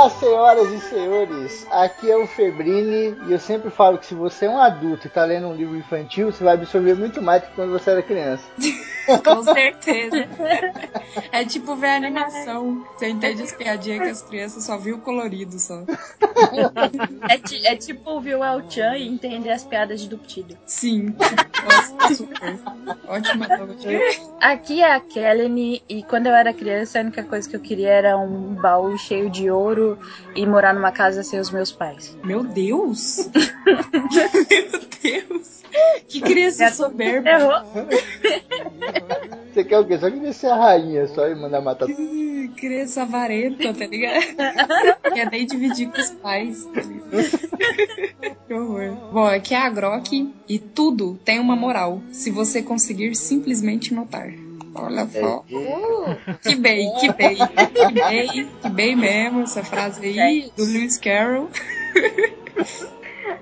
Olá, senhoras e senhores, aqui é o Febrini e eu sempre falo que se você é um adulto e está lendo um livro infantil, você vai absorver muito mais do que quando você era criança. Com certeza. É tipo ver a animação. Você entende as piadinhas que as crianças só viu colorido só. É, ti- é tipo ver o El-Chan e entender as piadas de Duptido. Sim. Nossa, super. Ótima analogia. Aqui é a Kelly e quando eu era criança a única coisa que eu queria era um baú cheio de ouro e morar numa casa sem os meus pais. Meu Deus! Meu Deus! Que criança soberba! Errou? Você quer o quê? Só queria ser a rainha, só e mandar matar Que Criança avarenta, tá ligado? Quer nem dividir com os pais. Que horror. Bom, aqui é a Grok e tudo tem uma moral, se você conseguir simplesmente notar. Olha só. Que bem, que bem, que bem, que bem mesmo essa frase aí do Lewis Carroll.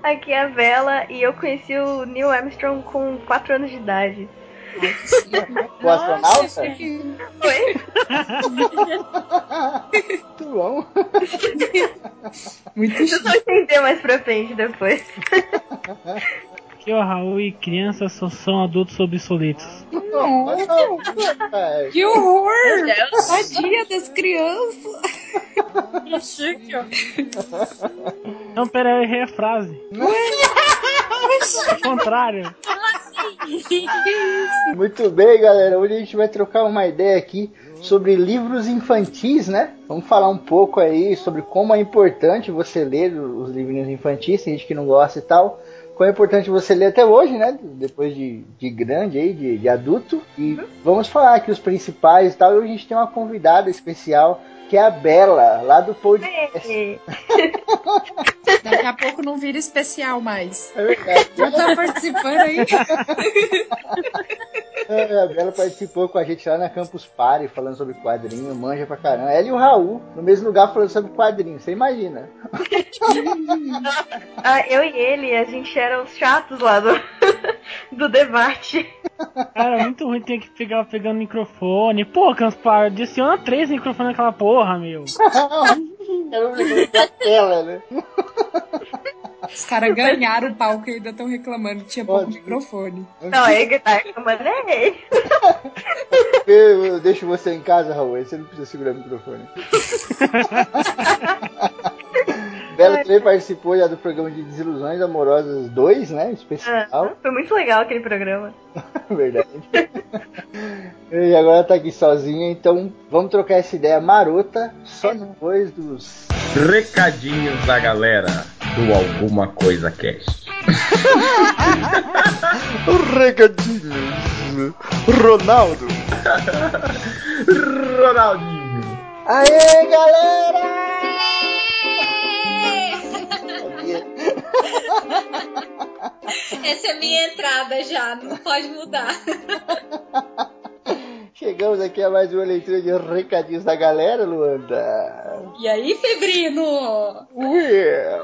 Aqui é a Vela e eu conheci o Neil Armstrong com 4 anos de idade. O astronauta? Foi? Muito bom. Muito Vocês vão entender mais pra frente depois. Aqui é o Raul e crianças só são adultos obsoletos. É, Que horror! Deus. Tadinha das crianças! Que chique, ó. Não, pera aí, errei a frase. Ao contrário. Muito bem, galera. Hoje a gente vai trocar uma ideia aqui sobre livros infantis, né? Vamos falar um pouco aí sobre como é importante você ler os livrinhos infantis, tem gente que não gosta e tal. Como é importante você ler até hoje, né? Depois de, de grande aí, de, de adulto. E vamos falar aqui os principais e tal. E hoje a gente tem uma convidada especial, que é a Bela, lá do podcast. Daqui a pouco não vira especial mais. É verdade. Já tá participando aí? É, a Bela participou com a gente lá na Campus Party, falando sobre quadrinho, manja pra caramba. Ela e o Raul, no mesmo lugar, falando sobre quadrinho, você imagina. Ah, eu e ele, a gente era os chatos lá do, do debate. Cara, é muito ruim ter que pegar pegando microfone. Pô, Campar, adiciona três microfones naquela porra, meu. Era negócio da tela, né? Os caras ganharam o palco e ainda estão reclamando que tinha pouco Pode. microfone. Não, ele que tá reclamando é ele. Eu, eu deixo você em casa, Raul, você não precisa segurar o microfone. Bela também participou já do programa de Desilusões Amorosas 2, né? Ah, Especial, Foi muito legal aquele programa. verdade. E agora tá aqui sozinha, então vamos trocar essa ideia marota só depois dos. Recadinhos da galera do Alguma Coisa Cast. Recadinhos. Ronaldo. Ronaldinho. Aê, galera! Essa é minha entrada já, não pode mudar. Chegamos aqui a mais uma leitura de recadinhos da galera, Luanda. E aí, Febrino? Well.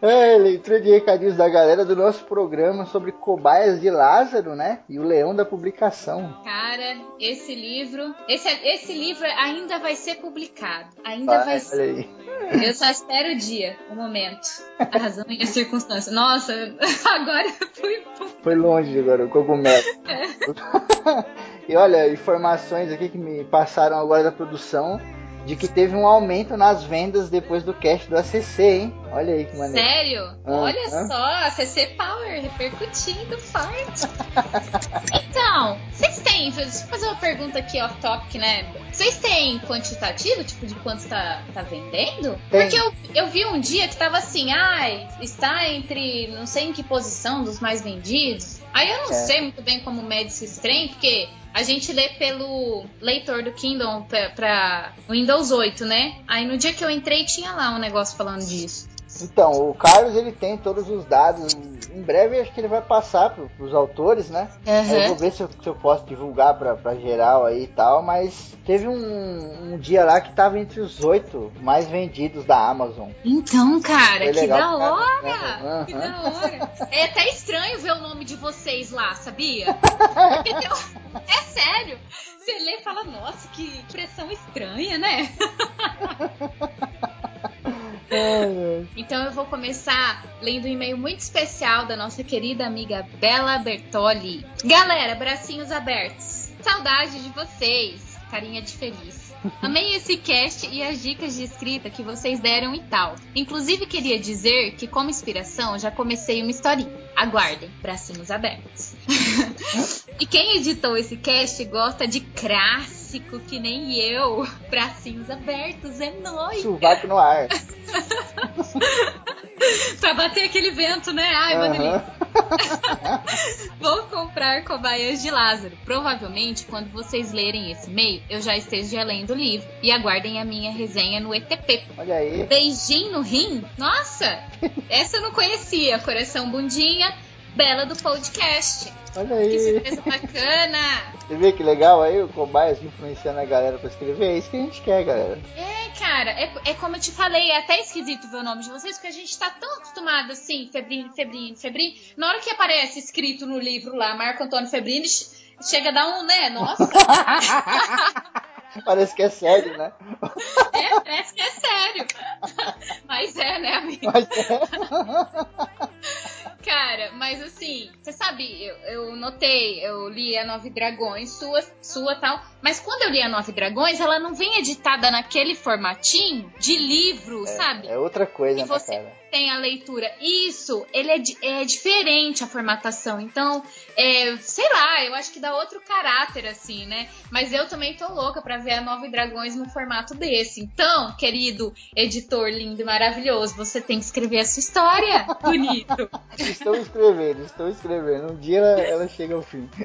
É, leitura de recadinhos da galera do nosso programa sobre cobaias de Lázaro, né? E o leão da publicação. Cara, esse livro, esse, esse livro ainda vai ser publicado. Ainda vai Vai, ser. Eu só espero o dia, o momento, a razão e a circunstância. Nossa, agora eu fui. Foi longe agora, o cogumelo. e olha, informações aqui que me passaram agora da produção de que teve um aumento nas vendas depois do cast do ACC, hein? Olha aí que maneiro. Sério? Ah, Olha ah. só, a CC Power repercutindo forte. então, vocês têm. Deixa eu fazer uma pergunta aqui off topic, né? Vocês têm quantitativo, tipo, de quanto tá, tá vendendo? Tem. Porque eu, eu vi um dia que tava assim, ai, está entre não sei em que posição dos mais vendidos. Aí eu não É. sei muito bem como mede esse trem, porque a gente lê pelo leitor do Kindle pra, pra Windows 8, né? Aí no dia que eu entrei tinha lá um negócio falando disso. Então, o Carlos ele tem todos os dados. Em breve acho que ele vai passar pro, pros autores, né? Uhum. Eu vou ver se eu, se eu posso divulgar pra, pra geral aí e tal, mas teve um, um dia lá que tava entre os oito mais vendidos da Amazon. Então, cara, Foi que da hora! né? Que Aham. da hora! É até estranho ver o nome de vocês lá, sabia? É sério! Você lê e fala, nossa, que impressão estranha, né? Então eu vou começar lendo um e-mail muito especial da nossa querida amiga Bela Bertoli. Galera, bracinhos abertos. Saudade de vocês. Carinha de feliz. Amei esse cast e as dicas de escrita que vocês deram e tal. Inclusive queria dizer que como inspiração já comecei uma historinha. Aguardem, bracinhos abertos. e quem editou esse cast gosta de clássico que nem eu. Bracinhos abertos, é nóis. Sovaco no ar. pra bater aquele vento, né? Ai. Madeline. Vou comprar Cobaias de Lázaro. Provavelmente, quando vocês lerem esse e-mail, eu já esteja lendo o livro. E aguardem a minha resenha no ETP. Olha aí. Beijinho no rim? Nossa! Essa eu não conhecia. Coração bundinha, bela do podcast. Olha Que aí. surpresa bacana! Você vê que legal aí o Cobaias influenciando a galera pra escrever? É isso que a gente quer, galera. É, cara, é, é como eu te falei, é até esquisito ver o nome de vocês, porque a gente tá tão acostumado assim, Febrini, Febrini, Febrini. Na hora que aparece escrito no livro lá, Marco Antônio Febrini, chega a dar um, né? Nossa, Parece que é sério, né? é, parece que é sério. Mas é, né, amigo? Mas é. Cara, mas assim, você sabe, eu, eu notei, eu li a Nove Dragões, sua, sua tal, mas quando eu li a Nove Dragões, ela não vem editada naquele formatinho de livro, sabe? É outra coisa, E né, você cara? Tem a leitura. Isso, ele é, é diferente a formatação. Então, é, sei lá, eu acho que dá outro caráter, assim, né? Mas eu também tô louca pra ver a Nove Dragões no formato desse. Então, querido editor lindo e maravilhoso, você tem que escrever a sua história. Bonito. Estou escrevendo, estou escrevendo. Um dia ela, ela chega ao fim.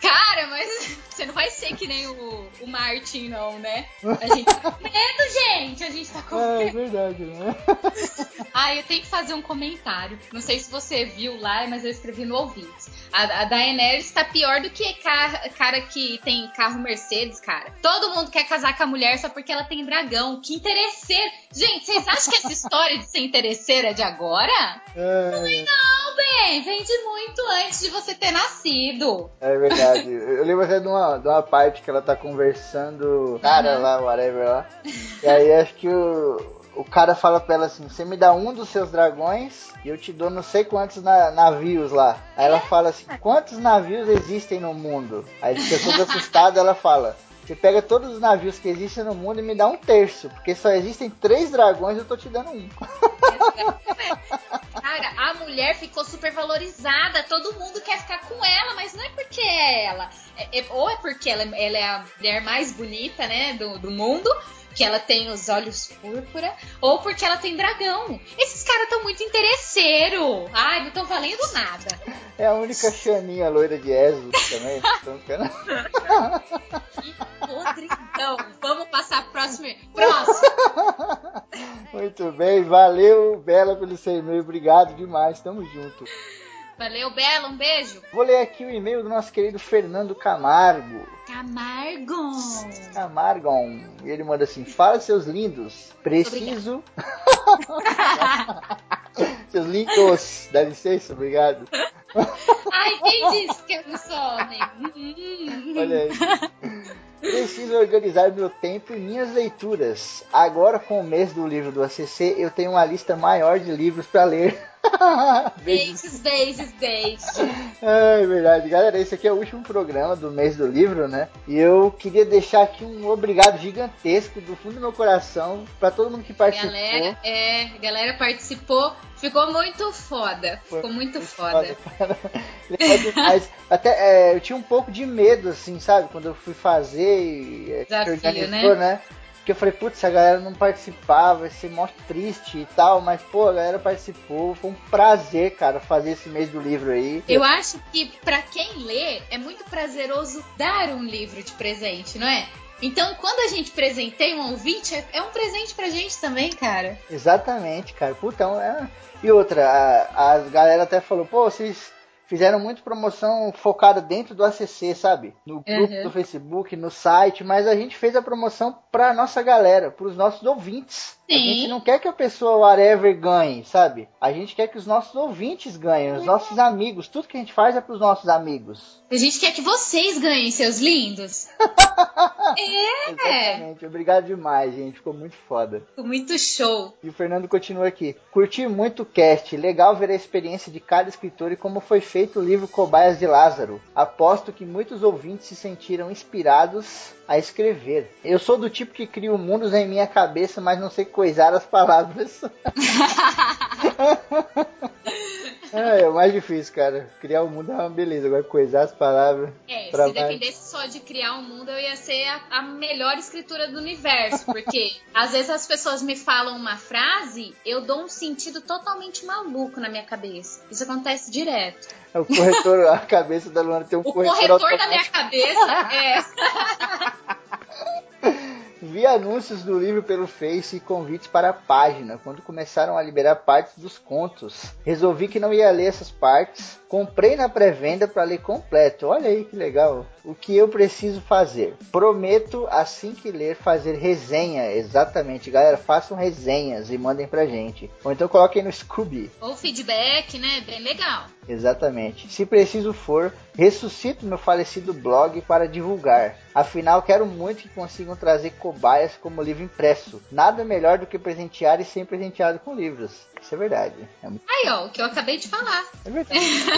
Cara, mas você não vai ser que nem o, o Martin, não, né? A gente tá com medo, gente. A gente tá com É, é medo. verdade, né? Ah, eu tenho que fazer um comentário. Não sei se você viu lá, mas eu escrevi no ouvintes. A, a Daenerys tá pior do que ca- cara que tem carro Mercedes, cara. Todo mundo quer casar com a mulher só porque ela tem dragão. Que interesseiro. Gente, vocês acham que essa história de ser interesseira é de agora? É, Não, bem, vem de muito antes de você ter nascido. é verdade. Eu lembro até de uma, de uma parte que ela tá conversando, cara Aham. lá, whatever lá. E aí acho que o, o cara fala pra ela assim: você me dá um dos seus dragões e eu te dou não sei quantos na- navios lá. Aí ela fala assim: quantos navios existem no mundo? Aí ele fica todo assustado, ela fala. Você pega todos os navios que existem no mundo e me dá um terço, porque só existem três dragões e eu tô te dando um. Cara, a mulher ficou super valorizada, todo mundo quer ficar com ela, mas não é porque é ela. É- é- ou é porque ela, ela é a mulher mais bonita, né, do, do mundo, que ela tem os olhos púrpura, ou porque ela tem dragão. Esses caras estão muito interesseiro. Ai, não estão valendo nada. É a única Xaninha loira de Eslo também. Que podridão. Vamos passar pro próximo. Próximo. Muito bem, valeu, Bela, pelo seu e-mail. Obrigado demais, tamo junto. Valeu, Bela, um beijo. Vou ler aqui o e-mail do nosso querido Fernando Camargo. Camargo. Camargo, e ele manda assim: Fala, seus lindos. Preciso. seus lindos. Dá licença, obrigado. Ai, quem disse que eu não sou homem? Hum. Olha aí. Preciso organizar meu tempo e minhas leituras. Agora, com o mês do livro do ACC, eu tenho uma lista maior de livros para ler. Beijos. Beijos, beijos. É verdade, galera. Esse aqui é o último programa do mês do livro, né? E eu queria deixar aqui um obrigado gigantesco do fundo do meu coração para todo mundo que participou. Galera, é, a galera participou, ficou muito foda. Ficou muito foda. cara. Legal demais. Até é, eu tinha um pouco de medo, assim, sabe? Quando eu fui fazer e é, Desafio, organizou, né? Porque eu falei, putz, a galera não participava, vai ser mó triste e tal, mas pô, a galera participou, foi um prazer, cara, fazer esse mês do livro aí. Eu acho que pra quem lê é muito prazeroso dar um livro de presente, não é? Então, quando a gente presenteia um ouvinte, é, é um presente pra gente também, cara. Exatamente, cara. Putão, é... E outra, a, a galera até falou, pô, vocês fizeram muito promoção focada dentro do ACC, sabe? No grupo Uhum. do Facebook, no site, mas a gente fez a promoção pra nossa galera, pros nossos ouvintes. A Sim. gente não quer que a pessoa whatever ganhe, sabe? A gente quer que os nossos ouvintes ganhem, os nossos amigos. Tudo que a gente faz é pros nossos amigos. A gente quer que vocês ganhem, seus lindos. é, Exatamente. Obrigado demais, gente. Ficou muito foda. ficou muito show. E o Fernando continua aqui. Curti muito o cast. Legal ver a experiência de cada escritor e como foi feito o livro Cobaias de Lázaro. Aposto que muitos ouvintes se sentiram inspirados a escrever. Eu sou do tipo que crio mundos em minha cabeça, mas não sei coisar as palavras. é, é o mais difícil, cara. Criar o mundo é uma beleza. Agora coisar as palavras. É, se dependesse só de criar um mundo, eu ia ser a, a melhor escritura do universo. Porque às vezes as pessoas me falam uma frase, eu dou um sentido totalmente maluco na minha cabeça. Isso acontece direto. É o corretor, a cabeça da Luana tem um O corretor, corretor da minha cabeça é. Vi anúncios do livro pelo Face e convites para a página quando começaram a liberar partes dos contos. Resolvi que não ia ler essas partes. Comprei na pré-venda para ler completo. Olha aí que legal. O que eu preciso fazer? Prometo assim que ler fazer resenha. Exatamente, galera, façam resenhas e mandem pra gente. Ou então coloquem no Scooby. Ou feedback, né? Bem legal. Exatamente. Se preciso for, ressuscito meu falecido blog para divulgar. Afinal, quero muito que consigam trazer cobaias como livro impresso. Nada melhor do que presentear e ser presenteado com livros. Isso é verdade. É, muito... Aí, ó, o que eu acabei de falar. é verdade.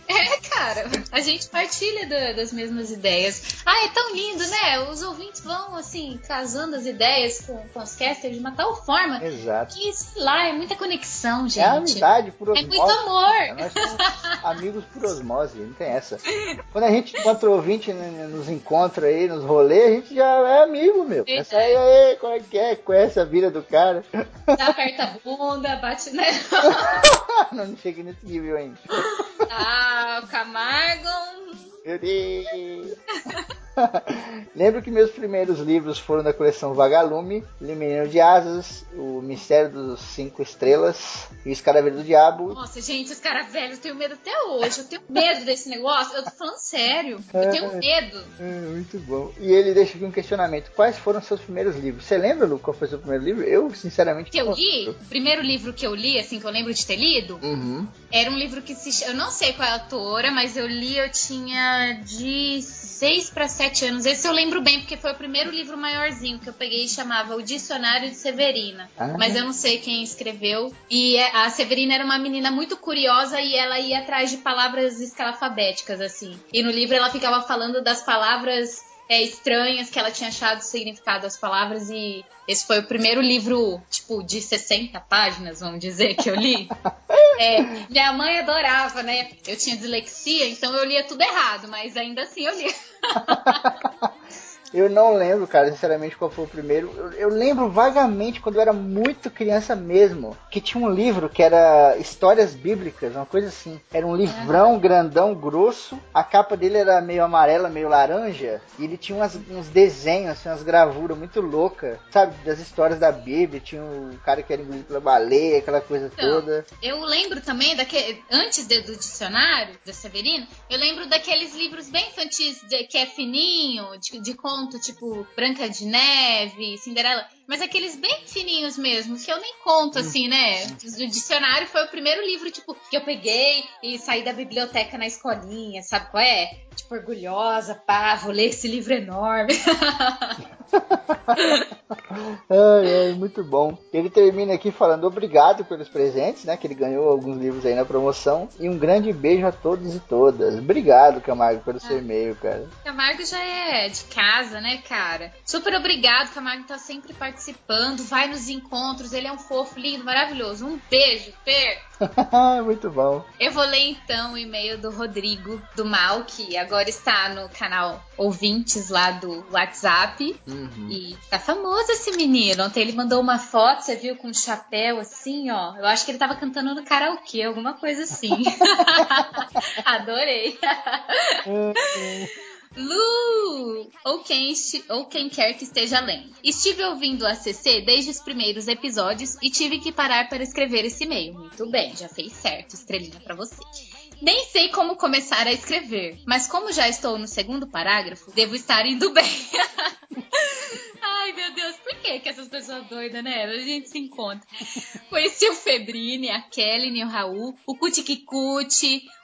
cara, a gente partilha da- das mesmas ideias. Ah, é tão lindo, né? Os ouvintes vão, assim, casando as ideias com, com os casters de uma tal forma Exato. que, sei lá, é muita conexão, gente. É amizade por É osmose. muito amor. Nós somos amigos por osmose, não tem essa. Quando a gente encontra o ouvinte né, nos encontra aí, nos rolês, a gente já é amigo, meu. Verdade. Essa aí, aí, qual é que é? Conhece a vida do cara. Dá, aperta a bunda, bate, né? não cheguei nesse nível ainda. Ah, o Camargo. Meu Deus. Lembro que meus primeiros livros foram da coleção Vagalume, Limenino de Asas, O Mistério dos Cinco Estrelas e O Escaravelho do Diabo. Nossa, gente, os caras velhos, eu tenho medo até hoje. Eu tenho medo desse negócio. Eu tô falando sério. Eu tenho medo. É, muito bom. E ele deixa aqui um questionamento. Quais foram seus primeiros livros? Você lembra, Lu, qual foi seu primeiro livro? Eu, sinceramente... Que eu li, o primeiro livro que eu li, assim, que eu lembro de ter lido, Uhum. Era um livro que se. Eu não sei qual é a autora, mas eu li, eu tinha de 6 para 7 anos. Esse eu lembro bem, porque foi o primeiro livro maiorzinho que eu peguei e chamava O Dicionário de Severina. Ah. Mas eu não sei quem escreveu. E é- a Severina era uma menina muito curiosa e ela ia atrás de palavras escalafabéticas, assim. E no livro ela ficava falando das palavras. É, estranhas que ela tinha achado o significado das palavras e esse foi o primeiro livro, tipo, de 60 páginas, vamos dizer, que eu li. É, minha mãe adorava, né? Eu tinha dislexia, então eu lia tudo errado, mas ainda assim eu lia. Eu não lembro, cara, sinceramente, qual foi o primeiro. Eu, eu lembro vagamente quando eu era muito criança mesmo, que tinha um livro que era Histórias Bíblicas, uma coisa assim. Era um livrão grandão, grosso. A capa dele era meio amarela, meio laranja. E ele tinha umas- uns desenhos, assim, umas gravuras muito loucas, sabe? Das histórias da Bíblia. Tinha o cara que era engolido pela baleia, aquela coisa Então, toda. Eu lembro também, daquele, antes de- do dicionário da Severino, eu lembro daqueles livros bem infantis, de- que é fininho, de, de conto, tipo Branca de Neve, Cinderela, mas aqueles bem fininhos mesmo, que eu nem conto assim, né? O dicionário foi o primeiro livro, tipo, que eu peguei e saí da biblioteca na escolinha, sabe qual é? Tipo, orgulhosa, pá, vou ler esse livro enorme. Ai, ai, muito bom. Ele termina aqui falando obrigado pelos presentes, né? Que ele ganhou alguns livros aí na promoção. E um grande beijo a todos e todas. Obrigado, Camargo, pelo seu e-mail, cara. Camargo já é de casa, né, cara? Super obrigado, Camargo tá sempre participando, vai nos encontros, ele é um fofo, lindo, maravilhoso. Um beijo, Fer. muito bom. Eu vou ler então o e-mail do Rodrigo do Mal, que agora está no canal Ouvintes lá do WhatsApp. Uhum. E tá famoso esse menino. Ontem ele mandou uma foto, você viu, com um chapéu assim, ó. Eu acho que ele tava cantando no karaokê, alguma coisa assim. Adorei. Lu, ou quem, ou quem quer que esteja lendo. Estive ouvindo o ACC desde os primeiros episódios e tive que parar para escrever esse e-mail. Muito bem, já fez certo, estrelinha pra você. Nem sei como começar a escrever, mas como já estou no segundo parágrafo, devo estar indo bem. Ai, meu Deus, por que, que essas pessoas doidas, né? A gente se encontra. Conheci o Febrini, a Kelly, o Raul, o Cuti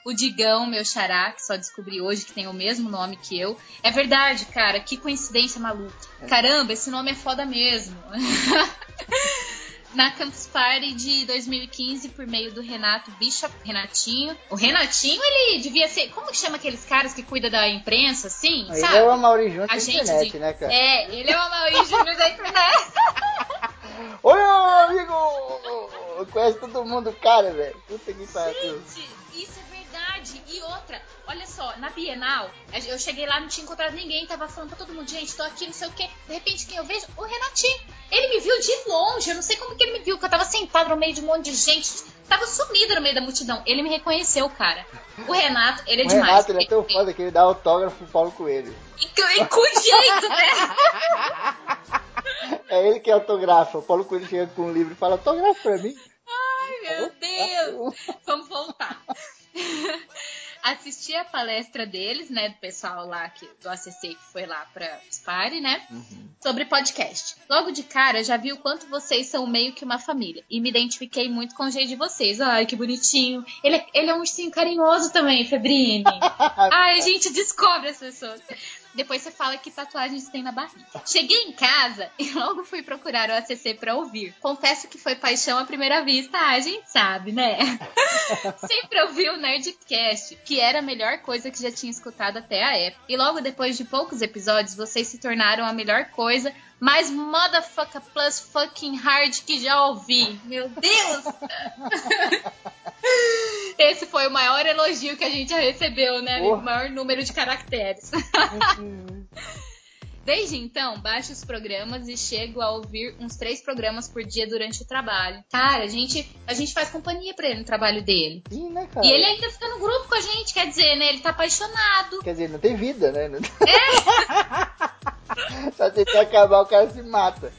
o Digão, meu xará, que só descobri hoje que tem o mesmo nome que eu. É verdade, cara, que coincidência maluca. Caramba, esse nome é foda mesmo. Na Campus Party de 2015, por meio do Renato Bishop, Renatinho. O Renatinho, ele devia ser. Como que chama aqueles caras que cuida da imprensa, assim? Ele sabe? é o Amaury Júnior da internet, de- né, cara? É, ele é o Amaury Júnior da internet. Oi, meu amigo! Conhece todo mundo, cara, velho. Puta que pariu. Gente, isso é verdade. E outra, olha só, na Bienal, eu cheguei lá, não tinha encontrado ninguém, tava falando pra todo mundo, gente, tô aqui, não sei o quê. De repente, quem eu vejo? O Renatinho. Ele me viu de longe, eu não sei como que ele me viu, porque eu tava sentado no meio de um monte de gente. Tava sumido no meio da multidão. Ele me reconheceu, cara. O Renato, ele é O demais. Renato, ele é tão foda que ele dá autógrafo pro Paulo Coelho. E, e com jeito, né? É ele que autografa. O Paulo Coelho chega com um livro e fala, autografa pra mim. Ai, meu Deus. Vamos voltar. Assisti a palestra deles, né, do pessoal lá que, do ACC que foi lá pra Spare, né, sobre podcast. Logo de cara, já vi o quanto vocês são meio que uma família e me identifiquei muito com o jeito de vocês. Ai, que bonitinho. Ele, é- ele é um ursinho carinhoso também, Febrini. Ai, a gente descobre as pessoas. Depois você fala que tatuagens tem na barriga. Cheguei em casa e logo fui procurar o ACC pra ouvir. Confesso que foi paixão à primeira vista, ah, a gente sabe, né? Sempre ouvi o Nerdcast, que era a melhor coisa que já tinha escutado até a época. E logo depois de poucos episódios, vocês se tornaram a melhor coisa, mais motherfucker plus fucking hard que já ouvi. Meu Deus! Esse foi o maior elogio que a gente já recebeu, né? Porra. O maior número de caracteres. Desde então, baixo os programas e chego a ouvir uns três programas por dia durante o trabalho. Cara, a gente, a gente faz companhia pra ele no trabalho dele. Ih, né, cara? E ele ainda fica no grupo com a gente, quer dizer, né? Ele tá apaixonado. Quer dizer, não tem vida, né? Não... Só tentar acabar, o cara se mata.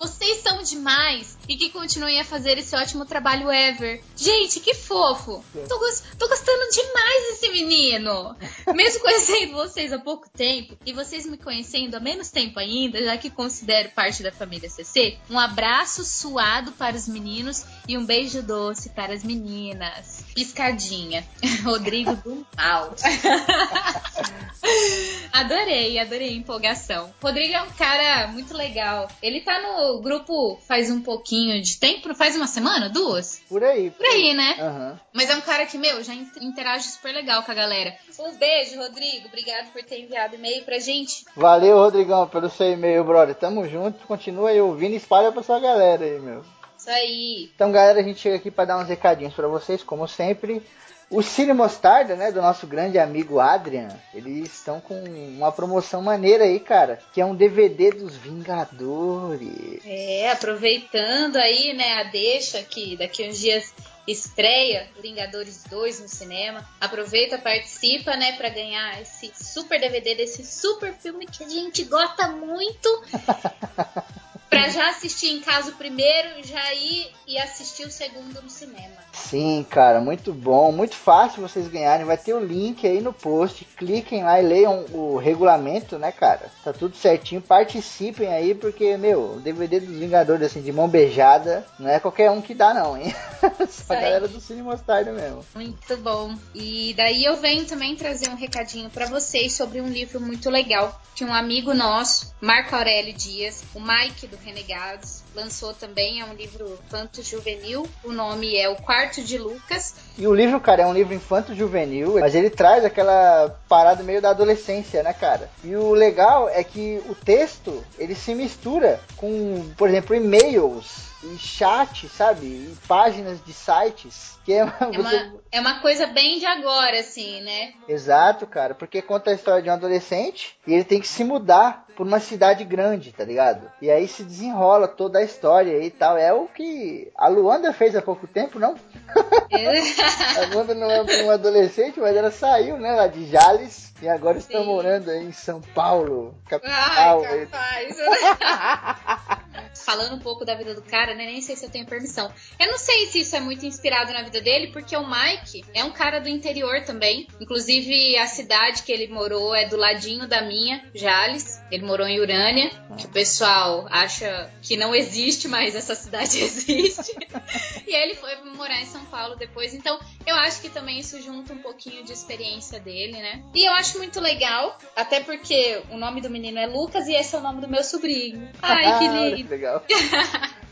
Vocês são demais e que continuem a fazer esse ótimo trabalho ever. Gente, que fofo. Tô, tô gostando demais desse menino. Mesmo conhecendo vocês há pouco tempo e vocês me conhecendo há menos tempo ainda, já que considero parte da família CC, um abraço suado para os meninos e um beijo doce para as meninas. Piscadinha. Rodrigo do Mal. Adorei, adorei a empolgação. Rodrigo é um cara muito legal. Ele tá no grupo faz um pouquinho de tempo, faz uma semana, duas? Por aí. Por aí, né? Aham. Mas é um cara que, meu, já in- interage super legal com a galera. Um beijo, Rodrigo. Obrigado por ter enviado e-mail pra gente. Valeu, Rodrigão, pelo seu e-mail, brother. Tamo junto, continua aí ouvindo e espalha pra sua galera aí, meu. Isso aí. Então, galera, a gente chega aqui para dar uns recadinhos para vocês, como sempre. O Cine Mostarda, né, do nosso grande amigo Adrian, eles estão com uma promoção maneira aí, cara, que é um DVD dos Vingadores. É, aproveitando aí, né, a deixa que daqui uns dias estreia Vingadores 2 no cinema. Aproveita, participa, né, pra ganhar esse super DVD desse super filme que a gente gosta muito. pra já assistir em casa o primeiro, já ir e assistir o segundo no cinema. Sim, cara, muito bom, muito fácil vocês ganharem. Vai ter o link aí no post. Cliquem lá e leiam o regulamento, né, cara? Tá tudo certinho. Participem aí, porque, meu, o DVD dos Vingadores, assim, de mão beijada, não é qualquer um que dá, não, hein? Só a galera do Cine Mostarda mesmo. Muito bom. E daí eu venho também trazer um recadinho pra vocês sobre um livro muito legal que um amigo nosso, Marco Aurélio Dias, o Mike do Renegados, lançou também. É um livro infanto juvenil. O nome é O Quarto de Lucas. E o livro, cara, é um livro infanto-juvenil, mas ele traz aquela parada meio da adolescência, né, cara? E o legal é que o texto, ele se mistura com, por exemplo, e-mails em chat, sabe? Páginas de sites. Que é, É você... uma, é uma coisa bem de agora, assim, né? Exato, cara, porque conta a história de um adolescente e ele tem que se mudar por uma cidade grande, tá ligado? E aí se desenrola toda a história e tal. É o que a Luanda fez há pouco tempo, não? A Luanda não é uma adolescente, mas ela saiu, né, lá de Jales e agora está Sim. morando aí em São Paulo, capital. Ai, capaz. Falando um pouco da vida do cara, né? Nem sei se eu tenho permissão. Eu não sei se isso é muito inspirado na vida dele, porque o Mike é um cara do interior também. Inclusive, a cidade que ele morou é do ladinho da minha, Jales. Ele morou em Urânia, que o pessoal acha que não existe, mas essa cidade existe. e ele foi morar em São Paulo depois. Então, eu acho que também isso junta um pouquinho de experiência dele, né? E eu acho muito legal, até porque o nome do menino é Lucas e esse é o nome do meu sobrinho. Ai, que Olha legal.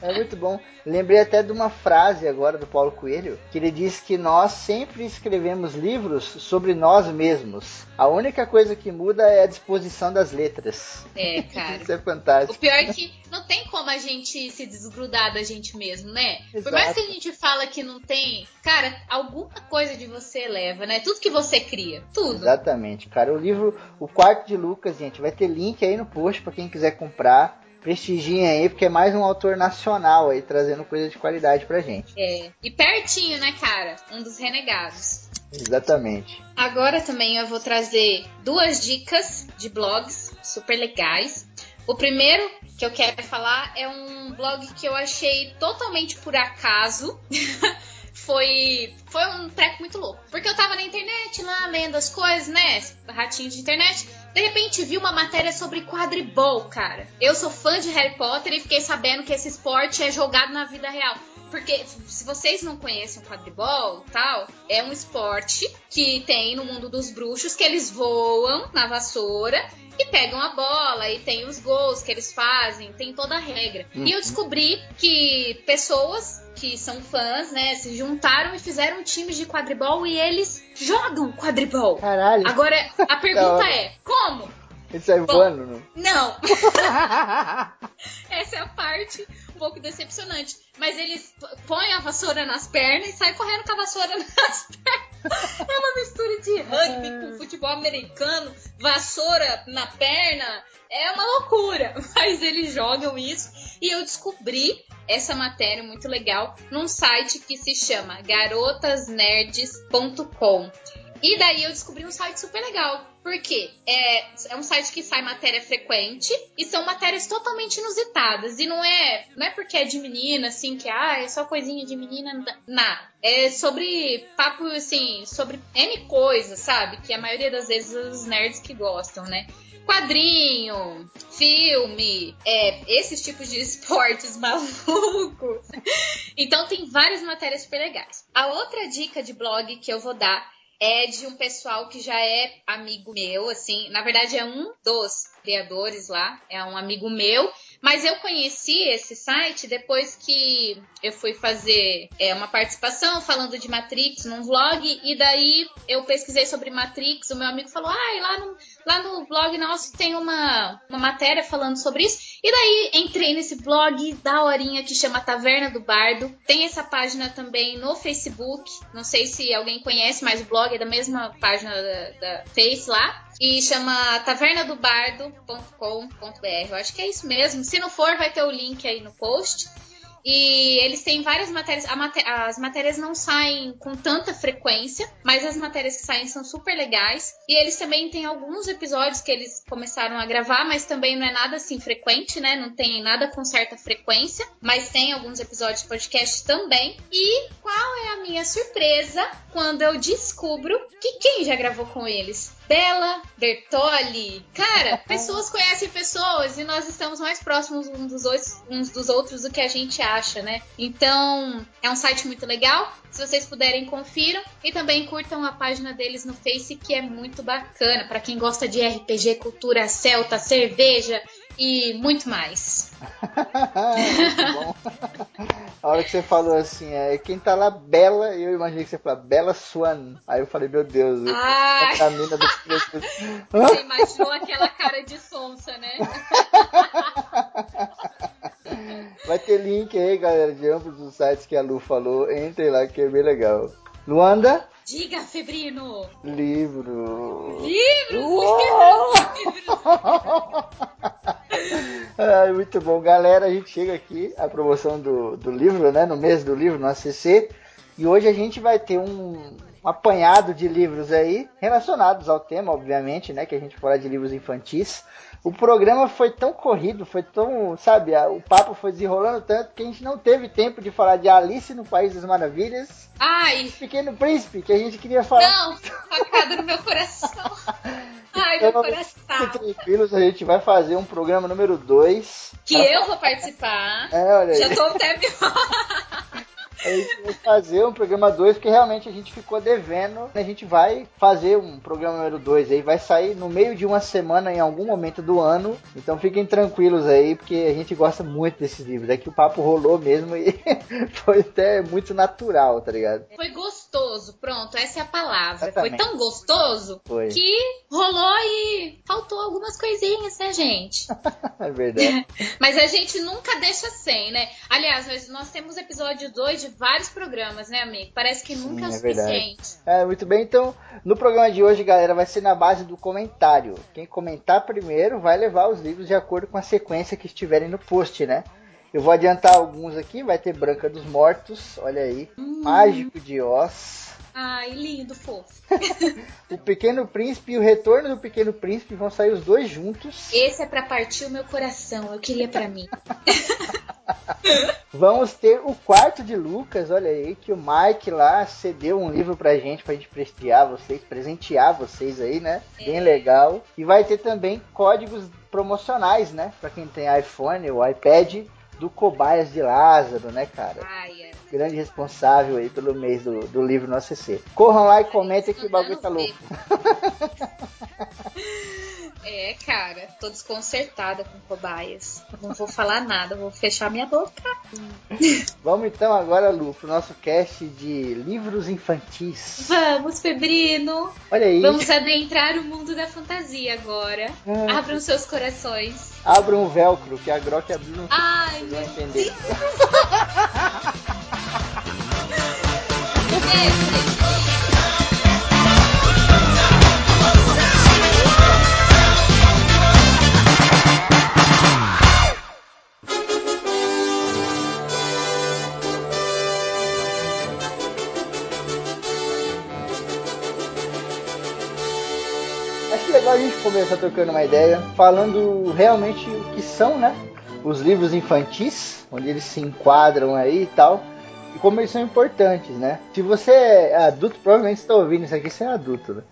É muito bom. Lembrei até de uma frase agora do Paulo Coelho, que ele diz que nós sempre escrevemos livros sobre nós mesmos. A única coisa que muda é a disposição das letras. É, cara. Isso é O fantástico. pior é que não tem como a gente se desgrudar da gente mesmo, né? Por Exato. mais que a gente fala que não tem, cara, alguma coisa de você leva, né? Tudo que você cria, tudo. Exatamente, cara. O livro O Quarto de Lucas, gente, vai ter link aí no post para quem quiser comprar. Prestigiem aí, porque é mais um autor nacional aí, trazendo coisa de qualidade pra gente. É. E pertinho, né, cara? Um dos renegados. Exatamente. Agora também eu vou trazer duas dicas de blogs super legais. O primeiro que eu quero falar é um blog que eu achei totalmente por acaso. foi foi um treco muito louco. Porque eu tava na internet lá lendo as coisas, né? Ratinho de internet. De repente vi uma matéria sobre quadribol, cara. Eu sou fã de Harry Potter e fiquei sabendo que esse esporte é jogado na vida real. Porque se vocês não conhecem o quadribol tal, é um esporte que tem no mundo dos bruxos que eles voam na vassoura e pegam a bola e tem os gols que eles fazem, tem toda a regra. E eu descobri que pessoas que são fãs, né, se juntaram e fizeram um time de quadribol e eles jogam quadribol. Caralho, Agora, a pergunta é: como? ele Bom. voando, não? Não! Essa é a parte um pouco decepcionante. Mas eles põem a vassoura nas pernas e saem correndo com a vassoura nas pernas. É uma mistura de rugby com futebol americano, vassoura na perna. É uma loucura. Mas eles jogam isso. E eu descobri essa matéria muito legal num site que se chama garotasnerds.com. E daí eu descobri um site super legal. Por quê? É, é um site que sai matéria frequente e são matérias totalmente inusitadas. E não é, não é porque é de menina, assim, que ah, é só coisinha de menina, nada. É sobre papo, assim, sobre N coisas, sabe? Que a maioria das vezes os nerds que gostam, né? Quadrinho, filme, é, esses tipos de esportes malucos. Então tem várias matérias super legais. A outra dica de blog que eu vou dar é de um pessoal que já é amigo meu, assim, na verdade é um dos criadores lá, é um amigo meu, mas eu conheci esse site depois que eu fui fazer é, uma participação falando de Matrix num vlog, e daí eu pesquisei sobre Matrix, o meu amigo falou, ai, lá no, lá no blog nosso tem uma, uma matéria falando sobre isso, e daí entrei nesse blog da horinha que chama Taverna do Bardo. Tem essa página também no Facebook. Não sei se alguém conhece, mas o blog é da mesma página da, da Face lá. E chama tavernadobardo.com.br. Eu acho que é isso mesmo. Se não for, vai ter o link aí no post. E eles têm várias matérias. a mate- as matérias não saem com tanta frequência, mas as matérias que saem são super legais. E eles também têm alguns episódios que eles começaram a gravar, mas também não é nada assim frequente, né? Não tem nada com certa frequência, mas tem alguns episódios de podcast também. E qual é a minha surpresa quando eu descubro que quem já gravou com eles? Bela Bertoli. Cara, pessoas conhecem pessoas e nós estamos mais próximos uns dos, outros, uns dos outros do que a gente acha, né? Então, é um site muito legal. Se vocês puderem, confiram. E também curtam a página deles no Face, que é muito bacana. Pra quem gosta de RPG, cultura celta, cerveja e muito mais. Muito bom. A hora que você falou assim, é quem tá lá, Bela, eu imaginei que você falou Bela Swan. Aí eu falei, meu Deus, eu- Ai, a mina do você imaginou aquela cara de sonsa, né? Vai ter link aí, galera, de ambos os sites que a Lu falou. Entrem lá que é bem legal. Luanda? Diga, Febrino! Livro. Livros! Uou! Ai, muito bom. Galera, a gente chega aqui, a promoção do, do livro, né? No mês do livro, no ACC. E hoje a gente vai ter um, um apanhado de livros aí, relacionados ao tema, obviamente, né? Que a gente fala de livros infantis. O programa foi tão corrido, foi tão, sabe, o papo foi desenrolando tanto que a gente não teve tempo de falar de Alice no País das Maravilhas, Ai, Pequeno Príncipe, que a gente queria falar. não! Facada no meu coração. Ai, meu Então, coração. Fiquem tranquilos, a gente vai fazer um programa número 2. Que eu vou participar. É, olha aí. Já tô até me A gente vai fazer um programa 2, porque realmente a gente ficou devendo. A gente vai fazer um programa número 2 aí, vai sair no meio de uma semana em algum momento do ano. Então fiquem tranquilos aí, porque a gente gosta muito desses livros. É que o papo rolou mesmo e foi até muito natural, tá ligado? Foi gostoso, pronto, essa é a palavra. Exatamente. Foi tão gostoso Foi. que rolou e faltou algumas coisinhas, né, gente? É verdade. Mas a gente nunca deixa sem, né? Aliás, nós, nós temos episódio 2 de vários programas, né, amigo? Parece que nunca é o é verdade. suficiente. É, muito bem, então no programa de hoje, galera, vai ser na base do comentário. Quem comentar primeiro vai levar os livros de acordo com a sequência que estiverem no post, né? Eu vou adiantar alguns aqui, vai ter Branca dos Mortos, olha aí, Mágico de Oz, Ai, lindo, fofo. O Pequeno Príncipe e o Retorno do Pequeno Príncipe vão sair os dois juntos. Esse é pra partir o meu coração. Eu queria pra mim. Vamos ter o quarto de Lucas, olha aí, que o Mike lá cedeu um livro pra gente, pra gente prestigiar vocês, presentear vocês aí, né? Bem legal. E vai ter também códigos promocionais, né? Pra quem tem iPhone ou iPad, do Cobaias de Lázaro, né, cara? Ai. Grande responsável aí pelo mês do, do livro no ACC. Corram lá e comentem que o bagulho tá louco. É, cara, tô desconcertada com cobaias. Não vou falar nada, vou fechar minha boca. Vamos então agora, Lu, pro nosso cast de livros infantis. Vamos, Febrino! Olha aí. Vamos adentrar o mundo da fantasia agora. Ah. Abram seus corações. Abra um velcro, que a Grok abriu no Ai, meu entender. Deus! É legal a gente começar trocando uma ideia, falando realmente o que são, né? Os livros infantis, onde eles se enquadram aí e tal. E como eles são importantes, né? Se você é adulto, provavelmente está ouvindo isso aqui, você é adulto, né?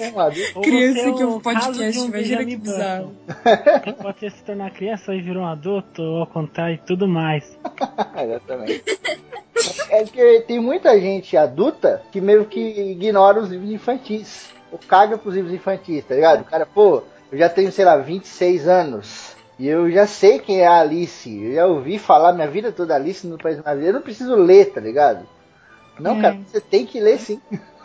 é um adulto. Criança é que ouve o caso podcast, um imagina que bizarro. Pode ser se tornar criança e virou um adulto, ou contrário e tudo mais. Exatamente. É que tem muita gente adulta que meio que ignora os livros infantis. Ou caga pros livros infantis, tá ligado? O cara, pô, eu já tenho, sei lá, 26 anos. E eu já sei quem é a Alice. Eu já ouvi falar minha vida toda Alice no País Maravilha. Eu não preciso ler, tá ligado? Não, É. cara, você tem que ler sim.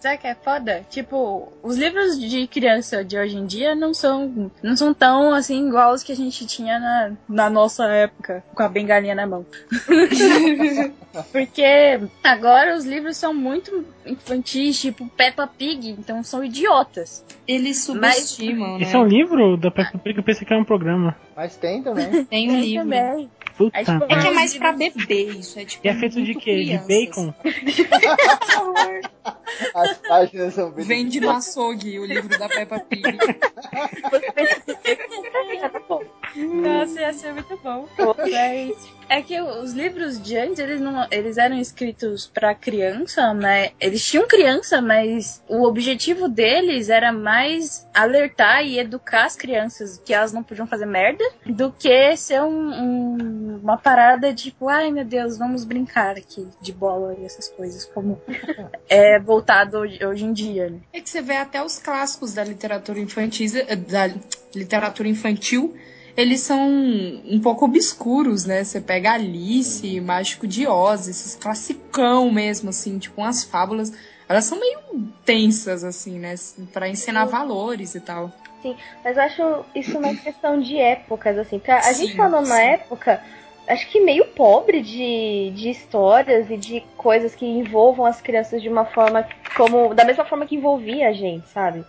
Sabe o que é foda? Tipo, os livros de criança de hoje em dia não são, não são tão assim igual os que a gente tinha na, na nossa época, com a bengalinha na mão. Porque agora os livros são muito infantis, tipo Peppa Pig, então são idiotas. Eles subestimam, Esse é um né? livro da Peppa Pig, eu pensei que era um programa. Mas tem também. Tem um Tem livro. também. Puta. É tipo, É que é mais pra bebê, isso é tipo. E é feito de quê? De crianças. bacon? As páginas são bem. Vende no açougue o livro da Peppa Pig. Nossa, ia ser muito bom. Mas é que os livros de antes, eles, não, eles eram escritos pra criança, mas eles tinham criança, mas o objetivo deles era mais alertar e educar as crianças que elas não podiam fazer merda, do que ser um- um- uma parada tipo, ai meu Deus, vamos brincar aqui de bola e essas coisas, como é voltado hoje, hoje em dia, né? É que você vê até os clássicos da literatura infantil, da literatura infantil, eles são um pouco obscuros, né? Você pega Alice, Mágico de Oz, esses classicão mesmo, assim, tipo umas fábulas. Elas são meio tensas, assim, né? Pra ensinar valores e tal. Sim, mas eu acho isso uma questão de épocas, assim. Porque a Sim, gente falou numa época, acho que meio pobre de, de histórias e de coisas que envolvam as crianças de uma forma como. Da mesma forma que envolvia a gente, sabe?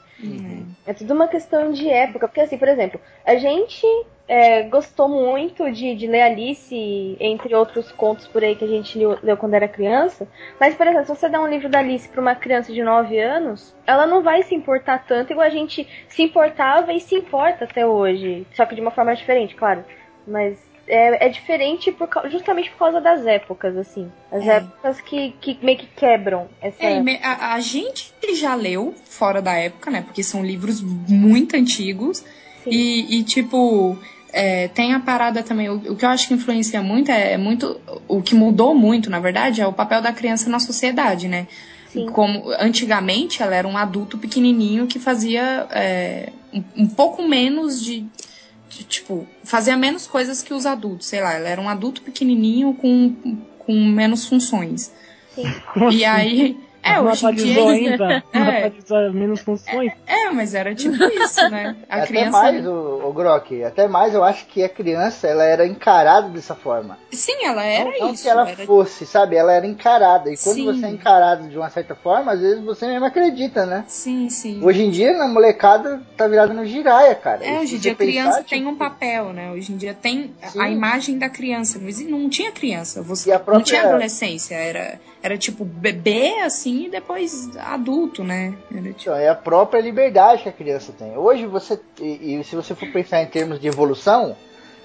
É tudo uma questão de época. Porque, assim, por exemplo, a gente é, gostou muito de, de ler Alice, entre outros contos por aí que a gente leu, leu quando era criança. Mas, por exemplo, se você dá um livro da Alice pra uma criança de 9 anos, ela não vai se importar tanto igual a gente se importava e se importa até hoje. Só que de uma forma diferente, claro. Mas é, é diferente por, justamente por causa das épocas, assim. As É. épocas que, que meio que quebram essa. É, a, a gente já leu fora da época, né? Porque são livros muito antigos. E, e, tipo, é, tem a parada também. O, o que eu acho que influencia muito é, é muito. O que mudou muito, na verdade, é o papel da criança na sociedade, né? Sim. Como antigamente ela era um adulto pequenininho que fazia é, um, um pouco menos de, de, Tipo, fazia menos coisas que os adultos, sei lá. Ela era um adulto pequenininho com, com menos funções. Como E assim? aí. É, não hoje em dia. atualizou ainda? Não É. atualizou menos funções? É, mas era tipo isso, né? A até criança. mais, o, o Grok, até mais eu acho que a criança ela era encarada dessa forma. Sim, ela era não, não isso. que ela era- fosse, sabe? Ela era encarada. E quando Sim. você é encarado de uma certa forma, às vezes você mesmo acredita, né? Sim, sim. Hoje em dia, na molecada, tá virada no giraia, cara. É, E hoje em dia a criança pensar, tem tipo, um papel, né? Hoje em dia tem a- Sim. a imagem da criança. Não, exi- não tinha criança. Você E a não própria- tinha adolescência. Era, era tipo bebê, assim, e depois adulto, né? Tipo... É a própria liberdade que a criança tem. Hoje você. E, e se você for pensar em termos de evolução,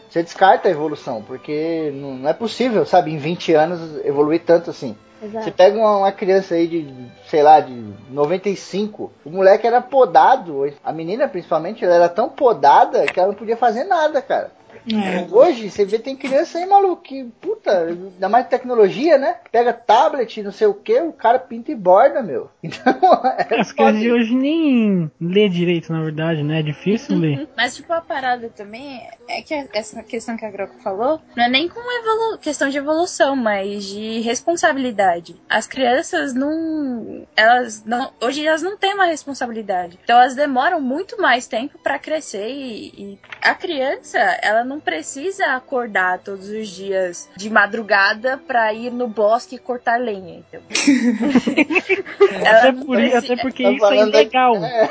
você descarta a evolução, porque não, não é possível, sabe, em 20 anos evoluir tanto assim. Você Exato. pega uma, uma criança aí de, sei lá, de 95, o moleque era podado, a menina principalmente, ela era tão podada que ela não podia fazer nada, cara. É. Hoje, você vê, tem criança aí, maluco, que, puta, ainda mais tecnologia, né? Pega tablet, não sei o que, o cara pinta e borda, meu. Então, é As crianças de hoje nem lê direito, na verdade, né? É difícil ler. Mas, tipo, a parada também é que essa questão que a Groco falou não é nem com evolu questão de evolução, mas de responsabilidade. As crianças não. Elas não. Hoje elas não têm uma responsabilidade. Então elas demoram muito mais tempo pra crescer e, e a criança, ela não precisa acordar todos os dias de madrugada pra ir no bosque e cortar lenha. Então. Até, por, precisa- até porque Tá isso é ilegal. É,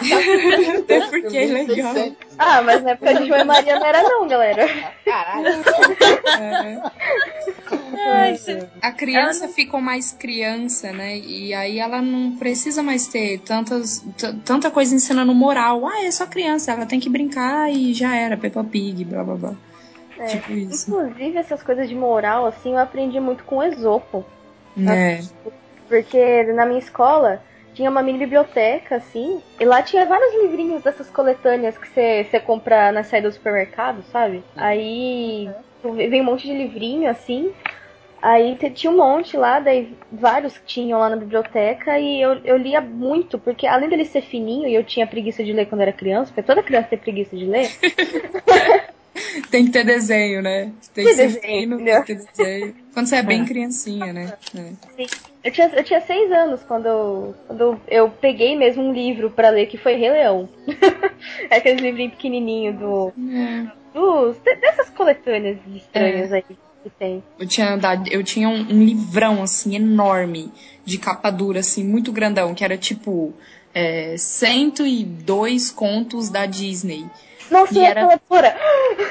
Até porque é legal. 1600. Ah, mas na época de João e Maria não era não, galera. É. Ai, cê- A criança ficou mais criança, né? E aí ela não precisa mais ter tantas, tanta coisa ensinando moral. Ah, é só criança, ela tem que brincar e já era, Peppa Pig, blá blá blá. É. Tipo isso. Inclusive, essas coisas de moral, assim, eu aprendi muito com o Esopo. É. Porque na minha escola tinha uma mini biblioteca, assim, e lá tinha vários livrinhos dessas coletâneas que você compra na saída do supermercado, sabe? Aí vem um monte de livrinho, assim. Aí tinha um monte lá, daí vários que tinham lá na biblioteca, e eu, eu lia muito, porque além dele ser fininho, e eu tinha preguiça de ler quando era criança, porque toda criança tem preguiça de ler, Tem que ter desenho, né? Tem Que que ser desenho, fino, tem que ter desenho. Quando você é bem criancinha, né? É. Eu tinha, eu tinha seis anos quando, eu- quando eu peguei mesmo um livro pra ler que foi Rei Leão. é aquele livrinho pequenininho do, É. dessas coletâneas estranhas aí que tem. Eu tinha, dado- eu tinha um, um livrão, assim, enorme, de capa dura, assim, muito grandão, que era tipo é, 102 contos da Disney. Nossa, E era- fora.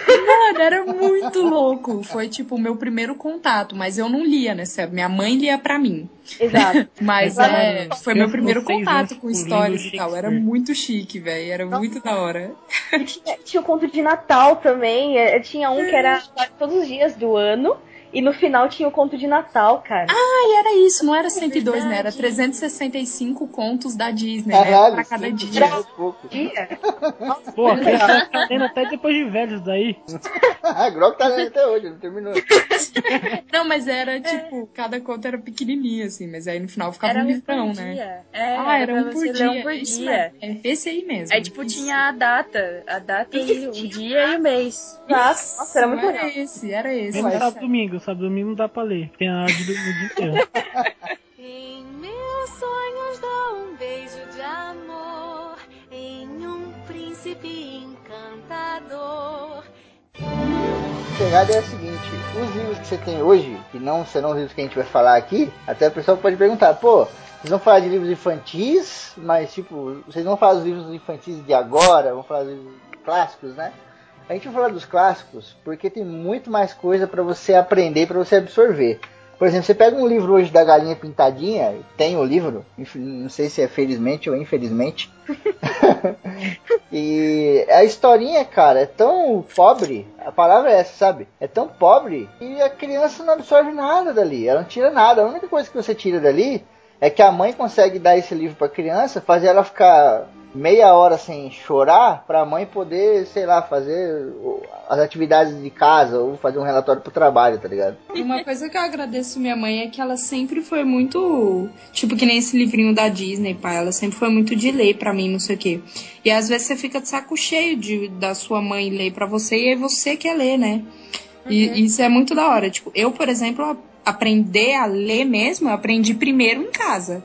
Mano, era muito louco. Foi tipo o meu primeiro contato, mas eu não lia, né? Minha mãe lia pra mim. Exato. Mas é, foi meu primeiro contato com histórias e tal. Era muito chique, velho. Era muito da hora. E tinha, tinha o conto de Natal também. é, Tinha um que era todos os dias do ano. E no final tinha o conto de Natal, cara. E era isso, não era 102, né? Era verdade. 365 contos da Disney, né? Caralho, Pra cada dia. é. Dia. Pô, a criança tá lendo até depois de velhos daí. A Grok tá lendo até hoje, não terminou. Não, mas era tipo, cada conto era pequenininho, assim, mas aí no final ficava Era um um livrão, por né? dia. É, Ah, era um por dia. um por Isso dia. mesmo. É esse aí mesmo. Aí, tipo, Isso. tinha a data. A data e o dia e o mês. Nossa, nossa, era muito era legal. esse, era esse. Mesmo sábado e domingo. Sábado e não dá pra ler, porque é a hora de dormir o dia inteiro. em meus sonhos dou um beijo de amor em um príncipe encantador. A pegada é a seguinte, os livros que você tem hoje, que não serão os livros que a gente vai falar aqui, até o pessoal pode perguntar, pô, vocês vão falar de livros infantis, mas tipo, vocês vão falar dos livros infantis de agora, vão falar dos livros clássicos, né? A gente vai falar dos clássicos porque tem muito mais coisa para você aprender, para você absorver. Por exemplo, você pega um livro hoje da Galinha Pintadinha, tem o livro, não sei se é felizmente ou infelizmente. e a historinha, cara, é tão pobre, a palavra é essa, sabe? É tão pobre que a criança não absorve nada dali, ela não tira nada. A única coisa que você tira dali é que a mãe consegue dar esse livro para a criança, fazer ela ficar meia hora sem chorar para a mãe poder, sei lá, fazer as atividades de casa ou fazer um relatório pro trabalho, tá ligado? Uma coisa que eu agradeço minha mãe é que ela sempre foi muito, tipo que nem esse livrinho da Disney, pai, ela sempre foi muito de ler para mim, não sei o quê. E às vezes você fica de saco cheio de da sua mãe ler para você e aí você quer ler, né? E uhum. isso é muito da hora. Tipo, eu, por exemplo, aprender a ler mesmo, eu aprendi primeiro em casa.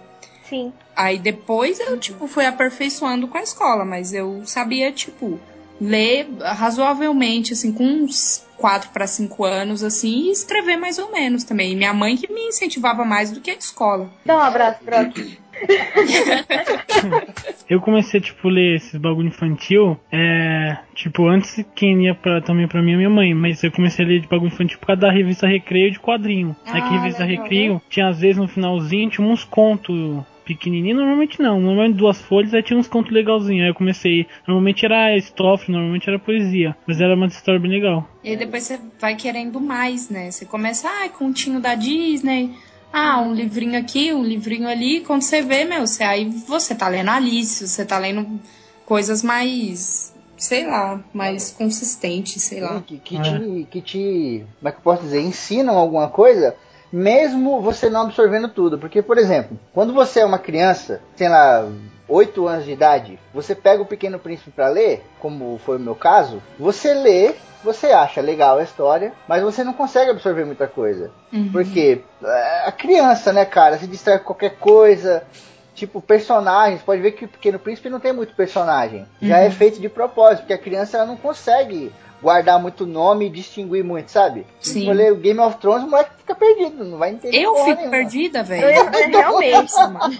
Sim. Aí depois eu, tipo, fui aperfeiçoando com a escola, mas eu sabia, tipo, ler razoavelmente, assim, com uns 4 para 5 anos, assim, e escrever mais ou menos também. E minha mãe que me incentivava mais do que a escola. Dá um abraço, Brock. eu comecei, tipo, ler esses bagulho infantil, é, tipo, antes quem ia pra, também pra mim é minha mãe, mas eu comecei a ler de bagulho infantil por causa da revista Recreio de quadrinho. Ah, Aqui, revista legal. Recreio, tinha às vezes no finalzinho, tinha uns contos pequenininho, normalmente não. Normalmente duas folhas, aí tinha uns contos legalzinhos. Aí eu comecei. Normalmente era estrofe, normalmente era poesia. Mas era uma história bem legal. E depois você vai querendo mais, né? Você começa, ah, continho da Disney. Ah, um livrinho aqui, um livrinho ali. Quando você vê, meu, você, aí você tá lendo Alice, você tá lendo coisas mais sei lá, mais consistentes, sei lá. Que, que, te, que te, como é que eu posso dizer, ensinam alguma coisa mesmo você não absorvendo tudo. Porque, por exemplo, quando você é uma criança, tem lá 8 anos de idade, você pega o Pequeno Príncipe para ler, como foi o meu caso, você lê, você acha legal a história, mas você não consegue absorver muita coisa. Uhum. Porque é, a criança, né, cara, se distrai com qualquer coisa. Tipo, personagens, pode ver que o Pequeno Príncipe não tem muito personagem. Já é uhum. feito de propósito, porque a criança ela não consegue guardar muito nome e distinguir muito, sabe? Sim. Se ler o Game of Thrones, o moleque fica perdido, não vai entender. Eu fico nenhuma. perdida, velho. Realmente, mano.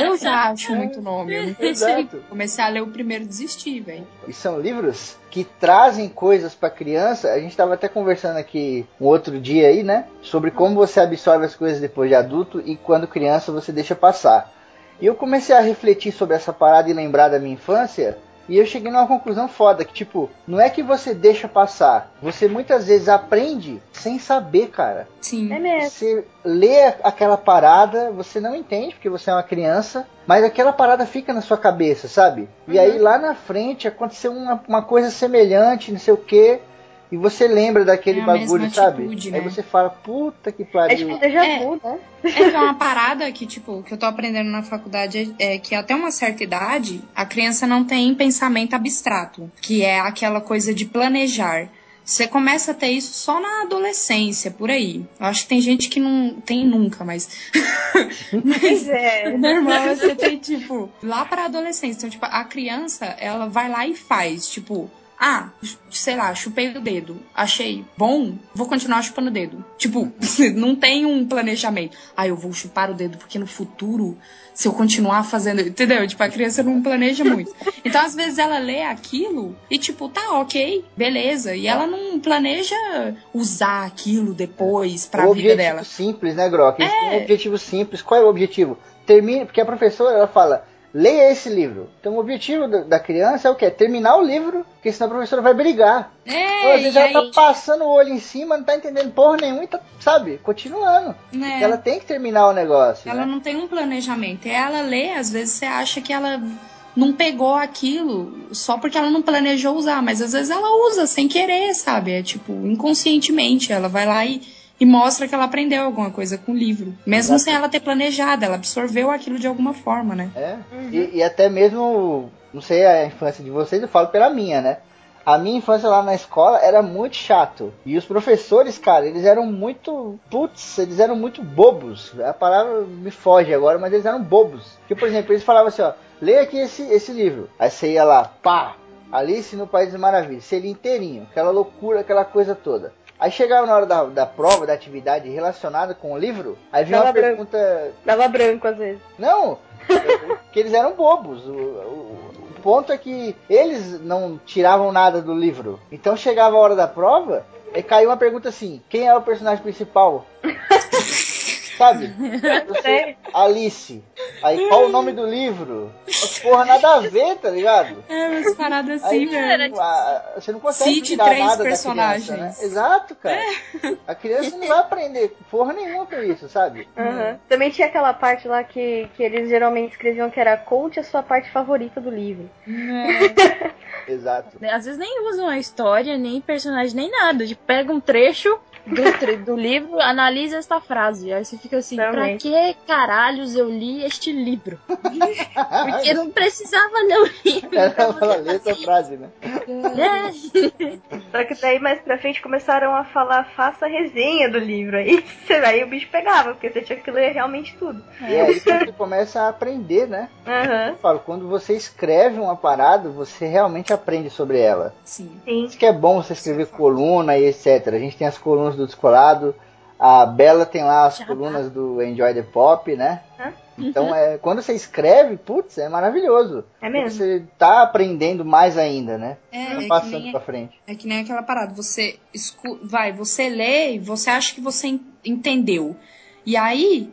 Eu já acho muito nome. Eu não consigo. Comecei a ler o primeiro e desistir, velho. E são livros que trazem coisas para criança. A gente estava até conversando aqui um outro dia aí, né? Sobre como você absorve as coisas depois de adulto e quando criança você deixa passar. E eu comecei a refletir sobre essa parada e lembrar da minha infância. E eu cheguei numa conclusão foda, que tipo, não é que você deixa passar, você muitas vezes aprende sem saber, cara. Sim. É mesmo. Você lê aquela parada, você não entende porque você é uma criança, mas aquela parada fica na sua cabeça, sabe? E aí uhum. lá na frente aconteceu uma, uma coisa semelhante, não sei o que, e você lembra daquele é bagulho, sabe? Atitude, né? Aí você fala, puta que pariu. É tipo déjà vu, é, né? É uma parada que, tipo, que eu tô aprendendo na faculdade é, é que até uma certa idade a criança não tem pensamento abstrato, que é aquela coisa de planejar. Você começa a ter isso só na adolescência, por aí. Eu acho que tem gente que não tem nunca, mas. mas é. Normal você tem, tipo, lá pra adolescência. Então, tipo, a criança, ela vai lá e faz. Tipo, ah, sei lá, chupei o dedo. Achei bom, vou continuar chupando o dedo. Tipo, não tem um planejamento. Ah, eu vou chupar o dedo porque no futuro, se eu continuar fazendo. Entendeu? Tipo, a criança não planeja muito. Então, às vezes, ela lê aquilo e, tipo, tá, ok, beleza. E ela não planeja usar aquilo depois pra o vida dela. simples, né, Grok? É... Um objetivo simples. Qual é o objetivo? Termine, porque a professora ela fala leia esse livro. Então o objetivo da criança é o quê? Terminar o livro, porque senão a professora vai brigar. É, então, às vezes ela tá passando o olho em cima, não tá entendendo porra nenhuma e tá, sabe, continuando. É. Ela tem que terminar o negócio. Ela né? não tem um planejamento. Ela lê, às vezes você acha que ela não pegou aquilo só porque ela não planejou usar, mas às vezes ela usa sem querer, sabe? É tipo, inconscientemente, ela vai lá e e mostra que ela aprendeu alguma coisa com o livro. Mesmo Exato. sem ela ter planejado, ela absorveu aquilo de alguma forma, né? É. Uhum. E, e, até mesmo, não sei a infância de vocês, eu falo pela minha, né? A minha infância lá na escola era muito chato. E os professores, cara, eles eram muito. Putz, eles eram muito bobos. A palavra me foge agora, mas eles eram bobos. Porque, por exemplo, eles falavam assim: ó, leia aqui esse, esse livro. Aí você ia lá, pá, Alice no País das Maravilhas. Lia inteirinho, aquela loucura, aquela coisa toda. Aí chegava na hora da, da prova, da atividade relacionada com o livro, aí vinha uma Dava branco. pergunta. Dava branco às vezes. Não! que eles eram bobos. O, o- o ponto é que eles não tiravam nada do livro. Então chegava a hora da prova, e caiu uma pergunta assim: quem é o personagem principal? Sabe? Você, Alice. Aí qual o nome do livro? Porra, nada a ver, tá ligado? É, umas paradas assim, velho. a- você não consegue Cite tirar três nada personagens. da criança, né? Exato, cara. A criança não vai aprender porra nenhuma com isso, sabe? Aham. Também tinha aquela parte lá que, que eles geralmente escreviam que era conte a sua parte favorita do livro. Exato. Às vezes nem usam a história, nem personagem, nem nada. Tipo, pega um trecho do, do livro, analisa esta frase. Aí você fica assim, Também. pra que caralhos eu li este livro? Porque não precisava ler o livro. Ela lê essa frase, né? É. Só que daí mais pra frente começaram a falar faça resenha do livro. Aí, aí o bicho pegava, porque você tinha que ler realmente tudo. E é aí que você começa a aprender, né? Aham. Eu falo, quando você escreve uma parada, você realmente aprende sobre ela. Sim. Sim. Isso que é bom você escrever coluna e etc. A gente tem as colunas do Descolado, a Bela tem lá as Já colunas do Enjoy the Pop, né? Então, é, quando você escreve, putz, é maravilhoso. É mesmo? Você tá aprendendo mais ainda, né? É, Tá é que, passando nem, pra frente. é que nem aquela parada. Você escu vai, você lê e você acha que você en- entendeu. E aí,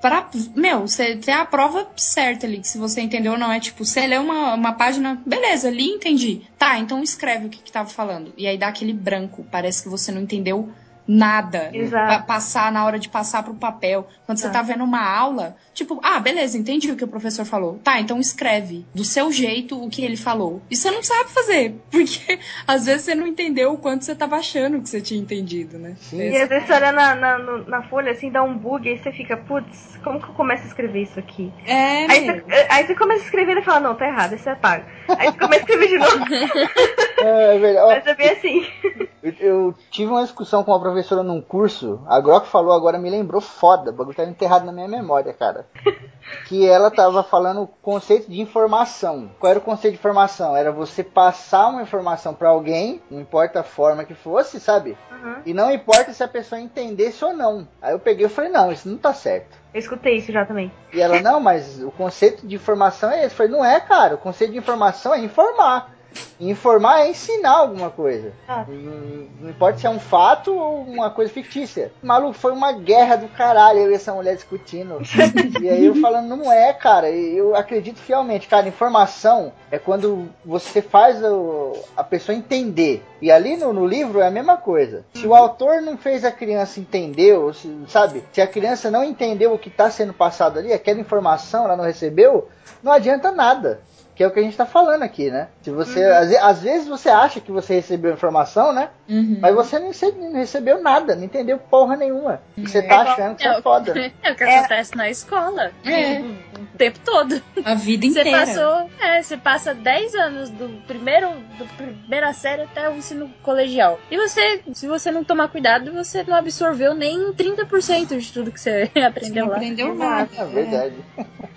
pra, meu, você tem a prova certa ali, se você entendeu ou não. É tipo, você lê uma, uma página, beleza, li entendi. Tá, então escreve o que, que tava falando. E aí dá aquele branco, parece que você não entendeu nada. Exato. Pra passar na hora de passar pro papel. Quando você Tá. tá vendo uma aula, tipo, ah, beleza, entendi o que o professor falou. Tá, então escreve do seu jeito o que ele falou. E você não sabe fazer, porque às vezes você não entendeu o quanto você tava achando que você tinha entendido, né? Sim. E às vezes você olha na, na, na folha assim, dá um bug, aí você fica, putz, como que eu começo a escrever isso aqui? É, Aí você, aí você começa a escrever e fala, não, tá errado, isso é pago. Aí você começa a escrever de novo, É, é verdade. Mas é bem assim. Eu, eu tive uma discussão com uma professora num curso, a Grok falou agora, me lembrou foda, o bagulho tá enterrado na minha memória, cara. Que ela tava falando o conceito de informação. Qual era o conceito de informação? Era você passar uma informação pra alguém, não importa a forma que fosse, sabe? Uhum. E não importa se a pessoa entendesse ou não. Aí eu peguei e falei, não, isso não tá certo. Eu escutei isso já também. E ela, não, mas o conceito de informação é esse. Eu falei, não é, cara. O conceito de informação é informar. Informar é ensinar alguma coisa. Ah. Não, não importa se é um fato ou uma coisa fictícia. Maluco, foi uma guerra do caralho eu e essa mulher discutindo. e aí eu falando, não é, cara. Eu acredito fielmente, cara. Informação é quando você faz o- a pessoa entender. E ali no, no livro é a mesma coisa. Se o autor não fez a criança entender, ou se, sabe? Se a criança não entendeu o que está sendo passado ali, aquela informação ela não recebeu, não adianta nada. Que é o que a gente tá falando aqui, né? Se você. Às, ve- às vezes você acha que você recebeu informação, né? Uhum. Mas você não recebeu, não recebeu nada, não entendeu porra nenhuma. E você tá achando que você É é foda. É o que É. acontece na escola. É. O tempo todo. A vida Você inteira. passou. É, você passa 10 anos do primeiro. do primeira série até o ensino colegial. E você, se você não tomar cuidado, você não absorveu nem 30% de tudo que você Você aprendeu não lá. aprendeu nada. É verdade.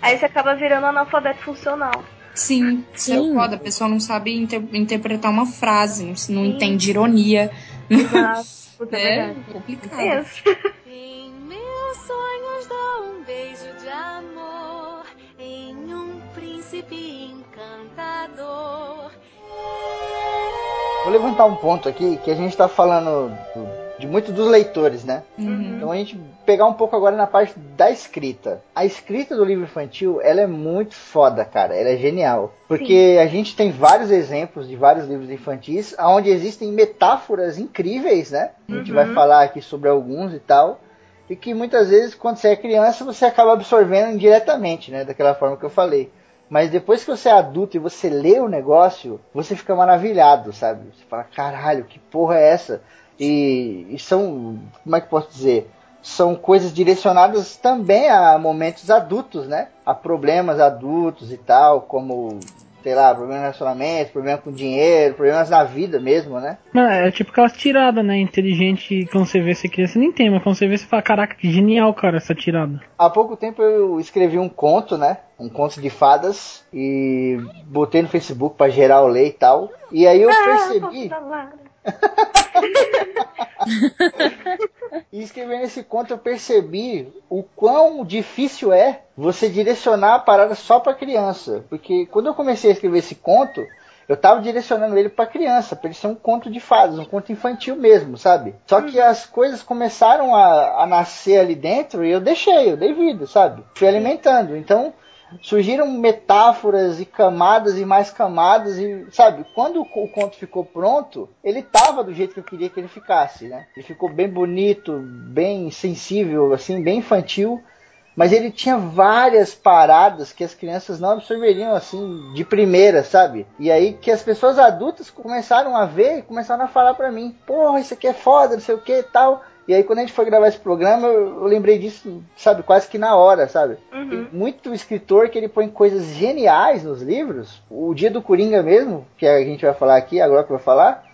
Aí você acaba virando analfabeto funcional. Sim, Sim. é foda. A pessoa não sabe inter- interpretar uma frase, não, não entende ironia. Exato. Puta, é É complicado. É isso. Em meus sonhos dou um beijo de amor em um príncipe encantador. Vou levantar um ponto aqui que a gente tá falando do- de muito dos leitores, né? Uhum. Então a gente pegar um pouco agora na parte da escrita. A escrita do livro infantil, ela é muito foda, cara. Ela é genial. Porque a gente tem vários exemplos de vários livros infantis onde existem metáforas incríveis, né? A gente vai falar aqui sobre alguns e tal. E que muitas vezes, quando você é criança, você acaba absorvendo indiretamente, né? Daquela forma que eu falei. Mas depois que você é adulto e você lê o negócio, você fica maravilhado, sabe? Você fala, caralho, que porra é essa? E, e são, como é que eu posso dizer? São coisas direcionadas também a momentos adultos, né? A problemas adultos e tal, como, sei lá, problemas no relacionamento, problema com dinheiro, problemas na vida mesmo, né? Mano, é tipo aquelas tiradas, né? Inteligente, que quando você vê, você criança nem tem, mas quando você vê, você fala, caraca, que genial, cara, essa tirada. Há pouco tempo eu escrevi um conto, né? Um conto de fadas e botei no Facebook pra geral ler e tal. E aí eu Ah, percebi. E escrevendo esse conto eu percebi o quão difícil é você direcionar a parada só para criança. Porque quando eu comecei a escrever esse conto, eu tava direcionando ele para criança, para ele ser um conto de fadas, um conto infantil mesmo, sabe? Só que as coisas começaram a, a nascer ali dentro e eu deixei, eu dei vida, sabe? Fui alimentando. Então, surgiram metáforas e camadas e mais camadas e sabe quando o conto ficou pronto ele tava do jeito que eu queria que ele ficasse né ele ficou bem bonito bem sensível assim bem infantil mas ele tinha várias paradas que as crianças não absorveriam assim de primeira, sabe? E aí que as pessoas adultas começaram a ver começaram a falar para mim: "Porra, isso aqui é foda, não sei o que tal". E aí quando a gente foi gravar esse programa, eu, eu lembrei disso, sabe, quase que na hora, sabe? Uhum. Tem muito escritor que ele põe coisas geniais nos livros. O Dia do Coringa mesmo, que a gente vai falar aqui, agora que eu vou falar,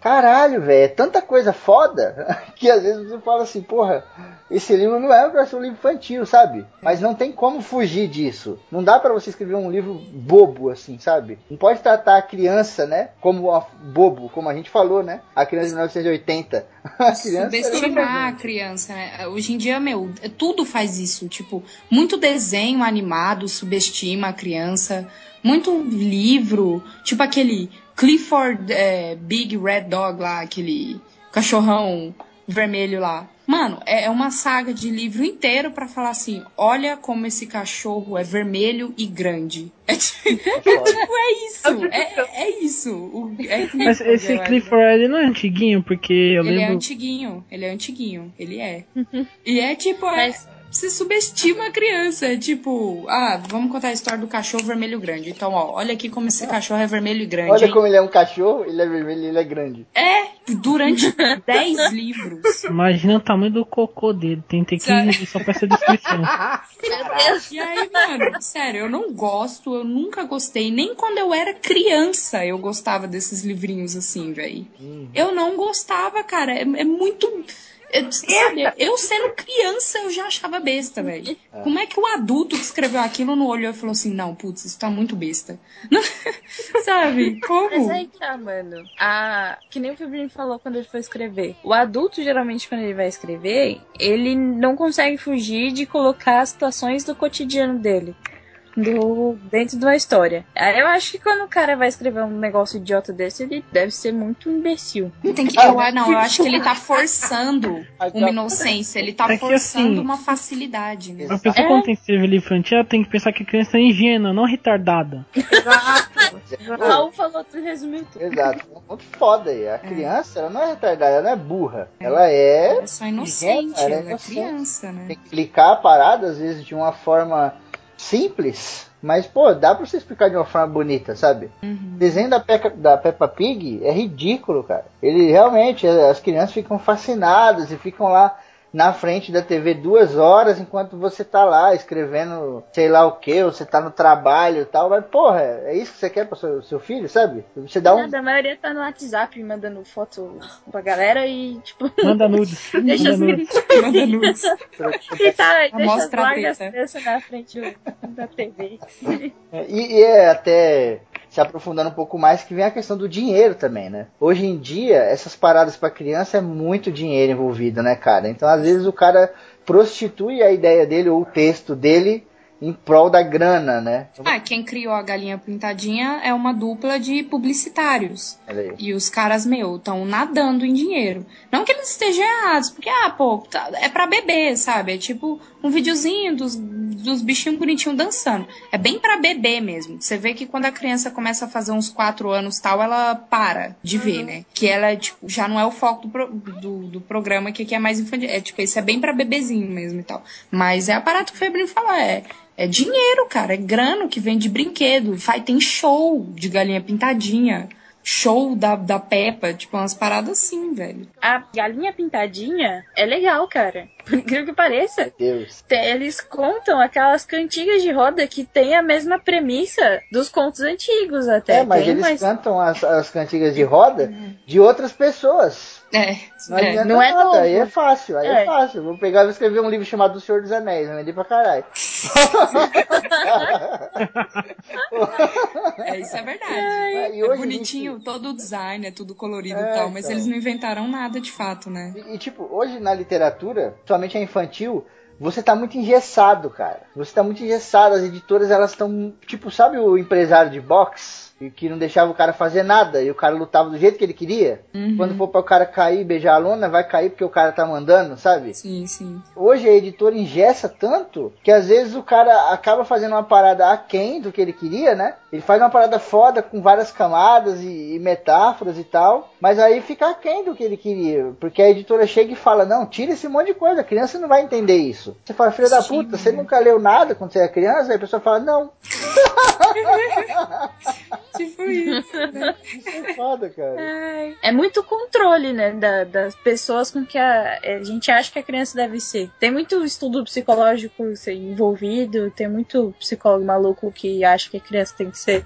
Caralho, velho, é tanta coisa foda que às vezes você fala assim, porra, esse livro não é para ser um livro infantil, sabe? Mas não tem como fugir disso. Não dá para você escrever um livro bobo assim, sabe? Não pode tratar a criança, né, como uma bobo, como a gente falou, né? A criança de 1980. A criança Subestimar a criança, né? Hoje em dia, meu, tudo faz isso. Tipo, muito desenho animado subestima a criança. Muito livro, tipo aquele Clifford é, Big Red Dog lá, aquele cachorrão vermelho lá. Mano, é é uma saga de livro inteiro pra falar assim: olha como esse cachorro é vermelho e grande. É, tipo, é, tipo, é isso. É, é isso. O- é Mas Clifford, esse. Clifford ele não é antiguinho, porque eu Ele é lembro. antiguinho, ele é antiguinho, ele é. E é tipo, é, Mas- você subestima a criança. É tipo, ah, vamos contar a história do cachorro vermelho grande. Então, ó, olha aqui como esse cachorro é vermelho e grande. Olha hein? como ele é um cachorro, ele é vermelho e ele é grande. É, durante 10 livros. Imagina o tamanho do cocô dele. Tem que só pra essa descrição. Meu Deus. E aí, mano, sério, eu não gosto, eu nunca gostei. Nem quando eu era criança eu gostava desses livrinhos assim, velho. Eu não gostava, cara. É, é muito. É, sabe, eu sendo criança eu já achava besta, velho. Como é que o adulto que escreveu aquilo não olhou e falou assim: não, putz, isso tá muito besta? sabe? Como? Mas aí que tá, mano. A... Que nem o Fibrinho falou quando ele foi escrever. O adulto, geralmente, quando ele vai escrever, ele não consegue fugir de colocar as situações do cotidiano dele. Do... Dentro de uma história. Eu acho que quando o cara vai escrever um negócio idiota desse, ele deve ser muito imbecil. Tem que, eu, não, eu acho que ele tá forçando uma inocência, ele tá É forçando assim- uma facilidade. Né? A pessoa É. quando tem que escrever livro infantil, ela tem que pensar que a criança é ingênua, não retardada. O Raul falou, tu resumiu tudo. Exato. Um ponto foda aí. A criança, ela não é retardada, ela não é burra. Ela é. Ela é só inocente, Ela é ela é inocente. criança, né? Tem que explicar a parada, às vezes, de uma forma simples. Mas, pô, dá pra você explicar de uma forma bonita, sabe? Uhum. O desenho da, Peca, da Peppa Pig é ridículo, cara. Ele realmente, as crianças ficam fascinadas e ficam lá na frente da TV duas horas enquanto você tá lá escrevendo sei lá o que, ou você tá no trabalho e tal. Mas, porra, é isso que você quer pro seu, seu filho, sabe? Você dá um. Nada, a maioria tá no WhatsApp mandando foto pra galera e, tipo, Manda nudes. deixa Manda as nudes. Manda luz. E tá, deixa as largas na frente da TV. E, e é até se aprofundando um pouco mais que vem a questão do dinheiro também, né? Hoje em dia, essas paradas pra criança é muito dinheiro envolvido, né, cara? Então, às vezes o cara prostitui a ideia dele ou o texto dele em prol da grana, né? Ah, quem criou a galinha pintadinha é uma dupla de publicitários. E os caras, meu, estão nadando em dinheiro. Não que eles estejam errados, porque, ah, pô, tá- é pra beber, sabe? É tipo um videozinho dos, dos bichinhos bonitinhos dançando. É bem pra beber mesmo. Você vê que quando a criança começa a fazer uns quatro anos tal, ela para de ver, né? Que ela, tipo, já não é o foco do, pro- do, do programa, que aqui é mais infantil. É, tipo, esse é bem pra bebezinho mesmo e tal. Mas é a parada que o Febrinho falou, é... É dinheiro, cara, é grano que vem de brinquedo. Vai, tem show de galinha pintadinha, show da, da Peppa, tipo, umas paradas assim, velho. A galinha pintadinha é legal, cara. Por incrível que pareça. Deus. Eles contam aquelas cantigas de roda que tem a mesma premissa dos contos antigos até. É, mas tem, eles mas cantam as, as cantigas de roda de outras pessoas. É, Não é. não é nada, aí é fácil, aí é. É. fácil. Vou pegar e vou escrever um livro chamado O Senhor dos Anéis, vender pra caralho. É, isso é verdade. É, e é bonitinho, todo o design, é tudo colorido É, e tal, mas então. eles não inventaram nada de fato, né? E, e, tipo, hoje na literatura, somente a infantil, você tá muito engessado, cara. Você tá muito engessado. As editoras, elas estão. Tipo, sabe o empresário de boxe? E que não deixava o cara fazer nada e o cara lutava do jeito que ele queria? Uhum. Quando for para o cara cair e beijar a lona, vai cair porque o cara tá mandando, sabe? Sim, sim. Hoje a editora engessa tanto que às vezes o cara acaba fazendo uma parada aquém do que ele queria, né? Ele faz uma parada foda com várias camadas e, e metáforas e tal, mas aí fica aquém do que ele queria, porque a editora chega e fala: Não, tira esse monte de coisa, a criança não vai entender isso. Você fala: Filha da puta, você nunca leu nada quando você era criança? Aí a pessoa fala: Não, Tipo isso. né? é foda, cara. É muito controle, né, da- das pessoas com que a, a gente acha que a criança deve ser. Tem muito estudo psicológico assim, envolvido, tem muito psicólogo maluco que acha que a criança tem que ser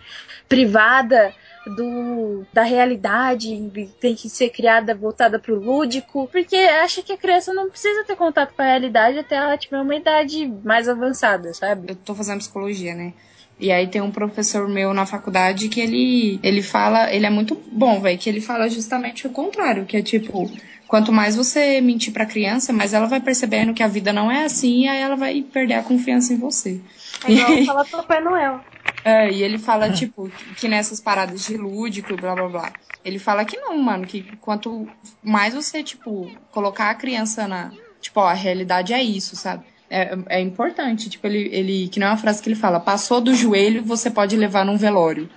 privada do da realidade, tem que ser criada voltada pro lúdico, porque acha que a criança não precisa ter contato com a realidade até ela tiver uma idade mais avançada, sabe? Eu tô fazendo psicologia, né? E aí tem um professor meu na faculdade que ele, ele fala, ele é muito bom, velho, que ele fala justamente o contrário, que é tipo, quanto mais você mentir pra criança, mais ela vai percebendo que a vida não é assim, e aí ela vai perder a confiança em você. É igual falar pro Papai Noel. É, e ele fala, tipo, que nessas paradas de lúdico, blá blá blá. Ele fala que não, mano, que quanto mais você, tipo, colocar a criança na. Tipo, ó, a realidade é isso, sabe? É, é importante, tipo, ele, ele. Que não é uma frase que ele fala, passou do joelho, você pode levar num velório.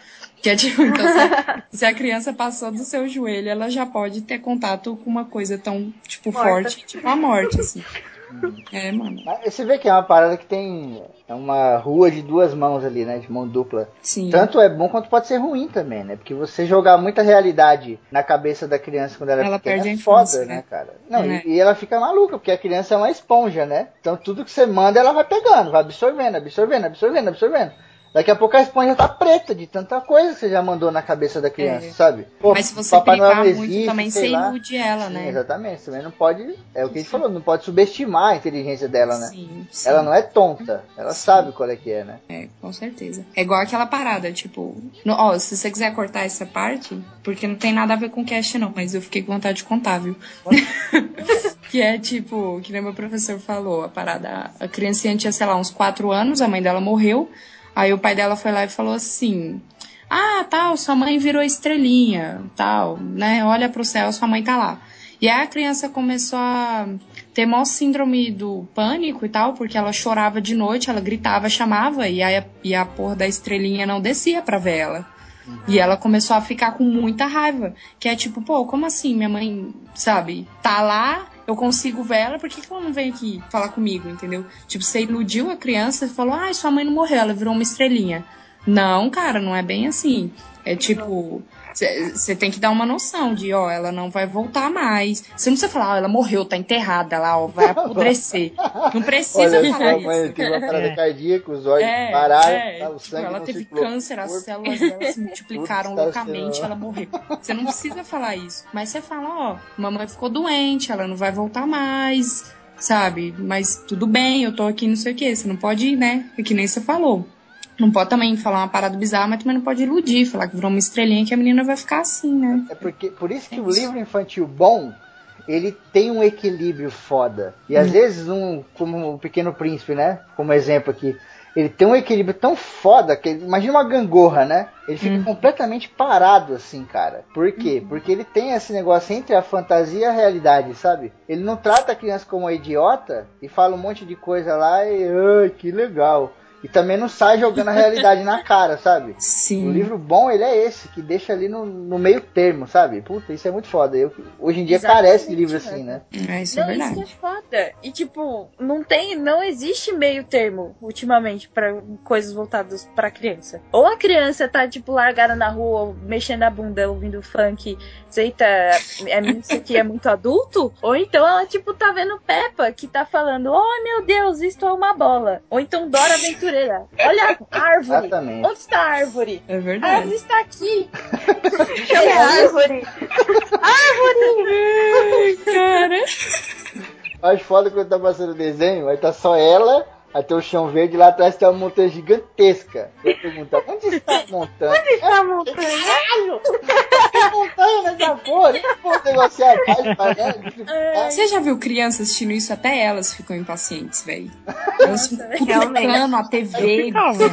Que é tipo, então, se a, se a criança passou do seu joelho, ela já pode ter contato com uma coisa tão, tipo, Morta. forte, tipo a morte, assim. É, mano. Mas você vê que é uma parada que tem é uma rua de duas mãos ali, né? De mão dupla. Sim. Tanto é bom quanto pode ser ruim também, né? Porque você jogar muita realidade na cabeça da criança quando ela, é Ela pequena perde a é foda, infância, né, né? cara? Não, É. e, e ela fica maluca, porque a criança é uma esponja, né? Então tudo que você manda, ela vai pegando, vai absorvendo, absorvendo, absorvendo, absorvendo. Daqui a pouco a esponja tá preta de tanta coisa que você já mandou na cabeça da criança, É. sabe? Pô, Mas se você não muito existe, também, você ilude ela, Sim, né? exatamente. Você também não pode. É o que a gente falou, não pode subestimar a inteligência dela, né? Sim, sim. Ela não é tonta, ela sabe qual é que é, né? É, com certeza. É igual aquela parada, tipo. no- ó, se você quiser cortar essa parte, porque não tem nada a ver com cast, não, mas eu fiquei com vontade de contar, viu? que é tipo, que nem meu professor falou, a parada. A criancinha tinha, sei lá, uns 4 anos, a mãe dela morreu. Aí o pai dela foi lá e falou assim. Ah, tal, sua mãe virou estrelinha, tal, né? Olha pro céu, sua mãe tá lá. E aí a criança começou a ter maior síndrome do pânico e tal, porque ela chorava de noite, ela gritava, chamava, e aí a, e a porra da estrelinha não descia pra ver ela. E ela começou a ficar com muita raiva. Que é tipo, pô, como assim? Minha mãe, sabe, tá lá, eu consigo ver ela, por que, que ela não vem aqui falar comigo, entendeu? Tipo, você iludiu a criança e falou, ai, sua mãe não morreu, ela virou uma estrelinha. Não, cara, não é bem assim. É tipo, você tem que dar uma noção de, ó, ela não vai voltar mais. Você não precisa falar, ó, ela morreu, tá enterrada lá, ó, vai apodrecer. Não precisa Olha falar só, isso. mãe, teve uma parada É. cardíaca, os olhos É, pararam, é, tá, o tipo, sangue ela não teve circulou câncer, as células dela se multiplicaram tá loucamente, ela morreu. Você não precisa falar isso. Mas você fala, ó, mamãe ficou doente, ela não vai voltar mais, sabe? Mas tudo bem, eu tô aqui, não sei o quê. Você não pode, né? É que nem você falou. Não pode também falar uma parada bizarra, mas também não pode iludir, falar que virou uma estrelinha que a menina vai ficar assim, né? É porque, por isso que o livro infantil bom, ele tem um equilíbrio foda. E às Hum. vezes, um, como o Pequeno Príncipe, né? Como exemplo aqui. Ele tem um equilíbrio tão foda que imagina uma gangorra, né? Ele fica Hum. completamente parado assim, cara. Por quê? Uhum. Porque ele tem esse negócio entre a fantasia e a realidade, sabe? Ele não trata a criança como uma idiota e fala um monte de coisa lá e ai, que legal. E também não sai jogando a realidade na cara, sabe? Sim. O livro bom, ele é esse, que deixa ali no, no meio termo, sabe? Puta, isso é muito foda. Eu, hoje em dia Exatamente, carece de livro assim, né? É, isso é Não, isso verdade. que é foda. E tipo, não tem, não existe meio termo ultimamente pra coisas voltadas pra criança. Ou a criança tá tipo largada na rua, mexendo a bunda, ouvindo funk, eita, é, isso aqui é muito adulto, ou então ela tipo tá vendo Peppa que tá falando: "Oh, meu Deus, isto é uma bola". Ou então Dora Aventureira. Olha a árvore. Exatamente. Onde está a árvore? É A verdade. árvore está aqui. Chama a árvore. Cara. Acho foda quando tá passando o desenho, aí tá só ela, Aí tem o chão verde lá atrás tem uma montanha gigantesca. Você pergunta, onde está a montanha? Onde está a montanha? Caralho! Tem montanha nessa porra? Nem pô, negociar mais, né? Você já viu crianças assistindo isso? Até elas ficam impacientes, velho. Elas ficam a TV, gritando.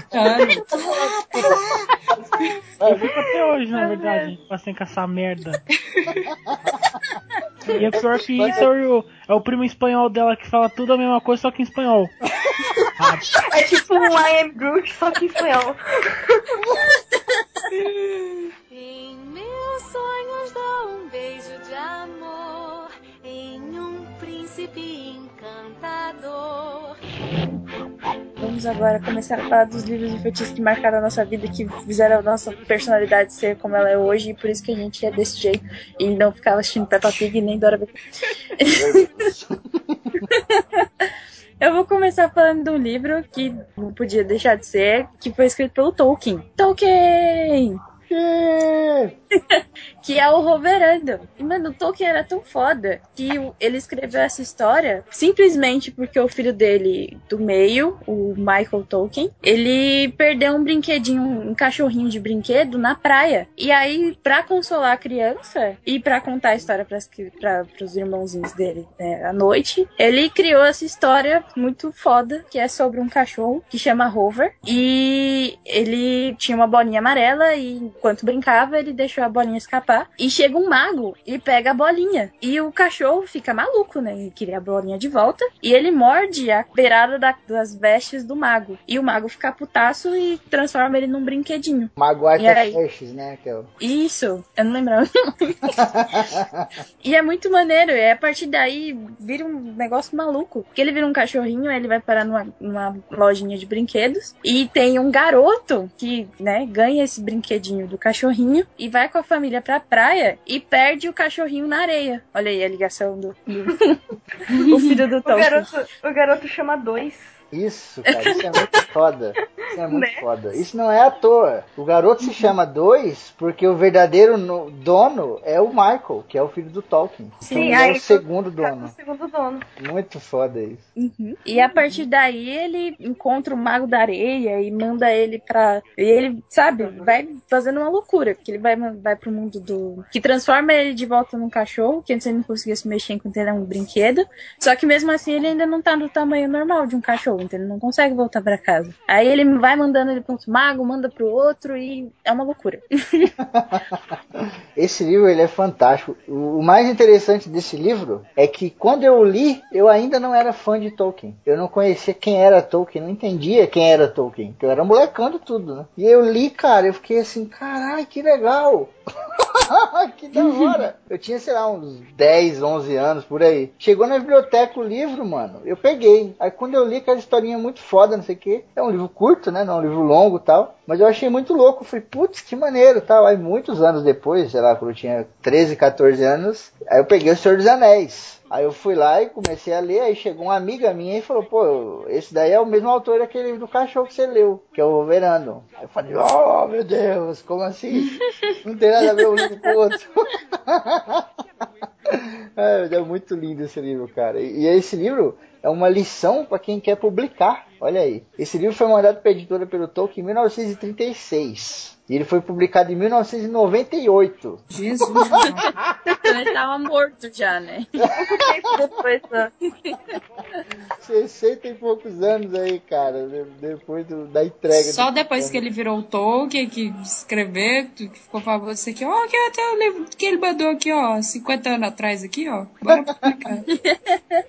Eu fico até hoje, na verdade, passando com essa merda. E é pior que isso é o, é o primo espanhol dela que fala tudo a mesma coisa, só que em espanhol. É tipo um I am Groot, só que espanhol. Em meus sonhos dou um beijo de amor em um príncipe encantador. Vamos agora começar a falar dos livros infantis que marcaram a nossa vida, que fizeram a nossa personalidade ser como ela é hoje, e por isso que a gente é desse jeito e não ficava assistindo Peppa Pig nem Dora B. Eu vou começar falando de um livro que não podia deixar de ser, que foi escrito pelo Tolkien. Tolkien! que é o Roverando. E, mano, o Tolkien era tão foda que ele escreveu essa história simplesmente porque o filho dele, do meio, o Michael Tolkien, ele perdeu um brinquedinho, um cachorrinho de brinquedo na praia. E aí, pra consolar a criança e pra contar a história pras, pra, pros irmãozinhos dele né, à noite, ele criou essa história muito foda, que é sobre um cachorro que chama Rover. E ele tinha uma bolinha amarela e enquanto brincava, ele deixou a bolinha escapar. E chega um mago e pega a bolinha. E o cachorro fica maluco, né? E queria a bolinha de volta. E ele morde a beirada da- das vestes do mago. E o mago fica putaço e transforma ele num brinquedinho. Maguire aí? Flashes, né? Que é. Isso, eu não lembrava. e é muito maneiro, e a partir daí vira um negócio maluco. Porque ele vira um cachorrinho, ele vai parar numa, numa lojinha de brinquedos. E tem um garoto que, né, ganha esse brinquedinho do cachorrinho e vai com a família pra praia e perde o cachorrinho na areia. Olha aí a ligação do. do- o filho do O Tolkien. garoto, o garoto chama dois. Isso, cara, isso é muito foda. Isso é muito Né? foda. Isso não é à toa. O garoto se chama dois porque o verdadeiro no- dono é o Michael, que é o filho do Tolkien. Sim, Então é aí o segundo O dono. segundo dono. Muito foda isso. Uhum. E a partir daí ele encontra o Mago da Areia e manda ele pra. E ele, sabe, vai fazendo uma loucura. Porque ele vai, vai pro mundo do. Que transforma ele de volta num cachorro, que antes ele não conseguia se mexer enquanto ele era um brinquedo. Só que mesmo assim ele ainda não tá no tamanho normal de um cachorro, ele não consegue voltar pra casa. Aí ele vai mandando ele pro outro mago, manda pro outro e é uma loucura. Esse livro ele é fantástico. O o mais interessante desse livro é que quando eu li, eu ainda não era fã de Tolkien. Eu não conhecia quem era Tolkien, não entendia quem era Tolkien. Eu era molecando tudo, né? E eu li, cara, eu fiquei assim, caralho, que legal. que da hora. Eu tinha, sei lá, uns 10, 11 anos por aí. Chegou na biblioteca o livro, mano. Eu peguei. Aí quando eu li aquela historinha muito foda, não sei o que. É um livro curto, né? Não é um livro longo tal. Mas eu achei muito louco. Falei, putz, que maneiro tal. Aí muitos anos depois, sei lá, quando eu tinha 13, 14 anos, aí eu peguei o Senhor dos Anéis. Aí eu fui lá e comecei a ler, aí chegou uma amiga minha e falou, pô, esse daí é o mesmo autor daquele do cachorro que você leu, que é o Verano. Aí eu falei, oh meu Deus, como assim? Não tem nada a ver um livro com o outro. É, é muito lindo esse livro, cara. E, e esse livro é uma lição para quem quer publicar. Olha aí. Esse livro foi mandado para editora pelo Tolkien em 1936. E ele foi publicado em 1998. Jesus. Então ele tava morto já, né? Depois, ó. 60 e poucos anos aí, cara. de- Depois do- da entrega. Só do- depois que ele virou o Tolkien, que escreveu, que ficou famoso isso aqui, ó, que até o livro que ele mandou aqui, ó, 50 anos atrás aqui, ó. Bora publicar.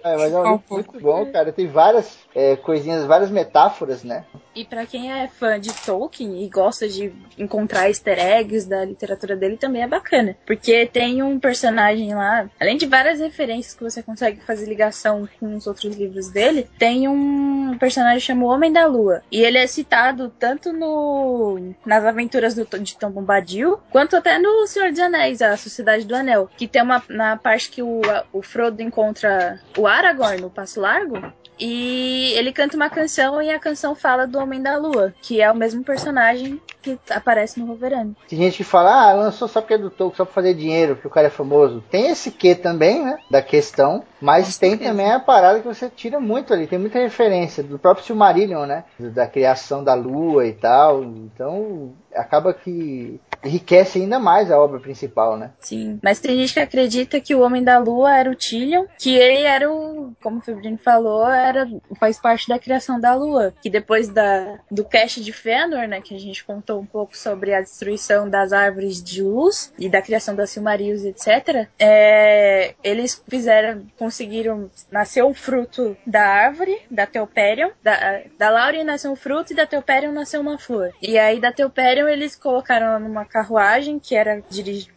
É, mas é um muito bom, cara. Tem várias é, coisinhas, várias metáforas, né? E pra quem é fã de Tolkien e gosta de encontrar easter eggs da literatura dele, também é bacana. Porque tem um personagem lá, além de várias referências que você consegue fazer ligação com os outros livros dele, tem um personagem chamado Homem da Lua. E ele é citado tanto no nas aventuras do, de Tom Bombadil, quanto até no Senhor dos Anéis, a Sociedade do Anel. Que tem uma na parte que o, o Frodo encontra o Aragorn no Passo Largo, e ele canta uma canção e a canção fala do Homem da Lua, que é o mesmo personagem que aparece no Wolverine. Tem gente que fala, ah, lançou só porque é do Tolkien, só pra fazer dinheiro, porque o cara é famoso. Tem esse quê também, né? Da questão. Mas tem também a parada que você tira muito ali. Tem muita referência do próprio Silmarillion, né? Da criação da lua e tal. Então, acaba que enriquece ainda mais a obra principal, né? Sim. Mas tem gente que acredita que o Homem da Lua era o Tillion, que ele era o, como o Febrini falou, era, faz parte da criação da Lua. Que depois da, do cast de Fëanor, né, que a gente contou um pouco sobre a destruição das árvores de luz e da criação das Silmarils, etc., é, eles fizeram, conseguiram, nasceu um fruto da árvore, da Teoperion, da, da Laurien nasceu um fruto e da Teoperion nasceu uma flor. E aí da Teoperion eles colocaram numa carruagem que era,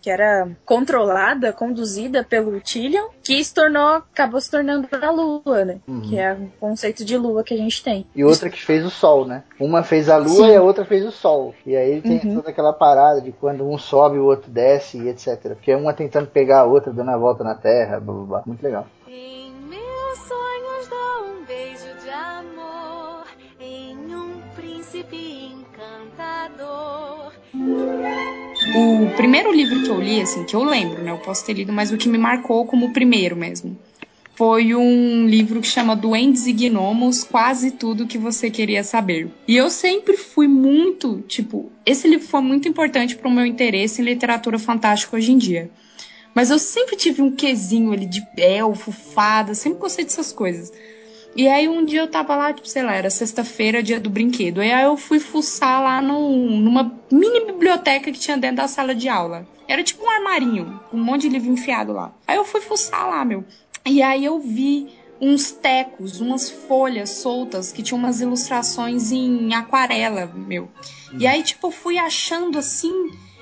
que era controlada, conduzida pelo Tillion, que se tornou, acabou se tornando a Lua, né? Uhum. Que é o conceito de Lua que a gente tem. E outra que fez o sol, né? Uma fez a lua Sim. e a outra fez o sol. E aí tem Uhum. toda aquela parada de quando um sobe, o outro desce e etc. Porque uma tentando pegar a outra, dando a volta na terra, blá blá blá. Muito legal. Em meus sonhos dou um beijo de amor em um príncipe encantador. O primeiro livro que eu li, assim, que eu lembro, né? Eu posso ter lido, mas o que me marcou como o primeiro mesmo. Foi um livro que chama Duendes e Gnomos, quase tudo que você queria saber. E eu sempre fui muito, tipo, esse livro foi muito importante para o meu interesse em literatura fantástica hoje em dia. Mas eu sempre tive um quesinho ali de elfo, fada, sempre gostei dessas coisas. E aí um dia eu tava lá, tipo, sei lá, era sexta-feira, dia do brinquedo. E aí eu fui fuçar lá num- numa mini biblioteca que tinha dentro da sala de aula. Era tipo um armarinho, com um monte de livro enfiado lá. Aí eu fui fuçar lá, meu. E aí eu vi uns tecos, umas folhas soltas que tinham umas ilustrações em aquarela, meu. E aí, tipo, eu fui achando assim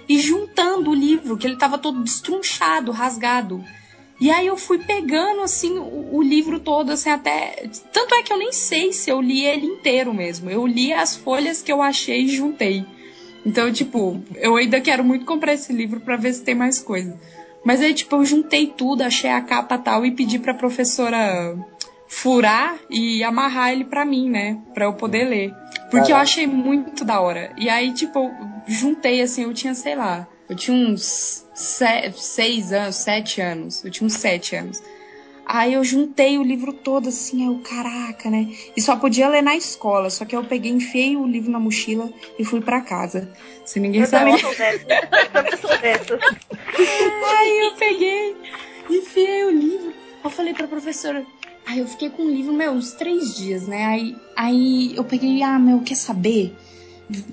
e juntando o livro, que ele tava todo destrunchado, rasgado. E aí eu fui pegando assim o, o livro todo, assim, até. Tanto é que eu nem sei se eu li ele inteiro mesmo. Eu li as folhas que eu achei e juntei. Então, tipo, eu ainda quero muito comprar esse livro pra ver se tem mais coisa. Mas aí, tipo, eu juntei tudo, achei a capa tal e pedi pra professora furar e amarrar ele pra mim, né? Pra eu poder ler. Porque eu Caraca. achei muito da hora. E aí, tipo, eu juntei assim, eu tinha, sei lá, eu tinha uns se- seis anos, sete anos. Eu uns sete anos. Aí eu juntei o livro todo assim, eu, caraca, né? E só podia ler na escola, só que eu peguei, enfiei o livro na mochila e fui pra casa. Se ninguém Eu também. Eu também dessas. Aí eu peguei, enfiei o livro. Eu falei pra professora. Aí eu fiquei com o livro, meu, uns três dias, né? Aí, aí eu peguei, ah, meu, quer saber?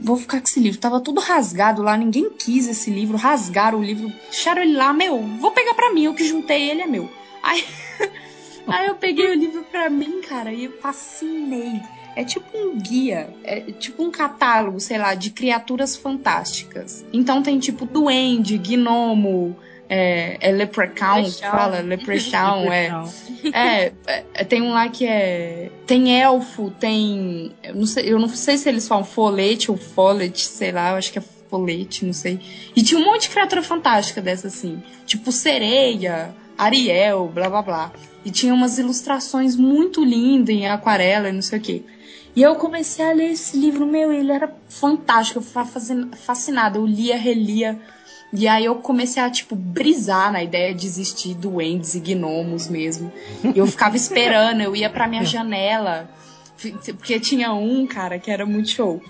Vou ficar com esse livro. Tava tudo rasgado lá, ninguém quis esse livro, rasgaram o livro, deixaram ele lá, meu, vou pegar pra mim, eu que juntei ele é meu. Aí, aí eu peguei o livro pra mim, cara, e eu fascinei. É tipo um guia, é tipo um catálogo, sei lá, de criaturas fantásticas. Então tem tipo duende, gnomo, é, é leprechaun, Leprechaun. fala, leprechaun, é. Legal. É, é, tem um lá que é. Tem elfo, tem. Eu não sei, eu não sei se eles falam folete ou folete, sei lá, eu acho que é folete, não sei. E tinha um monte de criatura fantástica dessa assim. Tipo sereia, Ariel, blá blá blá. E tinha umas ilustrações muito lindas em aquarela e não sei o quê. E eu comecei a ler esse livro, meu, ele era fantástico, eu ficava fazendo- fascinada. Eu lia, relia. E aí eu comecei a, tipo, brisar na ideia de existir duendes e gnomos mesmo. Eu ficava esperando, eu ia pra minha janela. Porque tinha um, cara, que era muito show.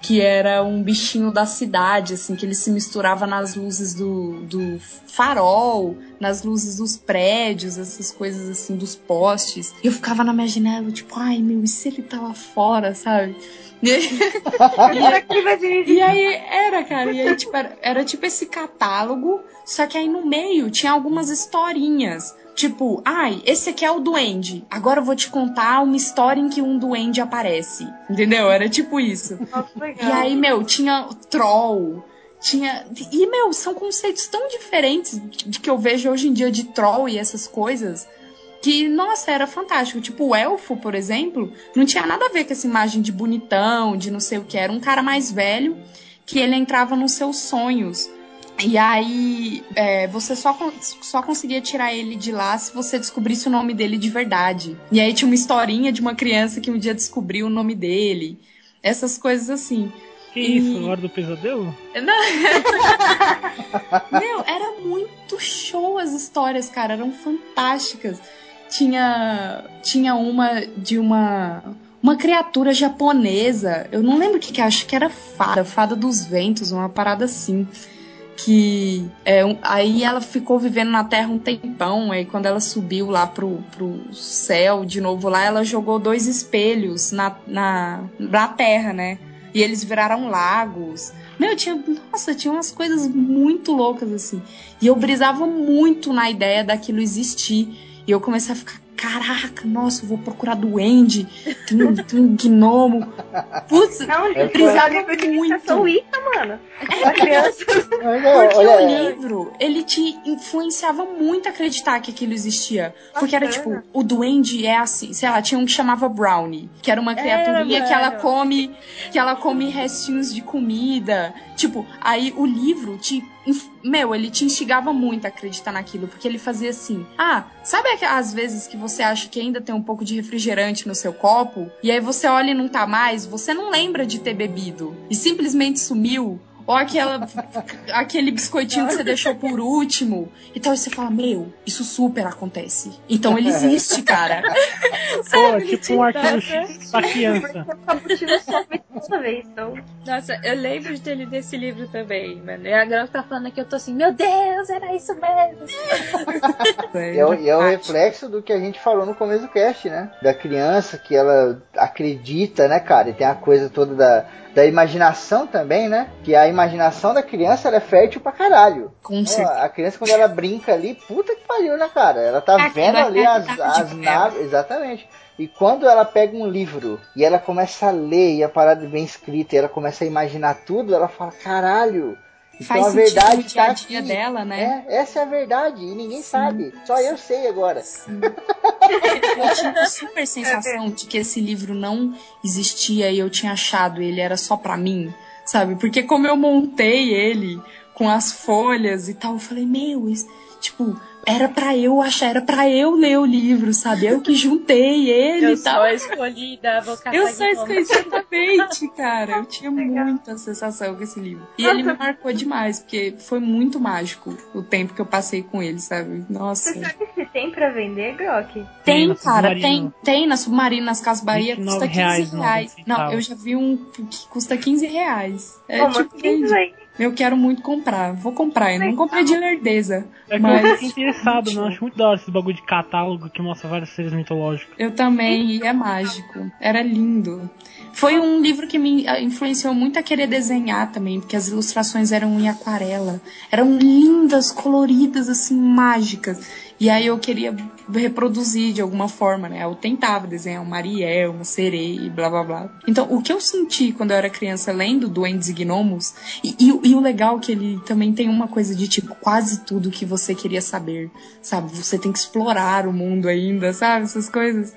Que era um bichinho da cidade, assim, que ele se misturava nas luzes do, do farol, nas luzes dos prédios, essas coisas assim, dos postes. Eu ficava na minha janela, tipo, ai meu, e se ele tá lá fora, sabe? Dirigir? E aí era, cara, e aí tipo, era, era tipo esse catálogo, só que aí no meio tinha algumas historinhas. Tipo, ai, esse aqui é o duende. Agora eu vou te contar uma história em que um duende aparece. Entendeu? Era tipo isso. Nossa, legal. E aí, meu, tinha troll. Tinha. E, meu, são conceitos tão diferentes de que eu vejo hoje em dia de troll e essas coisas. Que, nossa, era fantástico. Tipo, o elfo, por exemplo, não tinha nada a ver com essa imagem de bonitão, de não sei o que. Era um cara mais velho que ele entrava nos seus sonhos. E aí, é, você só, só conseguia tirar ele de lá se você descobrisse o nome dele de verdade. E aí tinha uma historinha de uma criança que um dia descobriu o nome dele. Essas coisas assim. Que E- isso, Hora do Pesadelo? Não. Meu, era muito show as histórias, cara. Eram fantásticas. Tinha, tinha uma de uma uma criatura japonesa. Eu não lembro o que que é, acho que era fada, fada dos ventos, uma parada assim. Que é, aí ela ficou vivendo na Terra um tempão. Aí quando ela subiu lá pro, pro céu de novo lá, ela jogou dois espelhos na, na, na Terra, né? E eles viraram lagos. Meu, tinha. Nossa, tinha umas coisas muito loucas, assim. E eu brisava muito na ideia daquilo existir. E eu comecei a ficar, caraca, nossa, eu vou procurar duende, tem, um- tem um gnomo. Putz, Não, É, eu foi- precisava de muito. Wicca, mano. Pra criança. Olha, Porque o olha, livro, ele te influenciava muito a acreditar que aquilo existia. Porque era tipo, o duende é assim, sei lá, tinha um que chamava Brownie, que era uma criaturinha que ela come, que ela come restinhos de comida. Tipo, aí o livro te meu, ele te instigava muito a acreditar naquilo, porque ele fazia assim: "Ah, sabe às vezes que você acha que ainda tem um pouco de refrigerante no seu copo, e aí você olha e não tá mais, você não lembra de ter bebido e simplesmente sumiu?" Ou aquela, aquele biscoitinho que você deixou por último. Então você fala, meu, isso super acontece. Então ele existe, cara. Pô, tipo um arquivo X pra criança. Então. Nossa, eu lembro de ter lido esse livro também, mano. E agora que tá falando aqui, eu tô assim, meu Deus, era isso mesmo. E é, o- e é o reflexo do que a gente falou no começo do cast, né? Da criança que ela acredita, né, cara? E tem a coisa toda da, da imaginação também, né? Que a imaginação da criança é fértil pra caralho. Com certeza. a criança, quando ela brinca ali, puta que pariu, né, cara? Ela tá Aquilo vendo é ali as, as naves. Exatamente. E quando ela pega um livro e ela começa a ler e a parada é bem escrita e ela começa a imaginar tudo, ela fala, caralho. Então Faz a verdade no dia a tá dia aqui. dela, né? É, essa é a verdade e ninguém sabe. Só eu sei agora. Sim. Eu tinha super sensação de que esse livro não existia e eu tinha achado ele era só pra mim, sabe? Porque como eu montei ele com as folhas e tal, eu falei, meu, isso- tipo, era pra eu achar, era pra eu ler o livro, sabe? Eu que juntei ele Eu e tal. sou a escolhida, vou caçar Eu só gnomo. escolhi exatamente, cara. Eu tinha muita sensação com esse livro. E ele me marcou demais, porque foi muito mágico o tempo que eu passei com ele, sabe? Nossa. Você sabe se tem pra vender, Grok? Tem, na cara, Submarino. tem, tem na Submarino, nas Casas Bahia, 29 custa 15 reais, reais. 90 Não, eu já vi um que custa 15 reais. É Pô, mas tipo, tem isso aí. Eu quero muito comprar. Vou comprar. Eu não comprei de lerdeza. É que Mas- eu fiquei interessado, né? Eu acho muito da hora esse bagulho de catálogo que mostra vários seres mitológicos. Eu também, e é mágico. Era lindo. Foi um livro que me ah, influenciou muito a querer desenhar também, porque as ilustrações eram em aquarela. Eram lindas, coloridas, assim, mágicas. E aí eu queria reproduzir de alguma forma, né? Eu tentava desenhar uma Ariel, uma sereia e blá blá blá. Então, o que eu senti quando eu era criança lendo Duendes e Gnomos, e, e o- e o legal é que ele também tem uma coisa de tipo, quase tudo que você queria saber, sabe? Você tem que explorar o mundo ainda, sabe? Essas coisas.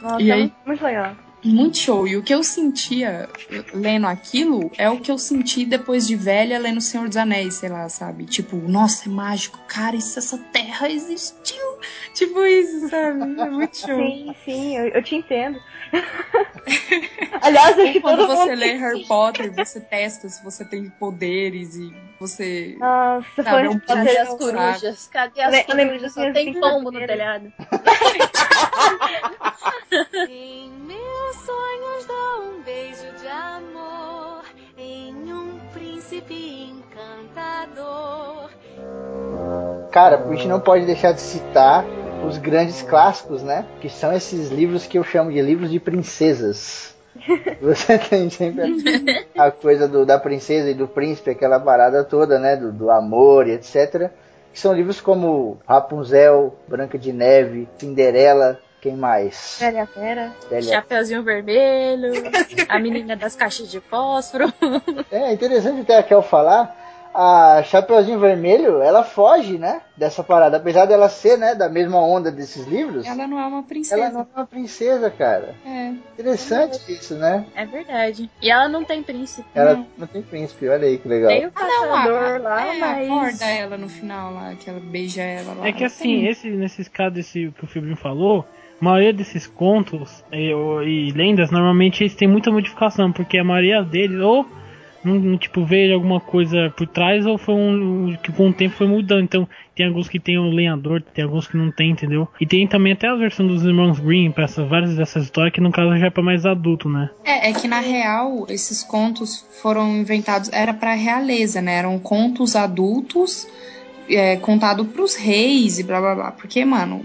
Nossa, E é aí- muito legal. Muito show. E o que eu sentia lendo aquilo é o que eu senti depois de velha lendo Senhor dos Anéis, sei lá, sabe? Tipo, nossa, é mágico. Cara, e se essa terra existiu? Tipo isso, sabe? É muito show. Sim, sim, eu, eu te entendo. Aliás, acho que quando todo você mundo. lê Harry Potter, você testa se você tem poderes e você. Nossa, Sabe, foi é um Cadê as corujas? Cadê as Eu lembro corujas? Só tem pombo no telhado. Em meus sonhos dou um beijo de amor em um príncipe encantador. Cara, a gente não pode deixar de citar os grandes clássicos, né? Que são esses livros que eu chamo de livros de princesas. Você tem sempre a coisa do- da princesa e do príncipe, aquela parada toda, né? Do, do amor e etc. Que são livros como Rapunzel, Branca de Neve, Cinderela, quem mais? Velha Vera. Bela- Chapeuzinho vermelho, a menina das caixas de fósforo. É interessante até a Kel falar. A Chapeuzinho Vermelho, ela foge, né? Dessa parada. Apesar dela ser, né? Da mesma onda desses livros. Ela não é uma princesa. Ela não é uma princesa, cara. É. Interessante isso, né? É verdade. E ela não tem príncipe. Ela Não. não tem príncipe, olha aí que legal. Tem o caçador lá, é, mas. acorda ela no final lá, que ela beija ela lá. É que assim, esse, nesses casos desse, que o Fibrinho falou, a maioria desses contos e, o- e lendas, normalmente eles têm muita modificação, porque a maioria deles, ou não, tipo, veio alguma coisa por trás ou foi um que com o tempo foi mudando. Então, tem alguns que tem o lenhador, tem alguns que não tem, entendeu? E tem também até a versão dos irmãos Green para essas várias dessas histórias que no caso já é para mais adulto, né? É, é que na real esses contos foram inventados era para realeza, né? Eram contos adultos é, contado pros reis e blá blá blá. Porque, mano,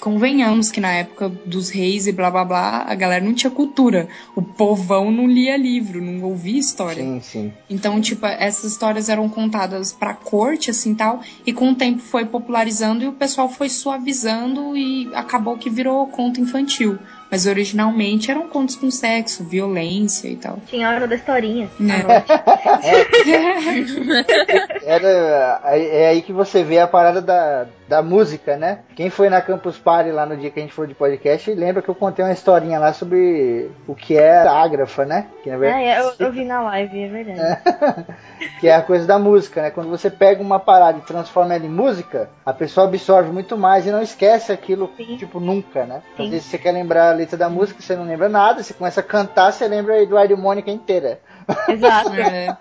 convenhamos que na época dos reis e blá blá blá, a galera não tinha cultura. O povão não lia livro, não ouvia história. Sim, sim. Então, tipo, essas histórias eram contadas pra corte, assim tal, e com o tempo foi popularizando e o pessoal foi suavizando e acabou que virou conto infantil. Mas originalmente eram contos com sexo, violência e tal. Tinha a hora da historinha. Né? Era, é aí que você vê a parada da, da música, né? Quem foi na Campus Party lá no dia que a gente falou de podcast, lembra que eu contei uma historinha lá sobre o que é ágrafa, né? Que, na verdade, é, eu, eu vi na live, é verdade. que é a coisa da música, né? Quando você pega uma parada e transforma ela em música, a pessoa absorve muito mais e não esquece aquilo, Sim. tipo, nunca, né? Às vezes você quer lembrar a letra da música, você não lembra nada, você começa a cantar, você lembra Eduardo e Mônica inteira. Exato. É.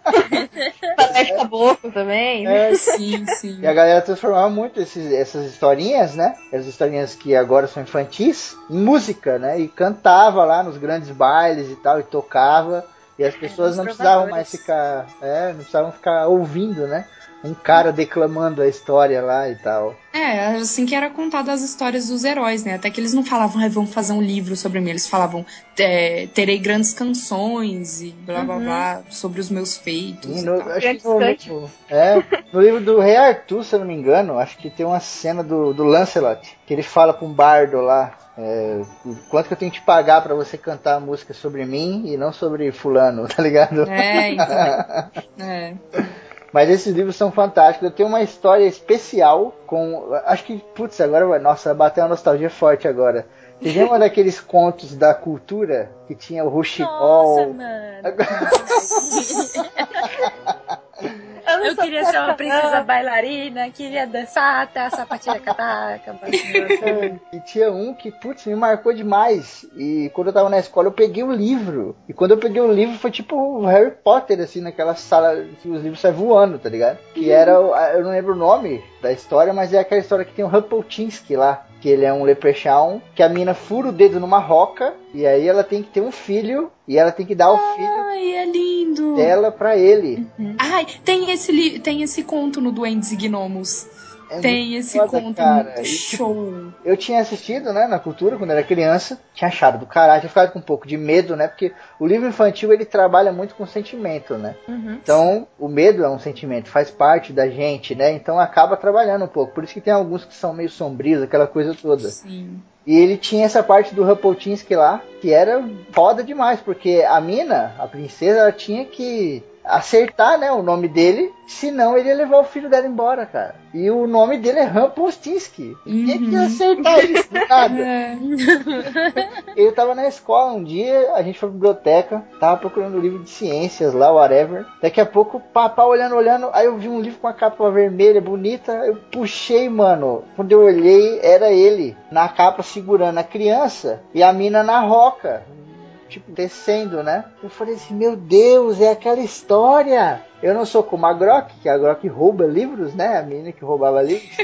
Parece caboclo também. É, sim, sim. E a galera transformava muito esses, essas historinhas, né? As historinhas que agora são infantis, em música, né? E cantava lá nos grandes bailes e tal, e tocava. E as pessoas não precisavam mais ficar. É, não precisavam ficar ouvindo, né? Um cara declamando a história lá e tal. É, assim que era contada as histórias dos heróis, né? Até que eles não falavam, ah, vamos fazer um livro sobre mim. Eles falavam, é, terei grandes canções e blá blá uhum. blá sobre os meus feitos. E no, acho que no, livro, é, no livro do Rei Arthur, se eu não me engano, acho que tem uma cena do, do Lancelot, que ele fala pra um bardo lá. É, quanto que eu tenho que te pagar para você cantar a música sobre mim e não sobre fulano, tá ligado? É, então. é. Mas esses livros são fantásticos. Eu tenho uma história especial com. Acho que, putz, agora vai. Nossa, bateu uma nostalgia forte agora. Você lembra daqueles contos da cultura que tinha o Rushimol? Nossa, mano. Eu, eu queria ser uma princesa bailarina, queria dançar até a sapatilha catar. e tinha um que, putz, me marcou demais. E quando eu tava na escola, eu peguei o livro. E quando eu peguei o livro, foi tipo o Harry Potter, assim, naquela sala que os livros saem voando, tá ligado? Que era, eu não lembro o nome da história, mas é aquela história que tem o Rumpelstiltskin lá que ele é um leprechaun, que a mina fura o dedo numa roca e aí ela tem que ter um filho e ela tem que dar o filho Ai, é lindo. dela para ele. Uhum. Ai, tem esse tem esse conto no Duendes e Gnomos. É tem esse foda, conto cara. muito show. Eu tinha assistido, né, na cultura quando era criança, tinha achado do caralho, tinha ficado com um pouco de medo, né, porque o livro infantil ele trabalha muito com sentimento, né. Uhum. Então, o medo é um sentimento, faz parte da gente, né, então acaba trabalhando um pouco. Por isso que tem alguns que são meio sombrios, aquela coisa toda. Sim. E ele tinha essa parte do Rapoltinsky lá, que era foda demais, porque a mina, a princesa, ela tinha que acertar, né, o nome dele, senão ele ia levar o filho dela embora, cara. E o nome dele é Rampostinski. Uhum. Quem que ia acertar isso? Nada. É. Eu tava na escola um dia, a gente foi pra biblioteca, tava procurando um livro de ciências lá, whatever. Daqui a pouco, papá olhando, olhando, aí eu vi um livro com a capa vermelha, bonita, eu puxei, mano. Quando eu olhei, era ele, na capa segurando a criança e a mina na roca tipo, descendo, né? Eu falei assim, meu Deus, é aquela história. Eu não sou como a Grok, que a Grok rouba livros, né? A menina que roubava livros.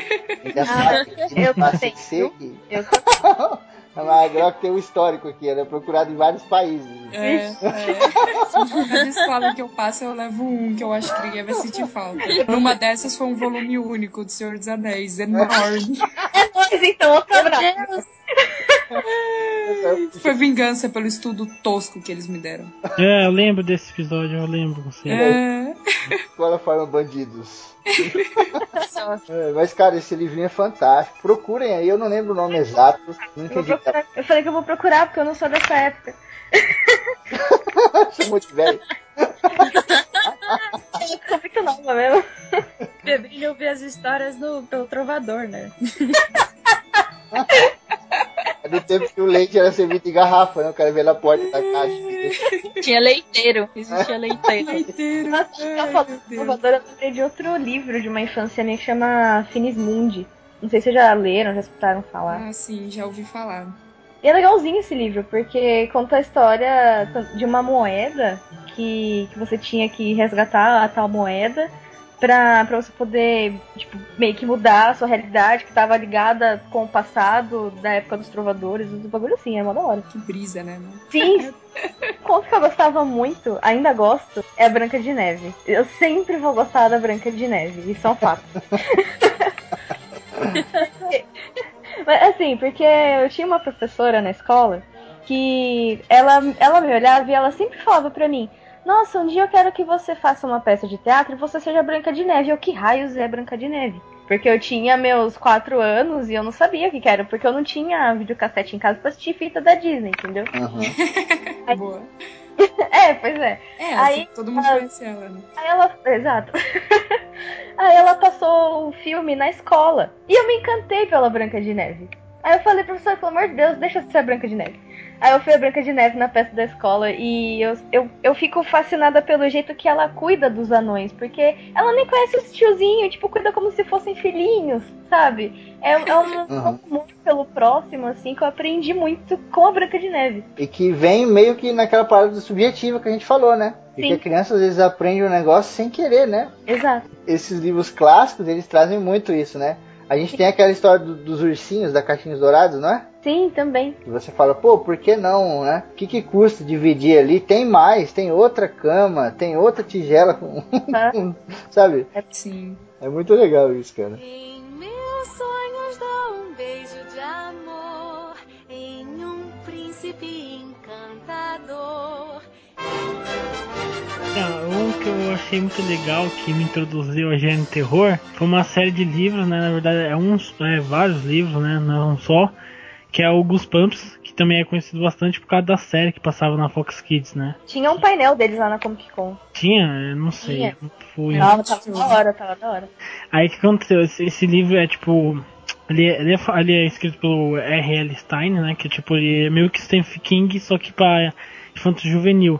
ah, eu sei. Eu A Grok tem um histórico aqui, ela é procurada em vários países. É, é. Cada escola que eu passo, eu levo um que eu acho que ninguém vai sentir falta. Numa dessas foi um volume único do Senhor dos Anéis, enorme. É nóis, então, outro abraço. Foi vingança pelo estudo tosco que eles me deram. É, eu lembro desse episódio, eu lembro. Você. É. Escola Forma Bandidos. é, mas, cara, esse livrinho é fantástico. Procurem aí, eu não lembro o nome exato. Não entendi. Eu, eu falei que eu vou procurar porque eu não sou dessa época. Chamou de velho. Eu sou muito nova mesmo. Bebrinho ouvir as histórias no, pelo trovador, né? É do tempo que o leite era servido em garrafa, né? O cara veio na porta da caixa. Tinha leiteiro, existia leiteiro. leiteiro. Nossa, eu Salvador, eu de outro livro de uma infância minha que chama Finismundi. Não sei se vocês já leram, já escutaram falar. Ah, sim, já ouvi falar. E é legalzinho esse livro, porque conta a história de uma moeda que, que você tinha que resgatar a tal moeda pra, pra você poder, tipo, meio que mudar a sua realidade, que tava ligada com o passado, da época dos trovadores, os bagulho assim, é mó da hora. Que brisa, né? Sim, conto que eu gostava muito, ainda gosto, é a Branca de Neve. Eu sempre vou gostar da Branca de Neve, isso é um fato. Mas, assim, porque eu tinha uma professora na escola que ela, ela me olhava e ela sempre falava pra mim: Nossa, um dia eu quero que você faça uma peça de teatro e você seja Branca de Neve. Eu, que raios é Branca de Neve? Porque eu tinha meus quatro anos e eu não sabia o que, que era, porque eu não tinha videocassete em casa pra assistir fita da Disney, entendeu? Uhum. Boa. É, pois é. É, Aí, todo mundo ela- conhece ela, né? Aí ela. Exato. Aí ela passou o filme na escola. E eu me encantei pela Branca de Neve. Aí eu falei, professor, pelo amor de Deus, deixa eu ser a Branca de Neve. Aí eu fui a Branca de Neve na peça da escola e eu, eu, eu fico fascinada pelo jeito que ela cuida dos anões, porque ela nem conhece os tiozinhos, tipo, cuida como se fossem filhinhos, sabe? É, é um Uhum. amor pelo próximo, assim, que eu aprendi muito com a Branca de Neve. E que vem meio que naquela parada subjetiva que a gente falou, né? Sim. que a criança às vezes aprende um negócio sem querer, né? Exato. Esses livros clássicos, eles trazem muito isso, né? A gente tem aquela história do- dos ursinhos, da caixinhos dourados, não é? Sim, também. E você fala, pô, por que não, né? O que, que custa dividir ali? Tem mais, tem outra cama, tem outra tigela, com... Tá? sabe? Sim. É muito legal isso, cara. Em meus sonhos dou um beijo de amor em um príncipe encantador. Um que eu achei muito legal que me introduziu a gênero terror foi uma série de livros, né? Na verdade, é uns, é vários livros, né? Não só, que é o Goosebumps, que também é conhecido bastante por causa da série que passava na Fox Kids, né? Tinha um painel deles lá na Comic Con. Tinha, eu não sei, Tinha. não fui. Tava, tava da hora, tava da hora. Aí o que aconteceu? Esse, esse livro é tipo. Ele é, ele, é, ele é escrito pelo R.L. Stein, né? Que é tipo, ele é meio que Stephen King, só que pra infanto juvenil.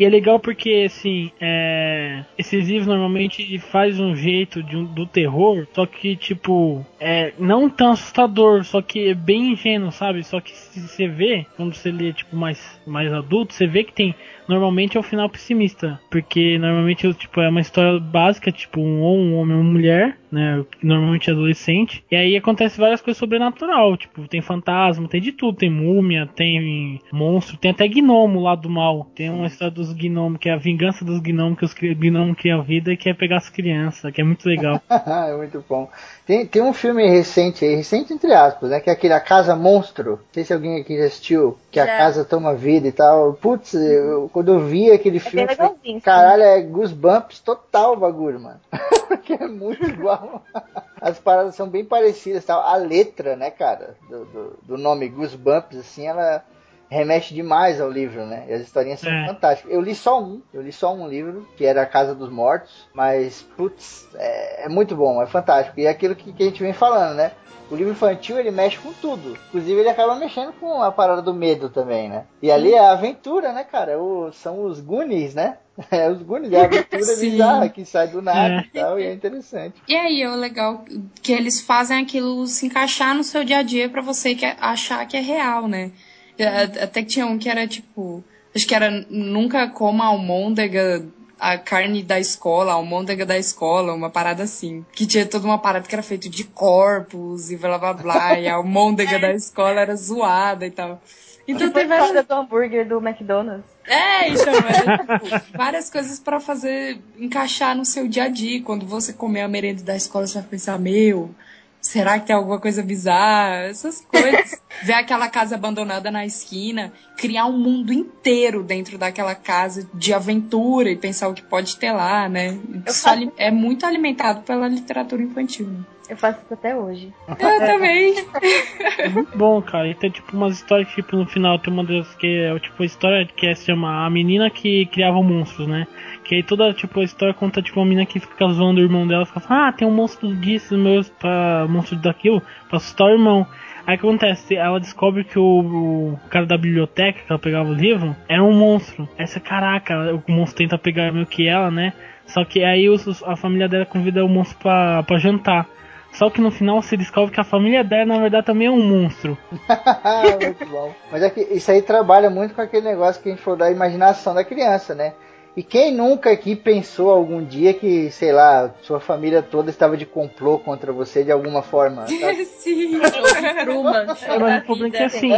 E é legal porque, assim, é, esses livros normalmente faz um jeito de do terror, só que, tipo, é não tão assustador, só que é bem ingênuo, sabe? Só que se você vê, quando você lê, tipo, mais, mais adulto, você vê que tem, normalmente é o final pessimista, porque normalmente, tipo, é uma história básica, tipo, um, ou um homem ou uma mulher, né, normalmente é adolescente, e aí acontece várias coisas sobrenatural, tipo, tem fantasma, tem de tudo, tem múmia, tem monstro, tem até gnomo lá do mal, tem uma história dos gnomos, que é a vingança dos gnomos, que os gnomos criam vida e quer pegar as crianças, que é muito legal. é muito bom. Tem, tem um filme recente aí, recente entre aspas, né? Que é aquele A Casa Monstro. Não sei se alguém aqui já assistiu, que a Já. casa toma vida e tal. Putz, eu- quando eu vi aquele É filme, falei, caralho, é Goosebumps total o bagulho, mano. Porque é muito igual. As paradas são bem parecidas, tal. A letra, né, cara, do, do, do nome Goosebumps, assim, ela remete demais ao livro, né? E as historinhas são É. fantásticas. Eu li só um, eu li só um livro, que era A Casa dos Mortos, mas, putz, é, é muito bom, é fantástico. E é aquilo que, que a gente vem falando, né? O livro infantil ele mexe com tudo. Inclusive ele acaba mexendo com a parada do medo também, né? E ali é a aventura, né, cara? O- são os Goonies, né? É os Goonies, é a aventura bizarra que sai do nada É. e tal, e é interessante. E aí, é o legal que eles fazem aquilo se encaixar no seu dia a dia pra você que é- achar que é real, né? É, Até que tinha um que era tipo, acho que era nunca coma almôndega, a carne da escola, a almôndega da escola, uma parada assim. Que tinha toda uma parada que era feita de corpos e blá blá blá, e a almôndega da escola era zoada e tal. Então Tipo a tem várias história do hambúrguer do McDonald's. É, então, era, tipo, várias coisas pra fazer encaixar no seu dia a dia. Quando você comer a merenda da escola, você vai pensar, meu, será que tem alguma coisa bizarra? Essas coisas. Ver aquela casa abandonada na esquina, criar um mundo inteiro dentro daquela casa de aventura e pensar o que pode ter lá, né? Faço- é muito alimentado pela literatura infantil. Né? Eu faço isso até hoje. Eu também. É muito bom, cara. E tem tipo umas histórias que, tipo, no final tem uma das que é tipo a história que é, se chama A Menina que Criava Monstros, né? Que aí toda tipo a história conta tipo uma menina que fica zoando o irmão dela, fica falando, ah, tem um monstro disso, meu, pra monstro daquilo, pra assustar o irmão. Aí o que acontece? Ela descobre que o, o cara da biblioteca que ela pegava o livro era um monstro. Essa caraca, o monstro tenta pegar meio que ela, né? Só que aí os- a família dela convida o monstro pra, pra jantar. Só que no final se descobre que a família dela, na verdade, também é um monstro. muito bom. Mas é que isso aí trabalha muito com aquele negócio que a gente falou da imaginação da criança, né? E quem nunca aqui pensou algum dia que, sei lá, sua família toda estava de complô contra você de alguma forma? sabe? Sim. Truman. É, mas o problema é que assim,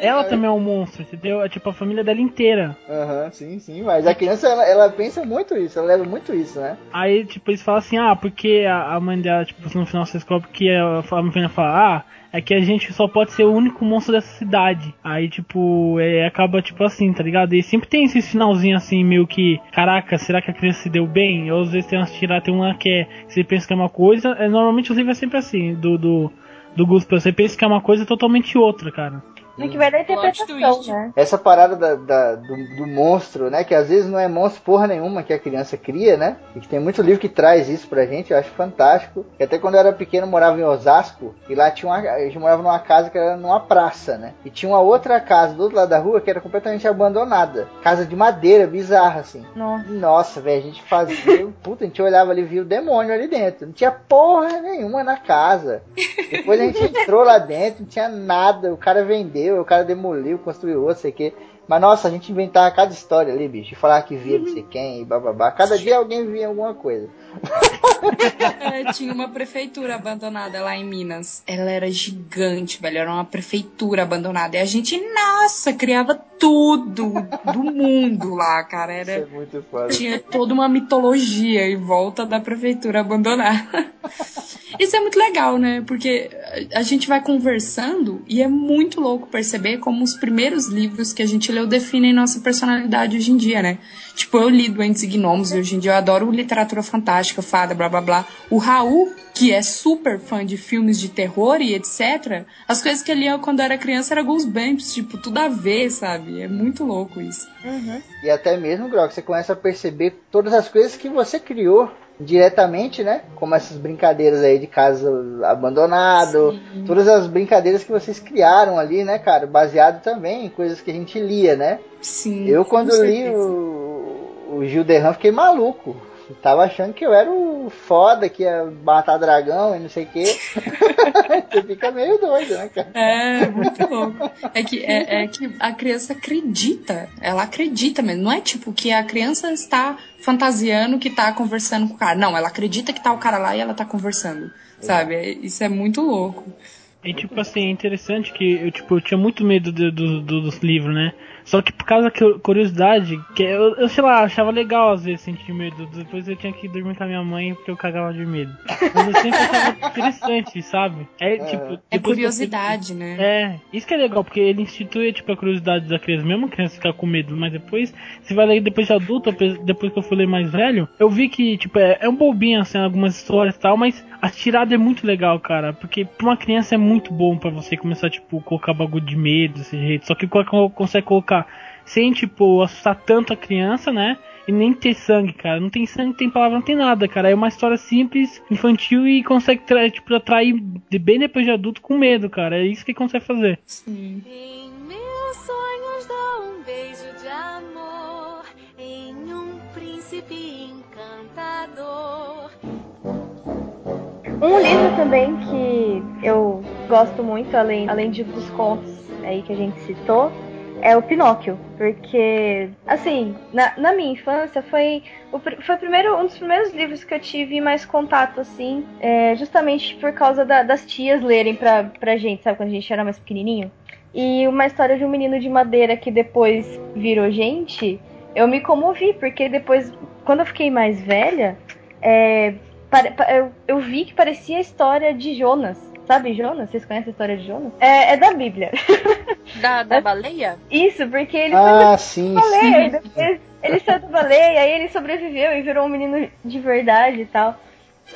ela também é um monstro, entendeu? É tipo a família dela inteira. Aham, sim, sim. Mas a criança, ela, ela pensa muito isso, ela leva muito isso, né? Aí, tipo, eles falam assim, ah, porque a, a mãe dela, tipo, no final você descobre que a, a menina fala, ah, é que a gente só pode ser o único monstro dessa cidade. Aí, tipo, é, acaba, tipo assim, tá ligado? E sempre tem esse finalzinho assim, meio que, caraca, será que a criança se deu bem? Ou às vezes tem umas tiradas, tem uma que é, você pensa que é uma coisa, é, normalmente os livros é sempre assim, do, do, do Gusper, você pensa que é uma coisa totalmente outra, cara. É que vai dar interpretação, né? Essa parada da, da- do, do monstro, né? Que às vezes não é monstro porra nenhuma que a criança cria, né? E que tem muito livro que traz isso pra gente, eu acho fantástico. E até quando eu era pequeno, eu morava em Osasco, e lá tinha uma. A gente morava numa casa que era numa praça, né? E tinha uma outra casa do outro lado da rua que era completamente abandonada. Casa de madeira, bizarra, assim. Nossa. Nossa, velho, a gente fazia. Puta, a gente olhava ali e via o demônio ali dentro. Não tinha porra nenhuma na casa. Depois a gente entrou lá dentro, não tinha nada. O cara vendeu, o cara demoliu, construiu outro, sei o quê. Mas nossa, a gente inventava cada história ali, bicho. E falava que via não sei quem e bababá. Cada dia alguém via alguma coisa. É, tinha uma prefeitura abandonada lá em Minas. Ela era gigante, velho. Era uma prefeitura abandonada. E a gente, nossa, criava tudo do mundo lá, cara. Isso Era, é muito foda. tinha toda uma mitologia em volta da prefeitura abandonada. Isso é muito legal, né? Porque a a gente vai conversando e é muito louco perceber como os primeiros livros que a gente leu definem nossa personalidade hoje em dia, né? Tipo, eu li Doentes e Gnomos e hoje em dia eu adoro literatura fantástica, fada, blá blá blá. O Raul, que é super fã de filmes de terror e etc., as coisas que ele lia quando era criança era Goosebumps, tipo, tudo a ver, sabe? É muito louco isso. E até mesmo, Grok, você começa a perceber todas as coisas que você criou diretamente, né? Como essas brincadeiras aí de casa abandonado, Sim. todas as brincadeiras que vocês criaram ali, né, cara? Baseado também em coisas que a gente lia, né? Sim. Eu quando li o, o Gil Derram fiquei maluco. Eu Tava achando que eu era o foda que ia matar dragão e não sei o quê. Você fica meio doido, né, cara? É, muito louco. É que, é, é que a criança acredita. Ela acredita mesmo. Não é tipo que a criança está fantasiando que tá conversando com o cara. Não, ela acredita que tá o cara lá e ela tá conversando. Sabe? Isso é muito louco. E tipo assim, é interessante que eu, tipo, eu tinha muito medo do, do- do- dos livros, né? Só que por causa da cu- curiosidade, que eu, eu sei lá, achava legal às vezes sentir medo. Depois eu tinha que dormir com a minha mãe porque eu cagava de medo. Mas eu sempre achava interessante, sabe? É tipo. É eu fui- curiosidade, né? É, isso que é legal, porque ele institui tipo, a curiosidade da criança, mesmo a criança ficar com medo, mas depois, você vai ler depois de adulto, depois que eu fui ler mais velho, eu vi que, tipo, é, é um bobinho assim, algumas histórias e tal, mas a tirada é muito legal, cara, porque pra uma criança é muito bom pra você começar, tipo, colocar bagulho de medo desse jeito, só que co- consegue colocar sem, tipo, assustar tanto a criança, né? E nem ter sangue, cara. Não tem sangue, não tem palavra, não tem nada, cara. É uma história simples, infantil e consegue tra- tipo, atrair de bem depois de adulto com medo, cara. É isso que consegue fazer. Sim. Em meus sonhos dou um beijo de amor em um príncipe encantador. Um livro também que eu gosto muito, além, além de, dos contos aí que a gente citou, é o Pinóquio. Porque, assim, na, na minha infância foi, o, foi primeiro, um dos primeiros livros que eu tive mais contato, assim, é, justamente por causa da- das tias lerem pra, pra gente, sabe, quando a gente era mais pequenininho. E uma história de um menino de madeira que depois virou gente, eu me comovi, porque depois, quando eu fiquei mais velha, é, eu, eu vi que parecia a história de Jonas. Sabe Jonas? Vocês conhecem a história de Jonas? É, é da Bíblia. Da, da baleia? Isso, porque ele Ah, sim, foi sim. baleia, e depois ele saiu da baleia, aí ele sobreviveu e virou um menino de verdade e tal.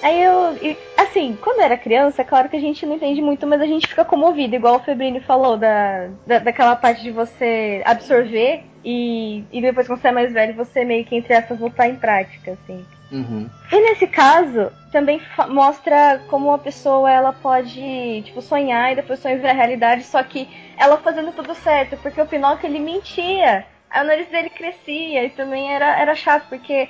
Aí eu, e, assim, quando eu era criança, é claro que a gente não entende muito, mas a gente fica comovido, igual o Febrini falou, da, da, daquela parte de você absorver e, e depois quando você é mais velho, você meio que, entre essas, botar em prática, assim. Uhum. E nesse caso, também mostra como uma pessoa ela pode, tipo, sonhar e depois sonhar virar realidade, só que ela fazendo tudo certo, porque o Pinóquio ele mentia. O nariz dele crescia e também era, era chato, porque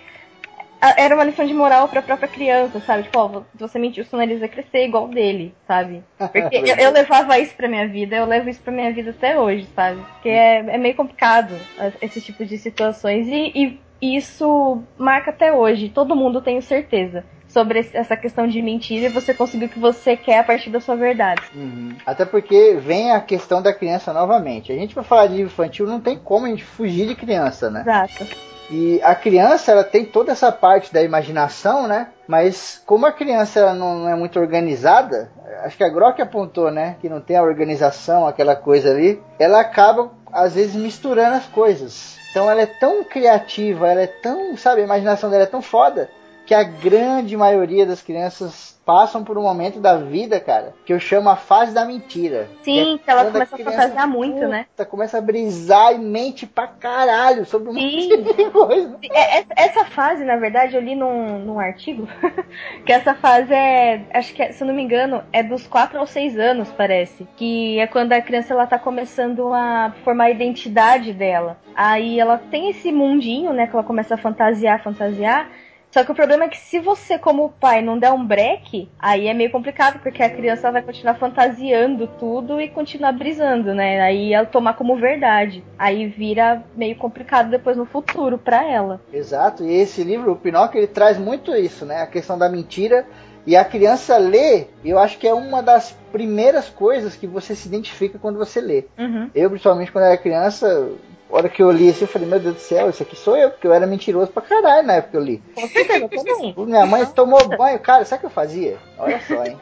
a- era uma lição de moral pra própria criança, sabe? Tipo, ó, você mentiu, seu nariz vai crescer igual o dele, sabe? Porque eu, eu levava isso pra minha vida, eu levo isso pra minha vida até hoje, sabe? Porque é, é meio complicado esse tipo de situações e, e isso marca até hoje. Todo mundo tem certeza sobre essa questão de mentira e você conseguir o que você quer a partir da sua verdade. Uhum. Até porque vem a questão da criança novamente. A gente vai falar de infantil, não tem como a gente fugir de criança, né? Exato. E a criança, ela tem toda essa parte da imaginação, né? Mas como a criança não é muito organizada, acho que a Grok apontou, né? Que não tem a organização, aquela coisa ali, ela acaba, às vezes, misturando as coisas. Então ela é tão criativa, ela é tão, sabe, a imaginação dela é tão foda, que a grande maioria das crianças passam por um momento da vida, cara, que eu chamo a fase da mentira. Sim, é que ela quando começa a criança, fantasiar muito, né? puta, Começa a brisar e mente pra caralho sobre um Sim. monte de coisa. É, essa- Essa fase, na verdade, eu li num, num artigo que essa fase é, acho que, é, se eu não me engano, é dos 4 aos 6 anos, parece. Que é quando a criança ela tá começando a formar a identidade dela. Aí ela tem esse mundinho, né, que ela começa a fantasiar, fantasiar. Só que o problema é que se você, como pai, não der um break, aí é meio complicado, porque a criança vai continuar fantasiando tudo e continuar brisando, né? Aí ela tomar como verdade. Aí vira meio complicado depois no futuro pra ela. Exato, e esse livro, o Pinóquio, ele traz muito isso, né? A questão da mentira. E a criança lê, eu acho que é uma das primeiras coisas que você se identifica quando você lê. Uhum. Eu, principalmente quando era criança, hora que eu li assim, eu falei, meu Deus do céu, isso aqui sou eu, porque eu era mentiroso pra caralho na época que eu li. Com certeza, eu. Minha mãe tomou banho, cara, sabe o que eu fazia? Olha só, hein?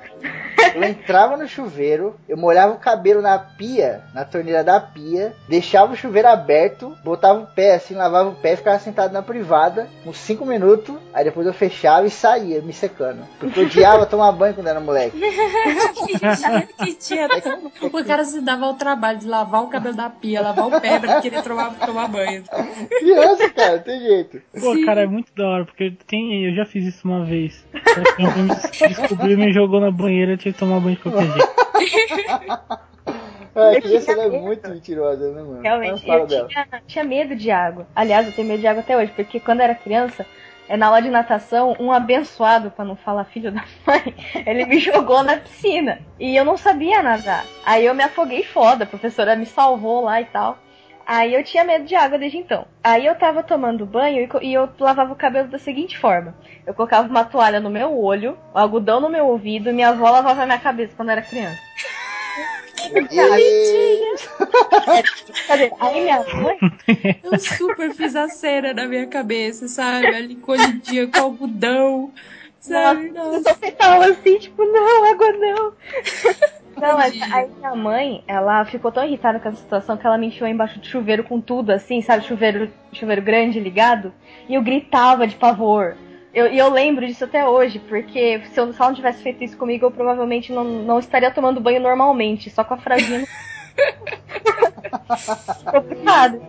Eu entrava no chuveiro, eu molhava o cabelo na pia, na torneira da pia, deixava o chuveiro aberto, botava o pé assim, lavava o pé, ficava sentado na privada, uns 5 minutos, aí depois eu fechava e saía, me secando. Porque eu odiava tomar banho quando era moleque. que dia, que dia O cara se dava ao trabalho de lavar o cabelo da pia, lavar o pé pra querer tomar, tomar banho. Criança, cara, tem jeito. Pô, cara, é muito da hora, porque tem, eu já fiz isso uma vez. Me descobriu e me jogou na banheira, eu tive que tomar banho de qualquer jeito. Ah, a criança tinha ela é muito mentirosa, né, mano? Realmente, eu tinha, tinha medo de água. Aliás, eu tenho medo de água até hoje, porque quando era criança, é, na aula de natação, um abençoado, pra não falar filho da mãe, ele me jogou na piscina. E eu não sabia nadar. Aí eu me afoguei foda, a professora me salvou lá e tal. Aí eu tinha medo de água desde então. Aí eu tava tomando banho e e eu lavava o cabelo da seguinte forma: eu colocava uma toalha no meu olho, um algodão no meu ouvido, e minha avó lavava minha cabeça quando eu era criança. E... Cadê? Aí minha mãe Eu super fiz a cena na minha cabeça, sabe? Ali colidinha com algodão, sabe? Eu só pensava assim, tipo, não, água não. Não, mas aí minha mãe, ela ficou tão irritada com essa situação que ela me enfiou embaixo do chuveiro com tudo, assim, sabe? Chuveiro, chuveiro grande ligado. E eu gritava de pavor. Eu- E eu, lembro disso até hoje, porque se, eu, se ela não tivesse feito isso comigo, eu provavelmente não, não estaria tomando banho normalmente, só com a fraldinha. no- Complicado.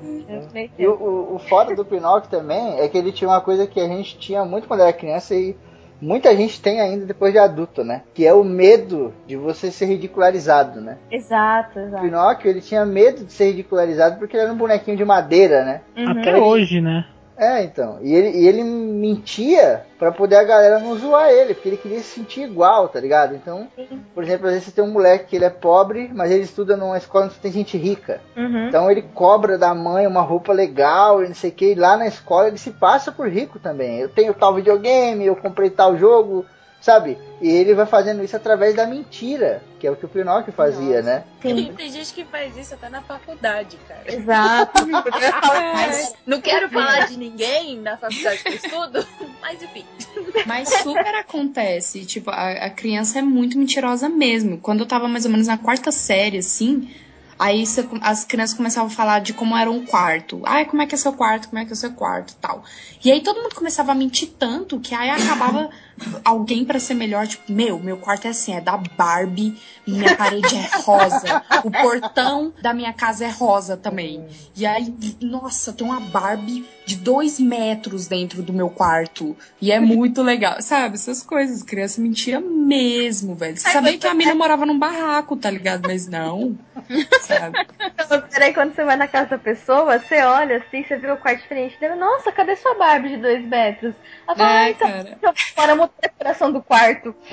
E o, o, o foda do Pinóquio também é que ele tinha uma coisa que a gente tinha muito quando era criança e muita gente tem ainda depois de adulto, né? Que é o medo de você ser ridicularizado, né? Exato, O exato. Pinóquio, ele tinha medo de ser ridicularizado porque ele era um bonequinho de madeira, né? Uhum. Até hoje, né? É, então. E ele, e ele mentia pra poder a galera não zoar ele, porque ele queria se sentir igual, tá ligado? Então, por exemplo, às vezes você tem um moleque que ele é pobre, mas ele estuda numa escola onde tem gente rica. Uhum. Então ele cobra da mãe uma roupa legal e não sei o que. E lá na escola ele se passa por rico também. Eu tenho tal videogame, eu comprei tal jogo, sabe? E ele vai fazendo isso através da mentira, que é o que o Pinóquio fazia, né? Sim. Tem gente que faz isso até na faculdade, cara. Exato. Mas, Não quero falar de ninguém na faculdade que eu estudo, mas enfim. mas super acontece. Tipo, a, a criança é muito mentirosa mesmo. Quando eu tava mais ou menos na quarta série, assim, aí as crianças começavam a falar de como era um quarto. Ai, como é que é seu quarto, como é que é o seu quarto e tal. E aí todo mundo começava a mentir tanto que aí acabava alguém pra ser melhor, tipo, meu, meu quarto é assim, é da Barbie, minha parede é rosa, o portão da minha casa é rosa também. E aí, nossa, tem uma Barbie de dois metros dentro do meu quarto. E é muito legal, sabe? Essas coisas, criança mentia mesmo, velho. Você sabia que a mina morava num barraco, tá ligado? Mas não. sabe? Então, peraí, quando você vai na casa da pessoa, você olha assim, você vê o quarto diferente dela. Nossa, cadê sua Barbie de dois metros? Ela fala, É, cara. fora a decoração do quarto.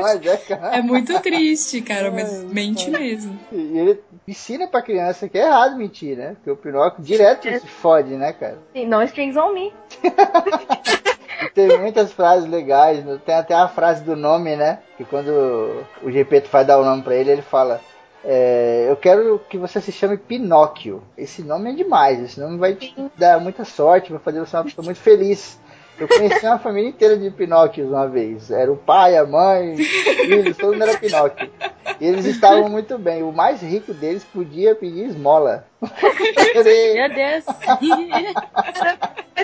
Mas é. É muito triste, cara, mas mente mesmo. E ele ensina pra criança que é errado mentir, né? Porque o Pinóquio direto se fode, né, cara? Sim, não strings on me. Tem muitas frases legais, tem até a frase do nome, né? Que quando o Gepeto vai dar o nome pra ele, ele fala: é, Eu quero que você se chame Pinóquio. Esse nome é demais, esse nome vai te dar muita sorte, vai fazer você uma pessoa muito feliz. Eu conheci uma família inteira de Pinóquios uma vez. Era o pai, a mãe, os filhos, todo mundo era Pinóquio. E eles estavam muito bem. O mais rico deles podia pedir esmola. Meu Deus.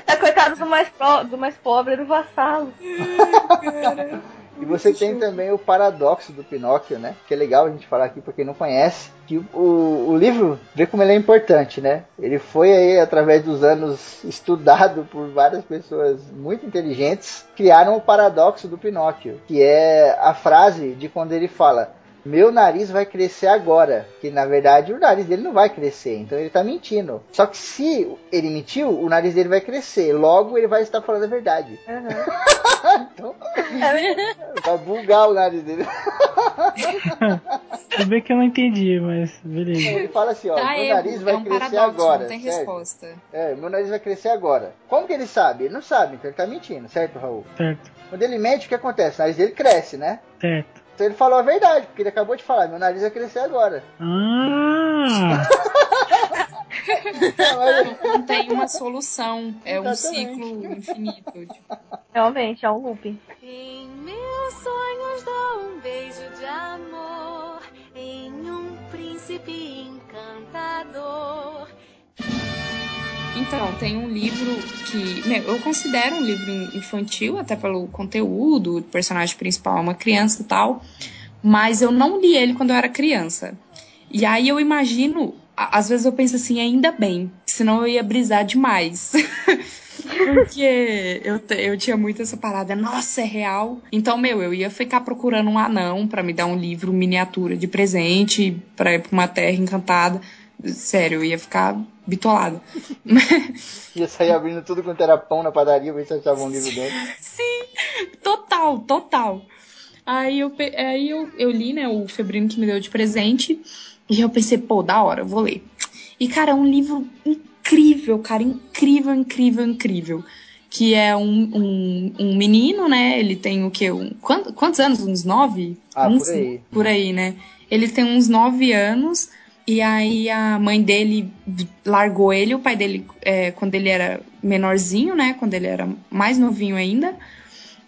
Tá coitado do mais, pro- do mais pobre, do vassalo. E você tem também o paradoxo do Pinóquio, né? Que é legal a gente falar aqui pra quem não conhece. Que o, o, o livro, vê como ele é importante, né? Ele foi aí, através dos anos, estudado por várias pessoas muito inteligentes, criaram o paradoxo do Pinóquio, que é a frase de quando ele fala. Meu nariz vai crescer agora. Que na verdade o nariz dele não vai crescer, então ele tá mentindo. Só que se ele mentiu, o nariz dele vai crescer. Logo ele vai estar falando a verdade. então, vai bugar o nariz dele. Tudo bem que eu não entendi, mas beleza. Ele fala assim, ó, Tá meu erro, nariz vai é um crescer paradoxo, agora. não tem certo? resposta. É, meu nariz vai crescer agora. Como que ele sabe? Ele não sabe, então ele tá mentindo, certo, Raul? Certo, Quando ele mente, o que acontece? O nariz dele cresce, né? certo. Então ele falou a verdade, porque ele acabou de falar, meu nariz vai crescer agora. Ah! Não, tem uma solução, é um ciclo infinito. tipo. Realmente, é um looping. Em meus sonhos dou um beijo de amor em um príncipe encantador. Então, tem um livro que meu, eu considero um livro infantil, até pelo conteúdo, o personagem principal é uma criança e tal, mas eu não li ele quando eu era criança. E aí eu imagino, às vezes eu penso assim, ainda bem, senão eu ia brisar demais. Porque eu, eu tinha muito essa parada, nossa, é real. Então, meu, eu ia ficar procurando um anão pra me dar um livro miniatura de presente, pra ir pra uma terra encantada. Sério, eu ia ficar bitolada. Ia sair abrindo tudo quanto era pão na padaria, ver se achava um livro dentro. Total, total. Aí eu, aí eu, eu li, né, o Febrino que me deu de presente. E eu pensei, pô, da hora, vou ler. E, cara, é um livro incrível, cara, incrível, incrível, incrível. Que é um, um, um menino, né? Ele tem o quê? Um, quantos, quantos anos? Uns nove? Ah, Uns- por aí. Por aí, né? Ele tem uns nove anos. E aí a mãe dele largou ele, o pai dele, é, quando ele era menorzinho, né? Quando ele era mais novinho ainda.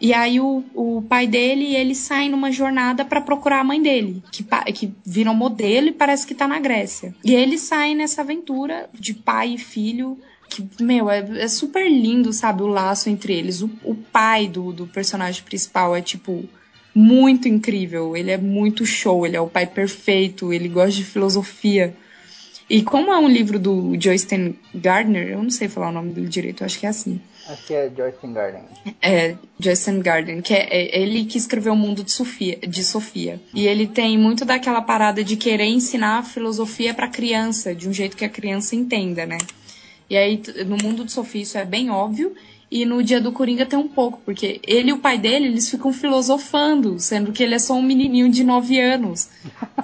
E aí o, o pai dele ele saem numa jornada pra procurar a mãe dele, que, que viram modelo e parece que tá na Grécia. E eles saem nessa aventura de pai e filho, que, meu, é, é super lindo, sabe, o laço entre eles. O, o pai do, do personagem principal é, tipo, muito incrível. Ele é muito show, ele é o pai perfeito, ele gosta de filosofia. E como é um livro do Joyce Gardner, eu não sei falar o nome dele direito, eu acho que é assim. Acho que é Joyce Garden. É, Justin Garden, que é, é ele que escreveu o mundo de Sofia, de Sofia. E ele tem muito daquela parada de querer ensinar a filosofia pra criança, de um jeito que a criança entenda, né? E aí, no mundo de Sofia isso é bem óbvio, e no dia do Coringa tem um pouco, porque ele e o pai dele, eles ficam filosofando, sendo que ele é só um menininho de 9 anos.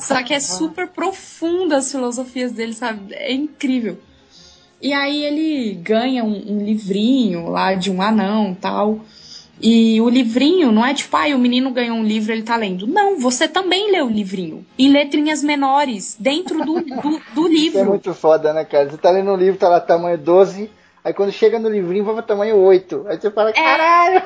Só que é super profunda as filosofias dele, sabe? É incrível. E aí ele ganha um, um livrinho lá de um anão tal. E o livrinho não é tipo, ah, o menino ganhou um livro, ele tá lendo. Não, você também lê o livrinho. Em letrinhas menores, dentro do, do, do Isso é livro. muito foda, né, cara? Você tá lendo um livro, tá lá tamanho 12, aí quando chega no livrinho vai tamanho 8. Aí você fala, caralho!